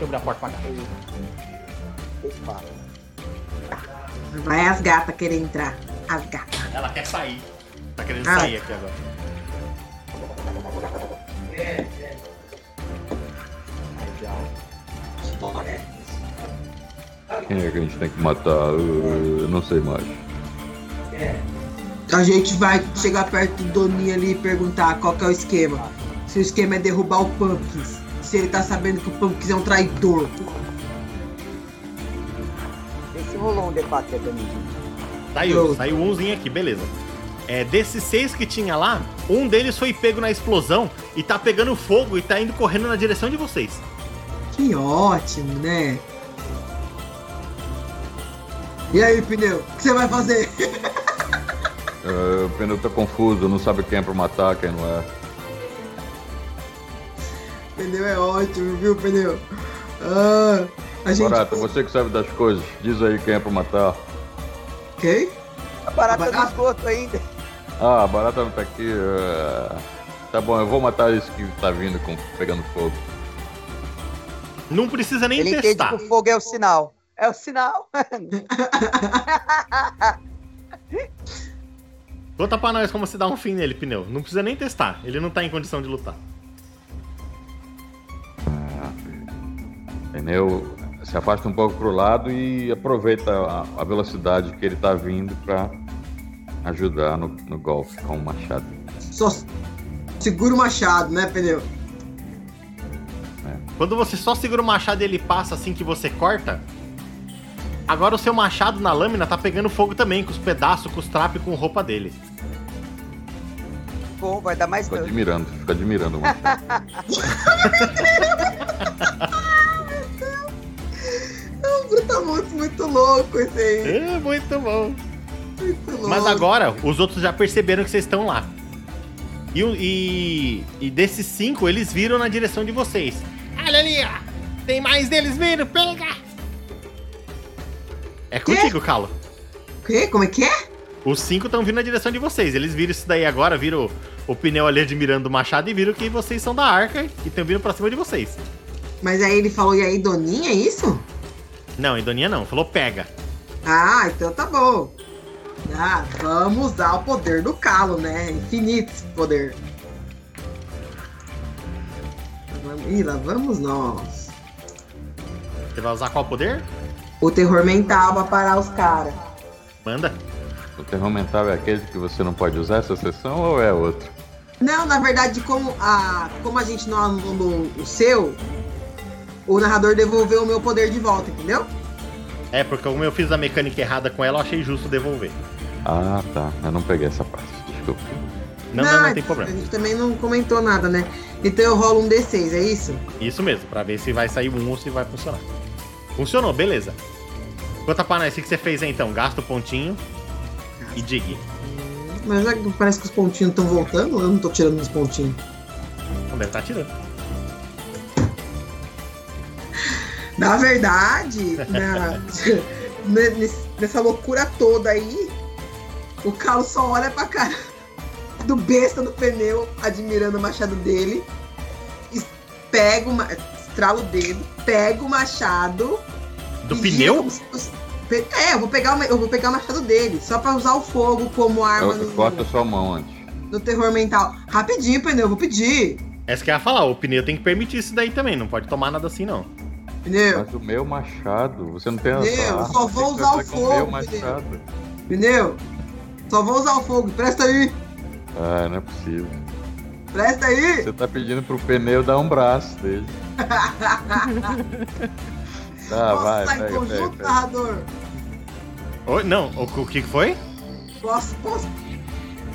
eu abrir a porta pra cá. D4. Vai as gatas querer entrar. As gatas. Ela quer sair. Tá querendo Ah. sair aqui agora. Quem é que a gente tem que matar? Eu, eu não sei mais. A gente vai chegar perto do Doninha ali e perguntar qual que é o esquema. Se o esquema é derrubar o Pumpkins. Se ele tá sabendo que o Pumpkins é um traidor. Vê se rolou um D4 aí pra mim, gente. Saiu, saiu umzinho aqui, beleza. É, desses seis que tinha lá, um deles foi pego na explosão e tá pegando fogo e tá indo correndo na direção de vocês. Que ótimo, né? E aí, pneu? O que você vai fazer? É, o pneu tá confuso, não sabe quem é pra matar, quem não é. pneu é ótimo, viu, pneu? Ah, a gente. Barata, você que sabe das coisas, diz aí quem é pra matar. Quem? A barata Barata? no esgoto ainda. Ah, a barata não tá aqui. é, Tá bom, eu vou matar esse que tá vindo com... pegando fogo. Não precisa nem Ele entende testar. que o fogo é o sinal. É o sinal. Conta pra nós como se dá um fim nele, pneu. Não precisa nem testar. Ele não tá em condição de lutar. Pneu se afasta um pouco pro lado e aproveita a, a velocidade que ele tá vindo pra ajudar no, no golpe com o machado. Só segura o machado, né, pneu? Quando você só segura o machado e ele passa assim que você corta, agora o seu machado na lâmina tá pegando fogo também, com os pedaços, com os trapos e com roupa dele. Bom, vai dar mais Fica dano. admirando, fica admirando o machado. O Brutamontes muito louco esse aí. É, muito bom. Muito louco. Mas agora, os outros já perceberam que vocês estão lá. E, e, e desses cinco, eles viram na direção de vocês. Olha ali, ó. Tem mais deles vindo, pega! É contigo, Calo. O quê? Como é que é? Os cinco estão vindo na direção de vocês. Eles viram isso daí agora, viram o, o pneu ali admirando o machado e viram que vocês são da arca e estão vindo pra cima de vocês. Mas aí ele falou, e aí, Doninha, é isso? Não, Edoninha não, falou pega. Ah, então tá bom. Ah, vamos usar o poder do calo, né? Infinito esse poder. Ih, lá vamos nós. Você vai usar qual poder? O terror mental pra parar os caras. Manda. O terror mental é aquele que você não pode usar essa sessão ou é outro? Não, na verdade, como a, como a gente não anulou o seu, o narrador devolveu o meu poder de volta, entendeu? É, porque como eu fiz a mecânica errada com ela, eu achei justo devolver. Ah, tá. Eu não peguei essa parte. Desculpa. Não, não, não tem problema. A gente também não comentou nada, né? Então eu rolo um D6, é isso? Isso mesmo, pra ver se vai sair um ou se vai funcionar. Funcionou, beleza. Conta pra nós, o que você fez aí então? Gasta o pontinho e dig. Mas já que parece que os pontinhos estão voltando, eu não tô tirando os pontinhos. Não deve estar tirando. Na verdade, na- nessa loucura toda aí, o Carlos só olha pra cara do besta do pneu, admirando o machado dele, es- pega o estrala o dedo, pega o machado. Do pneu? É, eu vou, pegar o, eu vou pegar o machado dele, só pra usar o fogo como arma Eu, no, corta sua mão antes. no terror mental. Rapidinho, pneu, eu vou pedir. Essa que eu ia falar, o pneu tem que permitir isso daí também, não pode tomar nada assim não. Pneu, Mas o meu machado, você não tem Meu, essa só vou usar o fazer com meu fogo, machado. pneu. Só vou usar o fogo, presta aí, Ah, não é possível. Presta aí. Você tá pedindo pro pneu dar um braço dele. Tá, Posso vai, pega, conjunto, pega, pega. narrador? Oi, não, o, o que foi? Posso, posso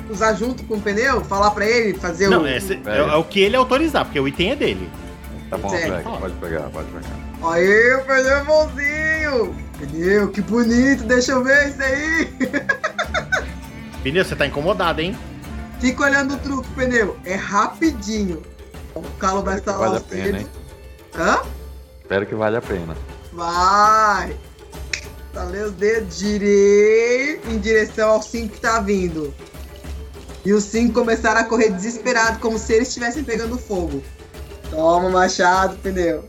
usar junto com o pneu? Falar pra ele fazer Não, o. é, cê- é, Pega. é o que ele autorizar, porque o item é dele. Tá bom, pega, pode pegar, pode pegar. Aí, o pneu é bonzinho! Pneu, que bonito, deixa eu ver isso aí! Pneu, você tá incomodado, hein? Fica olhando o truque, pneu. É rapidinho. O calo vai Espero instalar que vale a pena, hein? Hã? Espero que vale a pena. Vai! Estalei os dedos, girei em direção ao 5 que tá vindo. E os 5 começaram a correr desesperado, como se eles estivessem pegando fogo. Toma, machado, pneu.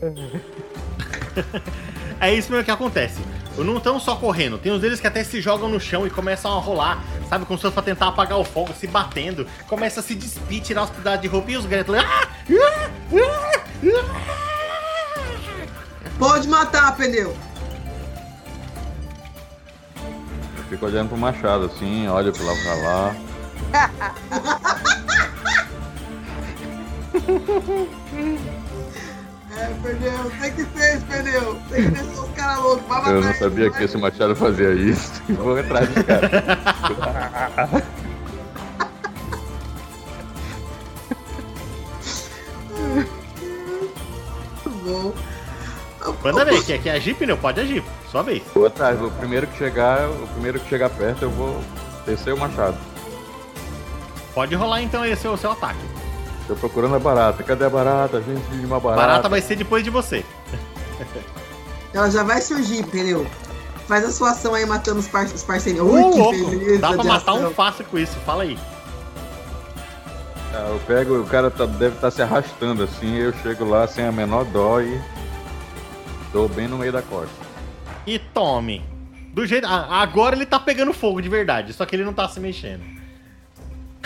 É isso mesmo que acontece. Não estão só correndo, tem uns deles que até se jogam no chão e começam a rolar, sabe, como se fosse pra tentar apagar o fogo, se batendo, começa a se despir, tirar os pedaços de roupa e os gritos. Ah! Ah! Ah! Ah! Pode matar, pneu. Eu fico olhando pro machado assim, olho pra lá pra lá. É, pneu, tem que ser esse pneu. Tem que deixar os caras loucos. Eu não sabia vai. que esse machado fazia isso. Vou atrás do cara. Muito bom. Manda ver, quer, quer agir, pneu? Pode agir, sua vez. Vou atrás, o primeiro que chegar, o primeiro que chegar perto eu vou descer o machado. Pode rolar então esse o seu ataque. Tô procurando a barata. Cadê a barata? Gente, de uma barata. Barata vai ser depois de você. Ela já vai surgir, pneu. Faz a sua ação aí matando os, par os parceiros. Ui, que louco, beleza dá pra matar ação. um fácil com isso, fala aí. Ah, Eu pego, o cara tá- deve estar se arrastando assim, eu chego lá sem a menor dó e dou bem no meio da costa. E tome. Do jeito. ah, Agora ele tá pegando fogo de verdade, só que ele não tá se mexendo.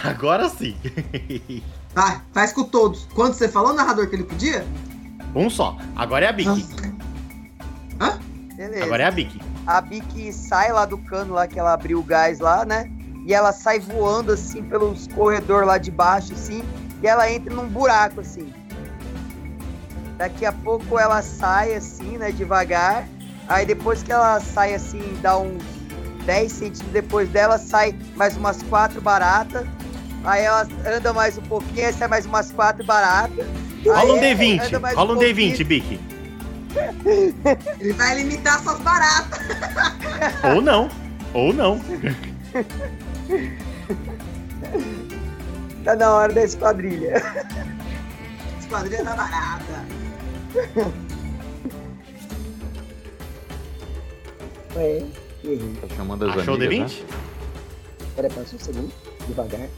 Agora sim. Vai, faz com todos. Quanto você falou, narrador, que ele podia? um só. Agora é a Bic. Beleza. Agora é a Bic. A Bic sai lá do cano lá que ela abriu o gás lá, né? E ela sai voando assim pelos corredores lá de baixo, assim, e ela entra num buraco assim. Daqui a pouco ela sai assim, né, devagar. Aí depois que ela sai assim, dá uns 10 centímetros depois dela, sai mais umas quatro baratas. Aí ela anda mais um pouquinho, aí sai mais umas quatro baratas. Rola um Aí D20. anda mais Rola um pouquinho. D20, Bic. Ele vai limitar suas baratas. Ou não. Ou não. Tá na hora da esquadrilha. Esquadrilha da barata. Ué, errei. Tá chamando as Achou o amigas, D20? né? Pera, só um segundo, devagar.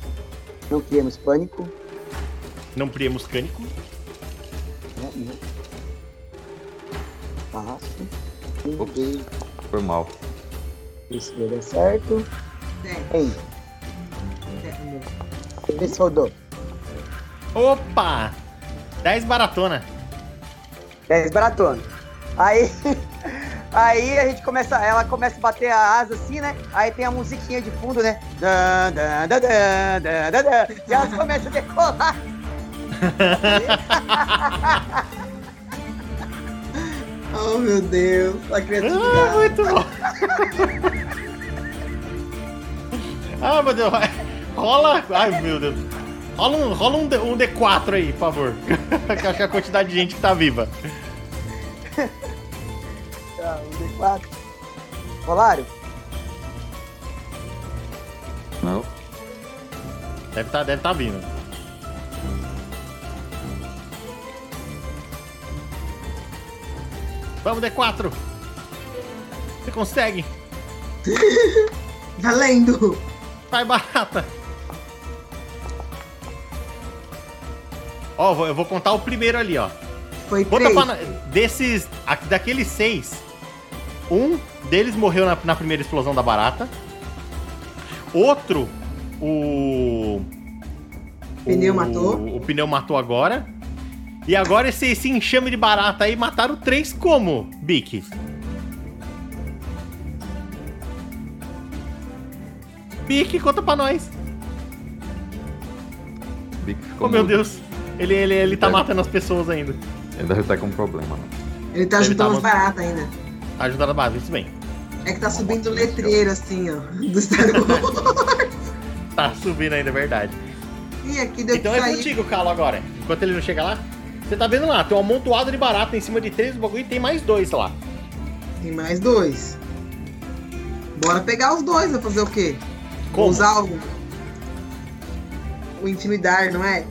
Não criamos pânico. Não priemos cânico. Né? Não. Passo. Um, dois, Foi mal. dar certo. Ei, Dez. vê se rodou. Opa! 10 baratona. 10 baratona. Aí, aí a gente começa, ela começa a bater a asa assim, né? Aí tem a musiquinha de fundo, né? Dan, dan, dan, dan, dan. E elas começam a decolar. Oh, meu Deus. A Ah, criatividade. muito bom. ah, meu Deus. Rola. Ai, meu Deus. Rola um, rola um, D- um D4 aí, por favor. que eu acho que é a quantidade de gente que tá viva. D4. Rolário, Não? Deve tá, deve tá vindo. Vamos, D4! Você consegue! Valendo! Vai, barata! Ó, eu vou contar o primeiro ali, ó. Foi Conta três. pra, desses. Daqueles seis, um deles morreu na, na primeira explosão da barata. Outro, o. Pneu o- matou. O pneu matou agora. E agora esse, esse enxame de barata aí mataram três como, Bic? Bic, conta pra nós. Bic ficou Oh, meu mudo. Deus. Ele, ele, ele tá Deve- matando as pessoas ainda. Ele deve estar com um problema. né? Ele tá Deve ajudando tá os baratas ainda. Tá ajudando a base, isso bem. É que tá subindo o letreiro assim, ó. Do Star Wars. Tá subindo ainda, é verdade. Ih, aqui deu Então é sair. contigo, Calo, agora. Enquanto ele não chega lá. Você tá vendo lá, tem um amontoado de barata em cima de três do bagulho e tem mais dois lá. Tem mais dois. Bora pegar os dois, vai fazer o quê? Como? Usar o. O intimidar, não é?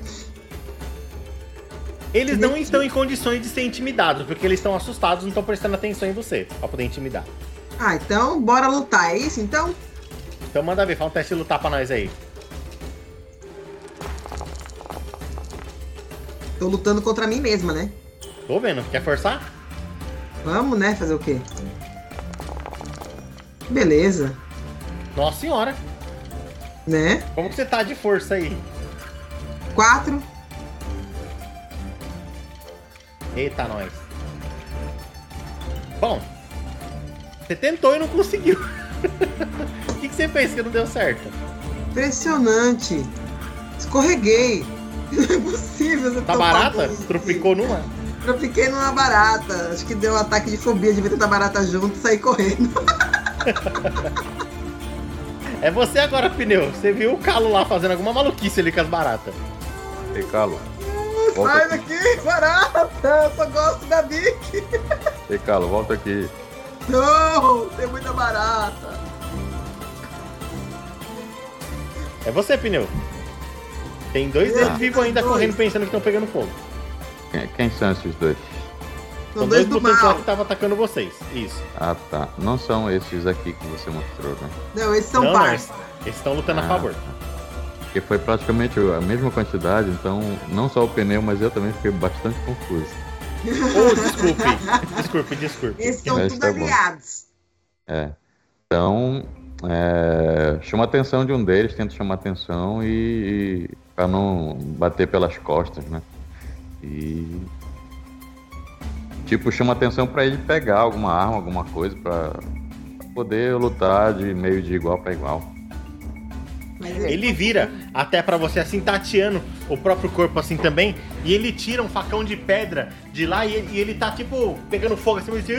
Eles não estão em condições de ser intimidados, porque eles estão assustados, não estão prestando atenção em você, pra poder intimidar. Ah, então bora lutar, é isso então? Então manda ver, fala um teste de lutar pra nós aí. Tô lutando contra mim mesma, né? Tô vendo, quer forçar? Vamos, né? Fazer o quê? Beleza, Nossa senhora, né? como que você tá de força aí? Quatro. Eita, nós. Bom, você tentou e não conseguiu. O que, que você fez que não deu certo? Impressionante. Escorreguei. Não é possível. você Tá barata? Tropicou numa? Tropiquei numa barata. Acho que deu um ataque de fobia de ver tanta barata junto e sair correndo. É você agora, pneu. Você viu o calo lá fazendo alguma maluquice ali com as baratas. Ei, Calo. Volta Sai aqui. daqui, barata! Eu só gosto da Bic. Ei, Calo, volta aqui. Não, tem muita barata. É você, pneu. Tem dois deles vivos ainda Dois. correndo pensando que estão pegando fogo. Quem, quem são esses dois? São dois do mutantes lá que estavam atacando vocês. Isso. Ah, tá. Não são esses aqui que você mostrou, né? Não, esses são não, não, eles estão lutando a Ah, favor. Porque foi praticamente a mesma quantidade, então não só o pneu, mas eu também fiquei bastante confuso. Oh, desculpe. desculpe, desculpe. Esses são Mas tudo tá bom. aliados. É. Então, é, chama a atenção de um deles, tenta chamar a atenção e, e para não bater pelas costas, né? E tipo chama a atenção para ele pegar alguma arma, alguma coisa para poder lutar de meio de igual para igual. É. Ele vira até pra você assim, tateando o próprio corpo assim também. E ele tira um facão de pedra de lá e ele, e ele tá tipo pegando fogo assim, assim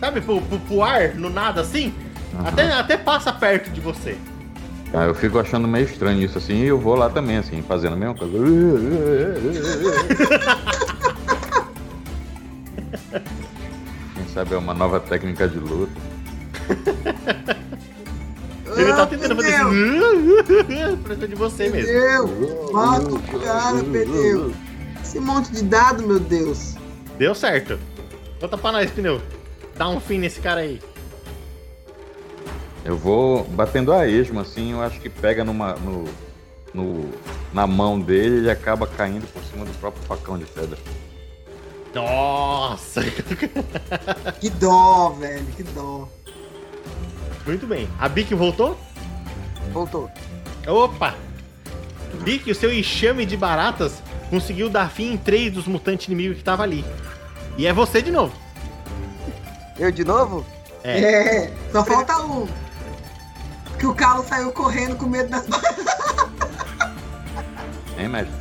sabe, pro, pro, pro ar, no nada assim. Aham. Até, até passa perto de você. Ah, eu fico achando meio estranho isso assim, e eu vou lá também assim, fazendo a mesma coisa. Quem sabe é uma nova técnica de luta. Ele tá Ah, tentando fazer assim. pra cima de você mesmo. Pneu, mata o cara, pneu. Esse monte de dado, meu Deus. Deu certo. Conta pra nós, pneu. Dá um fim nesse cara aí. Eu vou batendo a esmo, assim, eu acho que pega numa, no, no- na mão dele e ele acaba caindo por cima do próprio facão de pedra. Nossa! Que dó, velho, que dó. Muito bem. A Bic voltou? Voltou. Opa! Bic, o seu enxame de baratas conseguiu dar fim em três dos mutantes inimigos que tava ali. E é você de novo. Eu de novo? É. É, só falta um. Que o Carlos saiu correndo com medo das baratas. Hein, mestre?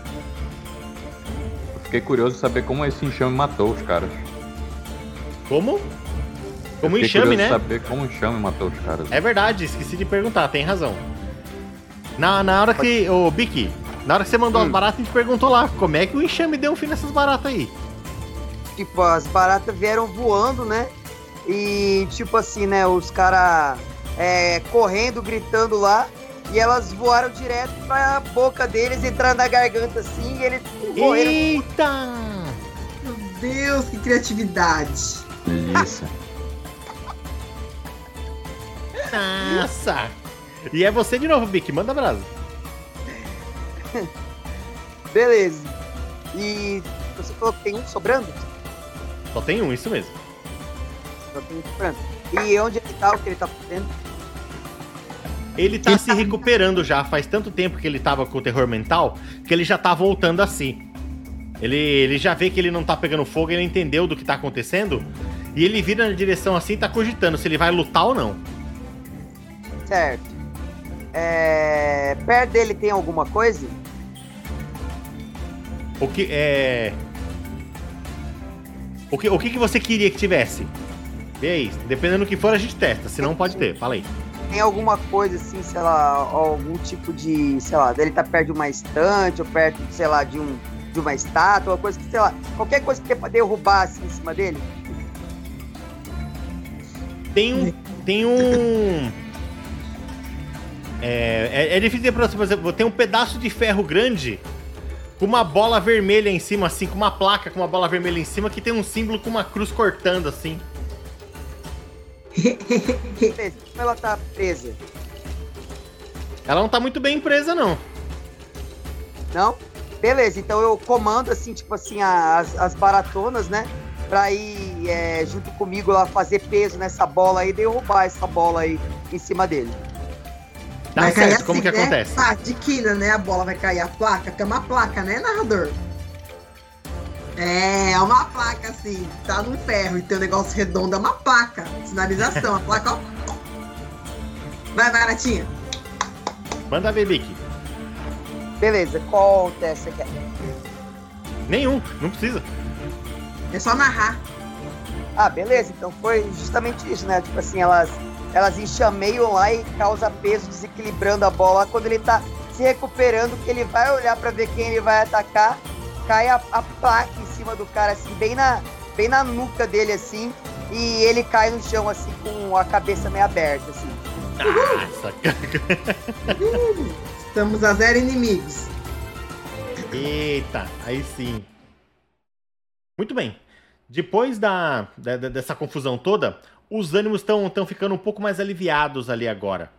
Eu fiquei curioso de saber como esse enxame matou os caras. Como? Como enxame, né? saber como o enxame matou os caras. É verdade, esqueci de perguntar, tem razão. Na, na hora que. Ô, Bic, na hora que você mandou as baratas, a gente perguntou lá como é que o enxame deu um fim nessas baratas aí. tipo, as baratas vieram voando, né? E tipo assim, né, os caras é, correndo, gritando lá, e elas voaram direto pra boca deles, entrando na garganta assim, e eles morreram. Eita! Meu Deus, que criatividade. Delícia. Nossa! E é você de novo, Bic, manda brasa. Beleza. E você falou que tem um sobrando? Só tem um, isso mesmo. Só tem um sobrando. E onde ele tá, o que ele tá fazendo? Ele tá se recuperando já, faz tanto tempo que ele tava com o terror mental, que ele já tá voltando a si. Ele, ele já vê que ele não tá pegando fogo, ele entendeu do que tá acontecendo, e ele vira na direção assim e tá cogitando se ele vai lutar ou não. Certo. É... Perto dele tem alguma coisa? O que é. O que, o que, que você queria que tivesse? Vê aí, dependendo do que for, a gente testa, senão pode ter, fala aí. Tem alguma coisa assim, sei lá, algum tipo de, sei lá, dele tá perto de uma estante, ou perto, sei lá, de um de uma estátua, uma coisa que, sei lá, qualquer coisa que pra derrubar assim em cima dele? Tem um. Tem um. É, é, é difícil de por exemplo, tem um pedaço de ferro grande com uma bola vermelha em cima, assim, com uma placa com uma bola vermelha em cima que tem um símbolo com uma cruz cortando, assim. Beleza, Como ela tá presa? Ela não tá muito bem presa, não. Não? Beleza, então eu comando assim, tipo assim, as, as baratonas, né? Pra ir é, junto comigo lá fazer peso nessa bola aí e derrubar essa bola aí em cima dele. Tá Vai certo, como que né? acontece? Ah, de quina, né? A bola vai cair a placa. Tem uma placa, né, narrador? É, é uma placa assim, tá num ferro e tem um negócio redondo, é uma placa. Sinalização, a placa, ó. Vai, vai, Natinha. Manda ver, Bic. Beleza, qual teste você quer? Nenhum, não precisa. É só narrar. Ah, beleza, então foi justamente isso, né? Tipo assim, elas, elas enxameiam lá e causa peso desequilibrando a bola. Quando ele tá se recuperando, que ele vai olhar pra ver quem ele vai atacar, cai a, a placa em cima do cara, assim, bem na, bem na nuca dele, assim, e ele cai no chão, assim, com a cabeça meio aberta, assim. Nossa, Estamos a zero inimigos. Eita, aí sim. Muito bem. Depois da- da- dessa confusão toda, os ânimos estão ficando um pouco mais aliviados ali agora.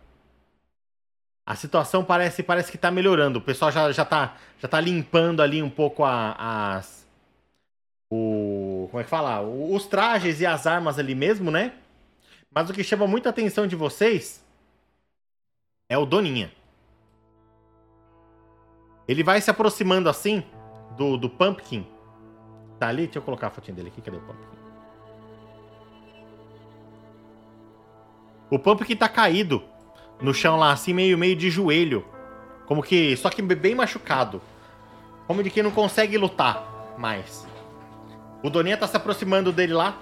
A situação parece, parece que tá melhorando. O pessoal já, já, tá, já tá limpando ali um pouco a- as. O. Como é que fala? Os trajes e as armas ali mesmo, né? Mas o que chama muita atenção de vocês é o Doninha. Ele vai se aproximando assim do, do Pumpkin. Tá ali? Deixa eu colocar a fotinha dele aqui. Cadê o Pumpkin? O Pumpkin tá caído no chão lá, assim, meio, meio de joelho. Como que. Só que bem machucado. Como de quem não consegue lutar mais. O Doninha tá se aproximando dele lá.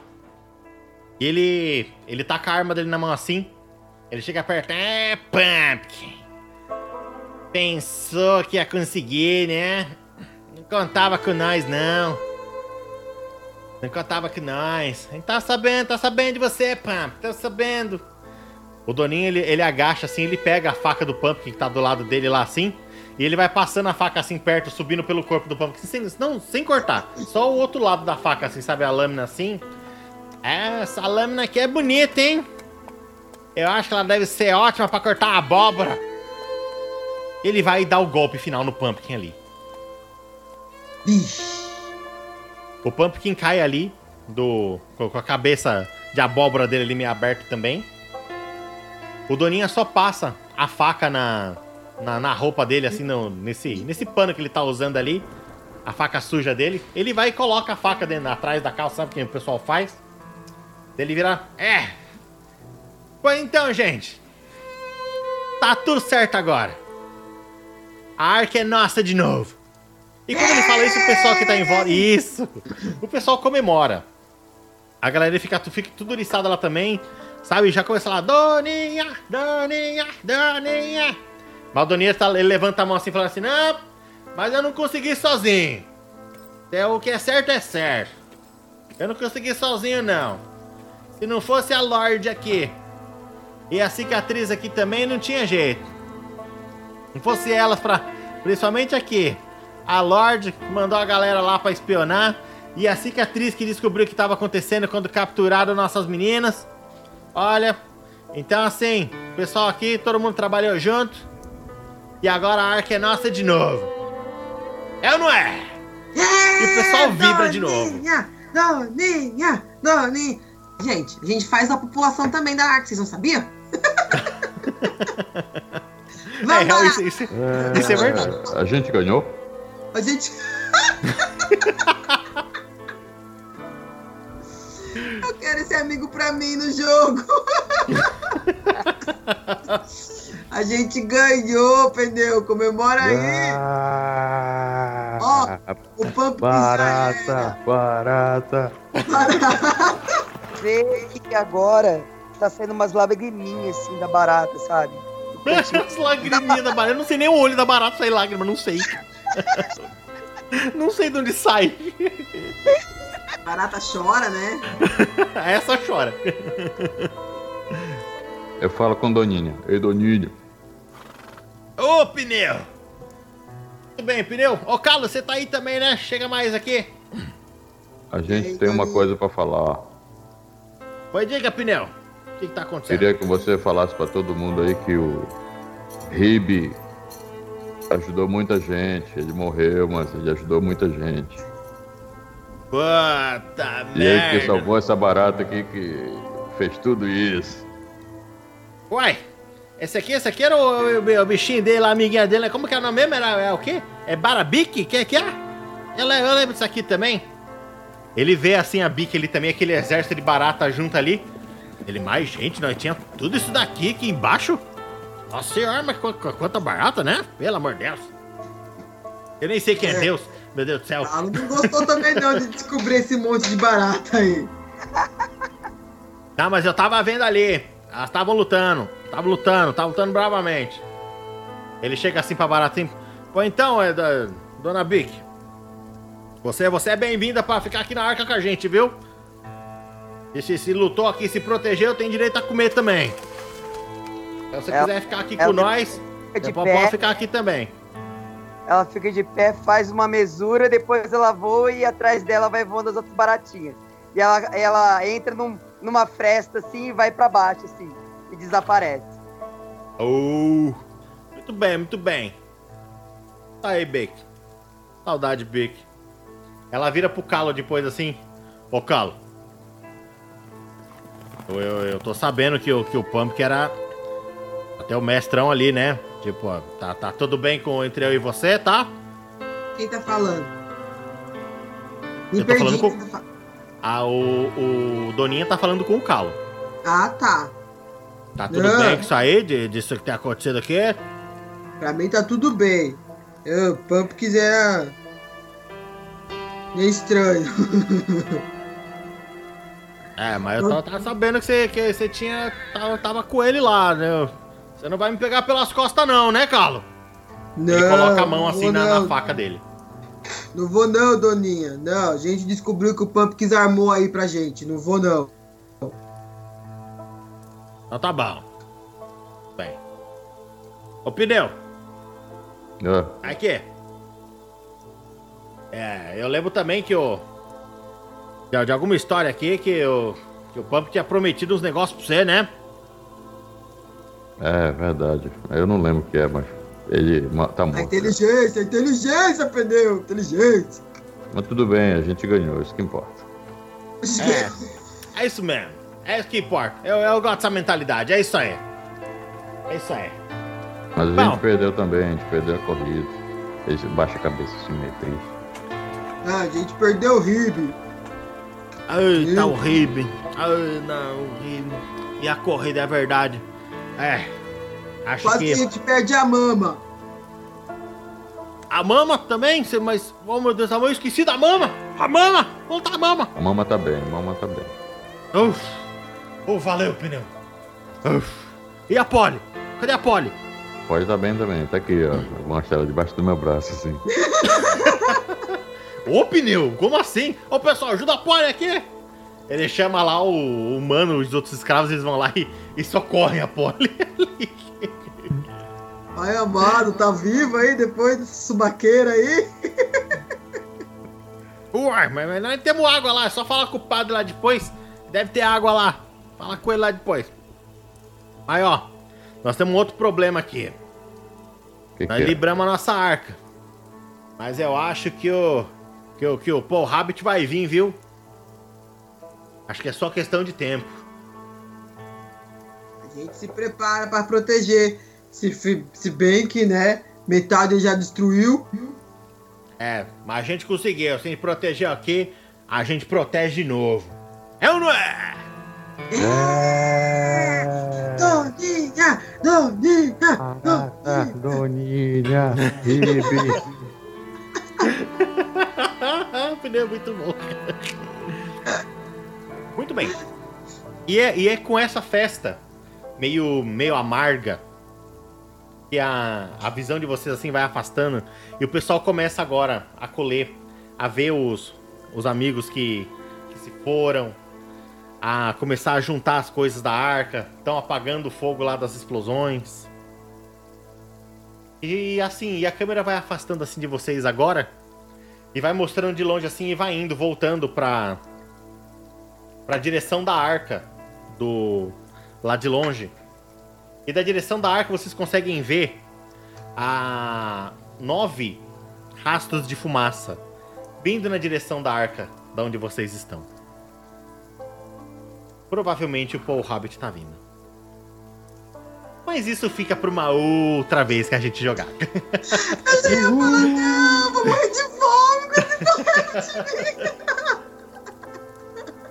E ele. Ele tá com a arma dele na mão assim. Ele chega perto. É, Pumpkin. Pensou que ia conseguir, né? Não contava com nós, não. Não contava com nós. A gente tá sabendo, tá sabendo de você, Pump. Tá sabendo. O Doninho, ele, ele agacha assim, ele pega a faca do Pumpkin que tá do lado dele lá assim. E ele vai passando a faca assim perto, subindo pelo corpo do Pumpkin, sem, não, sem cortar. Só o outro lado da faca, assim, sabe? A lâmina assim. Essa lâmina aqui é bonita, hein? Eu acho que ela deve ser ótima pra cortar a abóbora. Ele vai dar o golpe final no Pumpkin ali. O Pumpkin cai ali, do, com com a cabeça de abóbora dele ali meio aberta também. O Doninha só passa a faca na, na, na roupa dele, assim, no- nesse, nesse pano que ele tá usando ali. A faca suja dele. Ele vai e coloca a faca dentro, atrás da calça, sabe o que o pessoal faz? Ele vira. É! Pois então, gente. Tá tudo certo agora. A arca é nossa de novo. E quando ele fala isso, o pessoal que tá em volta. Isso! O pessoal comemora. A galera fica, fica tudo oriçada lá também. Sabe? Já começa lá, Doninha, Doninha, Doninha. Mas o Doninha tá, ele levanta a mão assim, falando assim: Não, mas eu não consegui sozinho. É, o que é certo é certo. Eu não consegui sozinho, não. Se não fosse a Lorde aqui e a cicatriz aqui também, não tinha jeito. Não fosse elas pra. Principalmente aqui. A Lorde mandou a galera lá pra espionar. E a cicatriz que descobriu o que estava acontecendo quando capturaram nossas meninas. Olha. Então assim, pessoal aqui, todo mundo trabalhou junto. E agora a arca é nossa de novo. É ou não é? E o pessoal vibra de novo. Doninha, Doninha, Doninha. Gente, a gente faz a população também da Ark, vocês não sabiam? Vamos É, lá. isso, isso- isso é verdade. A gente ganhou? A gente. Eu quero esse amigo pra mim no jogo. A gente ganhou, pneu. Comemora aí. Ah, Ó, O Pump barata, barata. Vê que agora tá saindo umas lagriminhas assim da barata, sabe? As lagriminhas da barata. Eu não sei nem o olho da barata sair lágrima, não sei. Não sei de onde sai. Barata chora, né? Essa chora. Eu falo com Doninha. Ei, Doninha. Ô, pneu! Tudo bem, pneu? Ô, Carlos, você tá aí também, né? Chega mais aqui. A gente Ei, tem uma coisa pra falar. Pois diga, pneu. O que, que tá acontecendo? Queria que você falasse pra todo mundo aí que o Ribe ajudou muita gente. Ele morreu, mas ele ajudou muita gente. Puta E ele que merda. salvou essa barata aqui que fez tudo isso. Uai, esse aqui, esse aqui era o, o- o bichinho dele, a amiguinha dele. né? Como que é o nome mesmo? Era, é o quê? É Barabique? Que que é? Eu, eu lembro disso aqui também. Ele vê assim a Bique ali também, aquele exército de barata junto ali. Ele, mais gente, nós tinha tudo isso daqui aqui embaixo. Nossa senhora, mas qu- qu- quanta barata, né? Pelo amor de Deus. Eu nem sei quem é, É. Deus. Meu Deus do céu. Ela não gostou também não de descobrir esse monte de barata aí. Não, mas eu tava vendo ali. Elas estavam lutando. Estavam lutando, estavam lutando bravamente. Ele chega assim pra Baratinho. Pô, então, é da, Dona Bic. Você, você é bem-vinda pra ficar aqui na arca com a gente, viu? E se, se lutou aqui, se protegeu, tem direito a comer também. Então, se você Ela- quiser ficar aqui ela com nós, pode ficar aqui também. Ela fica de pé, faz uma mesura, depois ela voa e atrás dela vai voando as outras baratinhas. E ela, ela entra num- numa fresta assim e vai pra baixo assim e desaparece. Oh, muito bem, muito bem. Tá aí, Bic. Saudade, Bic. Ela vira pro Calo depois assim. Ô, Calo. Eu, eu, eu tô sabendo que o, que o Pump que era até o mestrão ali, né? Tipo, ó, tá, tá tudo bem com, entre eu e você, tá? Quem tá falando? Me Eu tô perdi. falando com- tá fa- Ah, o, o Doninha tá falando com o Calo. Ah, tá. Tá tudo Não. bem com isso aí, de- disso que tem acontecido aqui? Pra mim tá tudo bem. Eu, o Pump quiser. Meio estranho. É, mas eu tava, tava sabendo que você, que você tinha. Tava, tava com ele lá, né? Você não vai me pegar pelas costas, não, né, Calo? Não. Ele coloca a mão assim na, na faca dele. Não vou não, Doninha. Não, a gente descobriu que o Pumpkins armou aí pra gente. Não vou não. Então tá bom. Bem. Ô, Pneu, Ah, aqui. É, eu lembro também que o. De, de alguma história aqui que o. Que o Pump tinha prometido uns negócios pra você, né? É verdade. Eu não lembro o que é, mas ele tá A morto. inteligência, a inteligência, pneu. Inteligência. Mas tudo bem, a gente ganhou, isso que importa. É. É isso mesmo. É isso que importa. Eu, eu gosto dessa mentalidade. É isso aí. É isso aí. Mas a Bom. gente perdeu também, a gente perdeu a corrida. Esse baixa a cabeça assim, triste. Ah, a gente perdeu o Ribe. Ai, tá Meu horrível. Ai, não, horrível. E a corrida é verdade. É. Acho Quase que a gente perde a mama. A mama também? Mas, oh meu Deus, eu esqueci da mama! A mama! Onde tá a mama? A mama tá bem, a mama tá bem. Uf! Oh, valeu, pneu! Uf! E a Polly? Cadê a Polly? Pode tá bem também, tá aqui, ó. Vou mostrar ela debaixo do meu braço, assim. Ô pneu, como assim? Ô pessoal, ajuda a Polly aqui! Ele chama lá o humano, os outros escravos, eles vão lá e, e socorrem a Polly. Ai, amado, tá vivo aí depois desse subaqueira aí? Uai, mas, mas nós temos água lá, é só falar com o padre lá depois. Deve ter água lá. Fala com ele lá depois. Aí, ó, nós temos um outro problema aqui. Que Nós que é? libramos a nossa arca. Mas eu acho que o. Que o, que o Paul Rabbit vai vir, viu? Acho que é só questão de tempo. A gente se prepara pra proteger. Se, se bem que, né, metade já destruiu. É, mas a gente conseguiu. Se a gente protegeu aqui, a gente protege de novo. É ou não é? Doninha! Doninha! Ah, Doninha! Doninha, Ribe. pneu é muito bom. Muito bem. E é, e é com essa festa meio, meio amarga que a, a visão de vocês assim vai afastando e o pessoal começa agora a colher, a ver os, os amigos que, que se foram, a começar a juntar as coisas da arca, estão apagando o fogo lá das explosões. E assim, e a câmera vai afastando assim de vocês agora e vai mostrando de longe assim e vai indo, voltando pra pra direção da arca do lá de longe. E da direção da arca vocês conseguem ver a nove rastros de fumaça vindo na direção da arca, da onde vocês estão. Provavelmente o Paul Rabbit tá vindo. Mas isso fica pra uma outra vez que a gente jogar. Não, vou morrer de fome!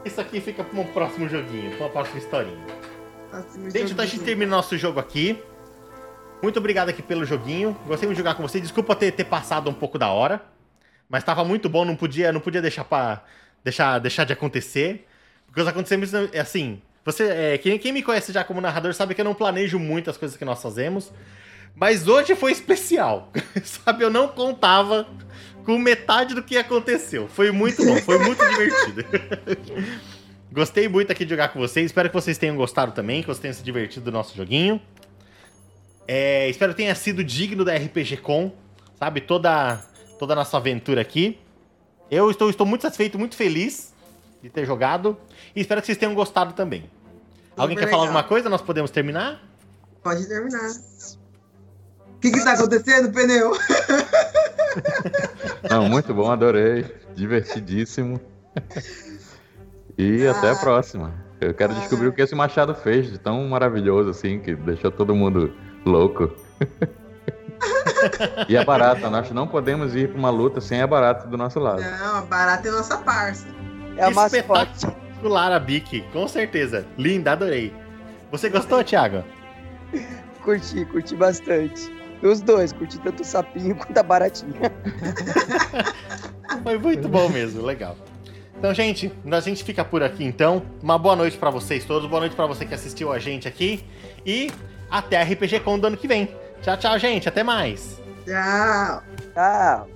Isso aqui fica pra um próximo joguinho, pra uma próxima historinha. Assim, Gente, então a gente termina nosso jogo aqui. Muito obrigado aqui pelo joguinho. Gostei de jogar com vocês. Desculpa ter, ter passado um pouco da hora. Mas tava muito bom, não podia, não podia deixar para deixar, deixar de acontecer. Porque os acontecimentos, é assim, você, é, quem, quem me conhece já como narrador sabe que eu não planejo muito as coisas que nós fazemos. Mas hoje foi especial. sabe, eu não contava com metade do que aconteceu. Foi muito bom, foi muito divertido. Gostei muito aqui de jogar com vocês. Espero que vocês tenham gostado também, que vocês tenham se divertido do nosso joguinho. É, espero que tenha sido digno da RPG Com, sabe? Toda, toda a nossa aventura aqui. Eu estou, estou muito satisfeito, muito feliz de ter jogado. E espero que vocês tenham gostado também. Alguém quer Super falar legal. alguma coisa? Nós podemos terminar? Pode terminar. O que que tá acontecendo, pneu? Não, muito bom, adorei. Divertidíssimo. E até a próxima. Eu quero descobrir o que esse Machado fez de tão maravilhoso assim, que deixou todo mundo louco. e a barata, nós não podemos ir pra uma luta sem a barata do nosso lado. Não, a barata é nossa parça. É a mascote. Espetacular a Bic, com certeza. Linda, adorei. Você gostou, Thiago? Curti, curti bastante. Os dois, curti tanto o sapinho quanto a baratinha. Foi muito bom mesmo, legal. Então, gente, a gente fica por aqui então. Uma boa noite pra vocês todos, boa noite pra você que assistiu a gente aqui e até a RPG Com do ano que vem. Tchau, tchau, gente, até mais. Tchau. Tchau.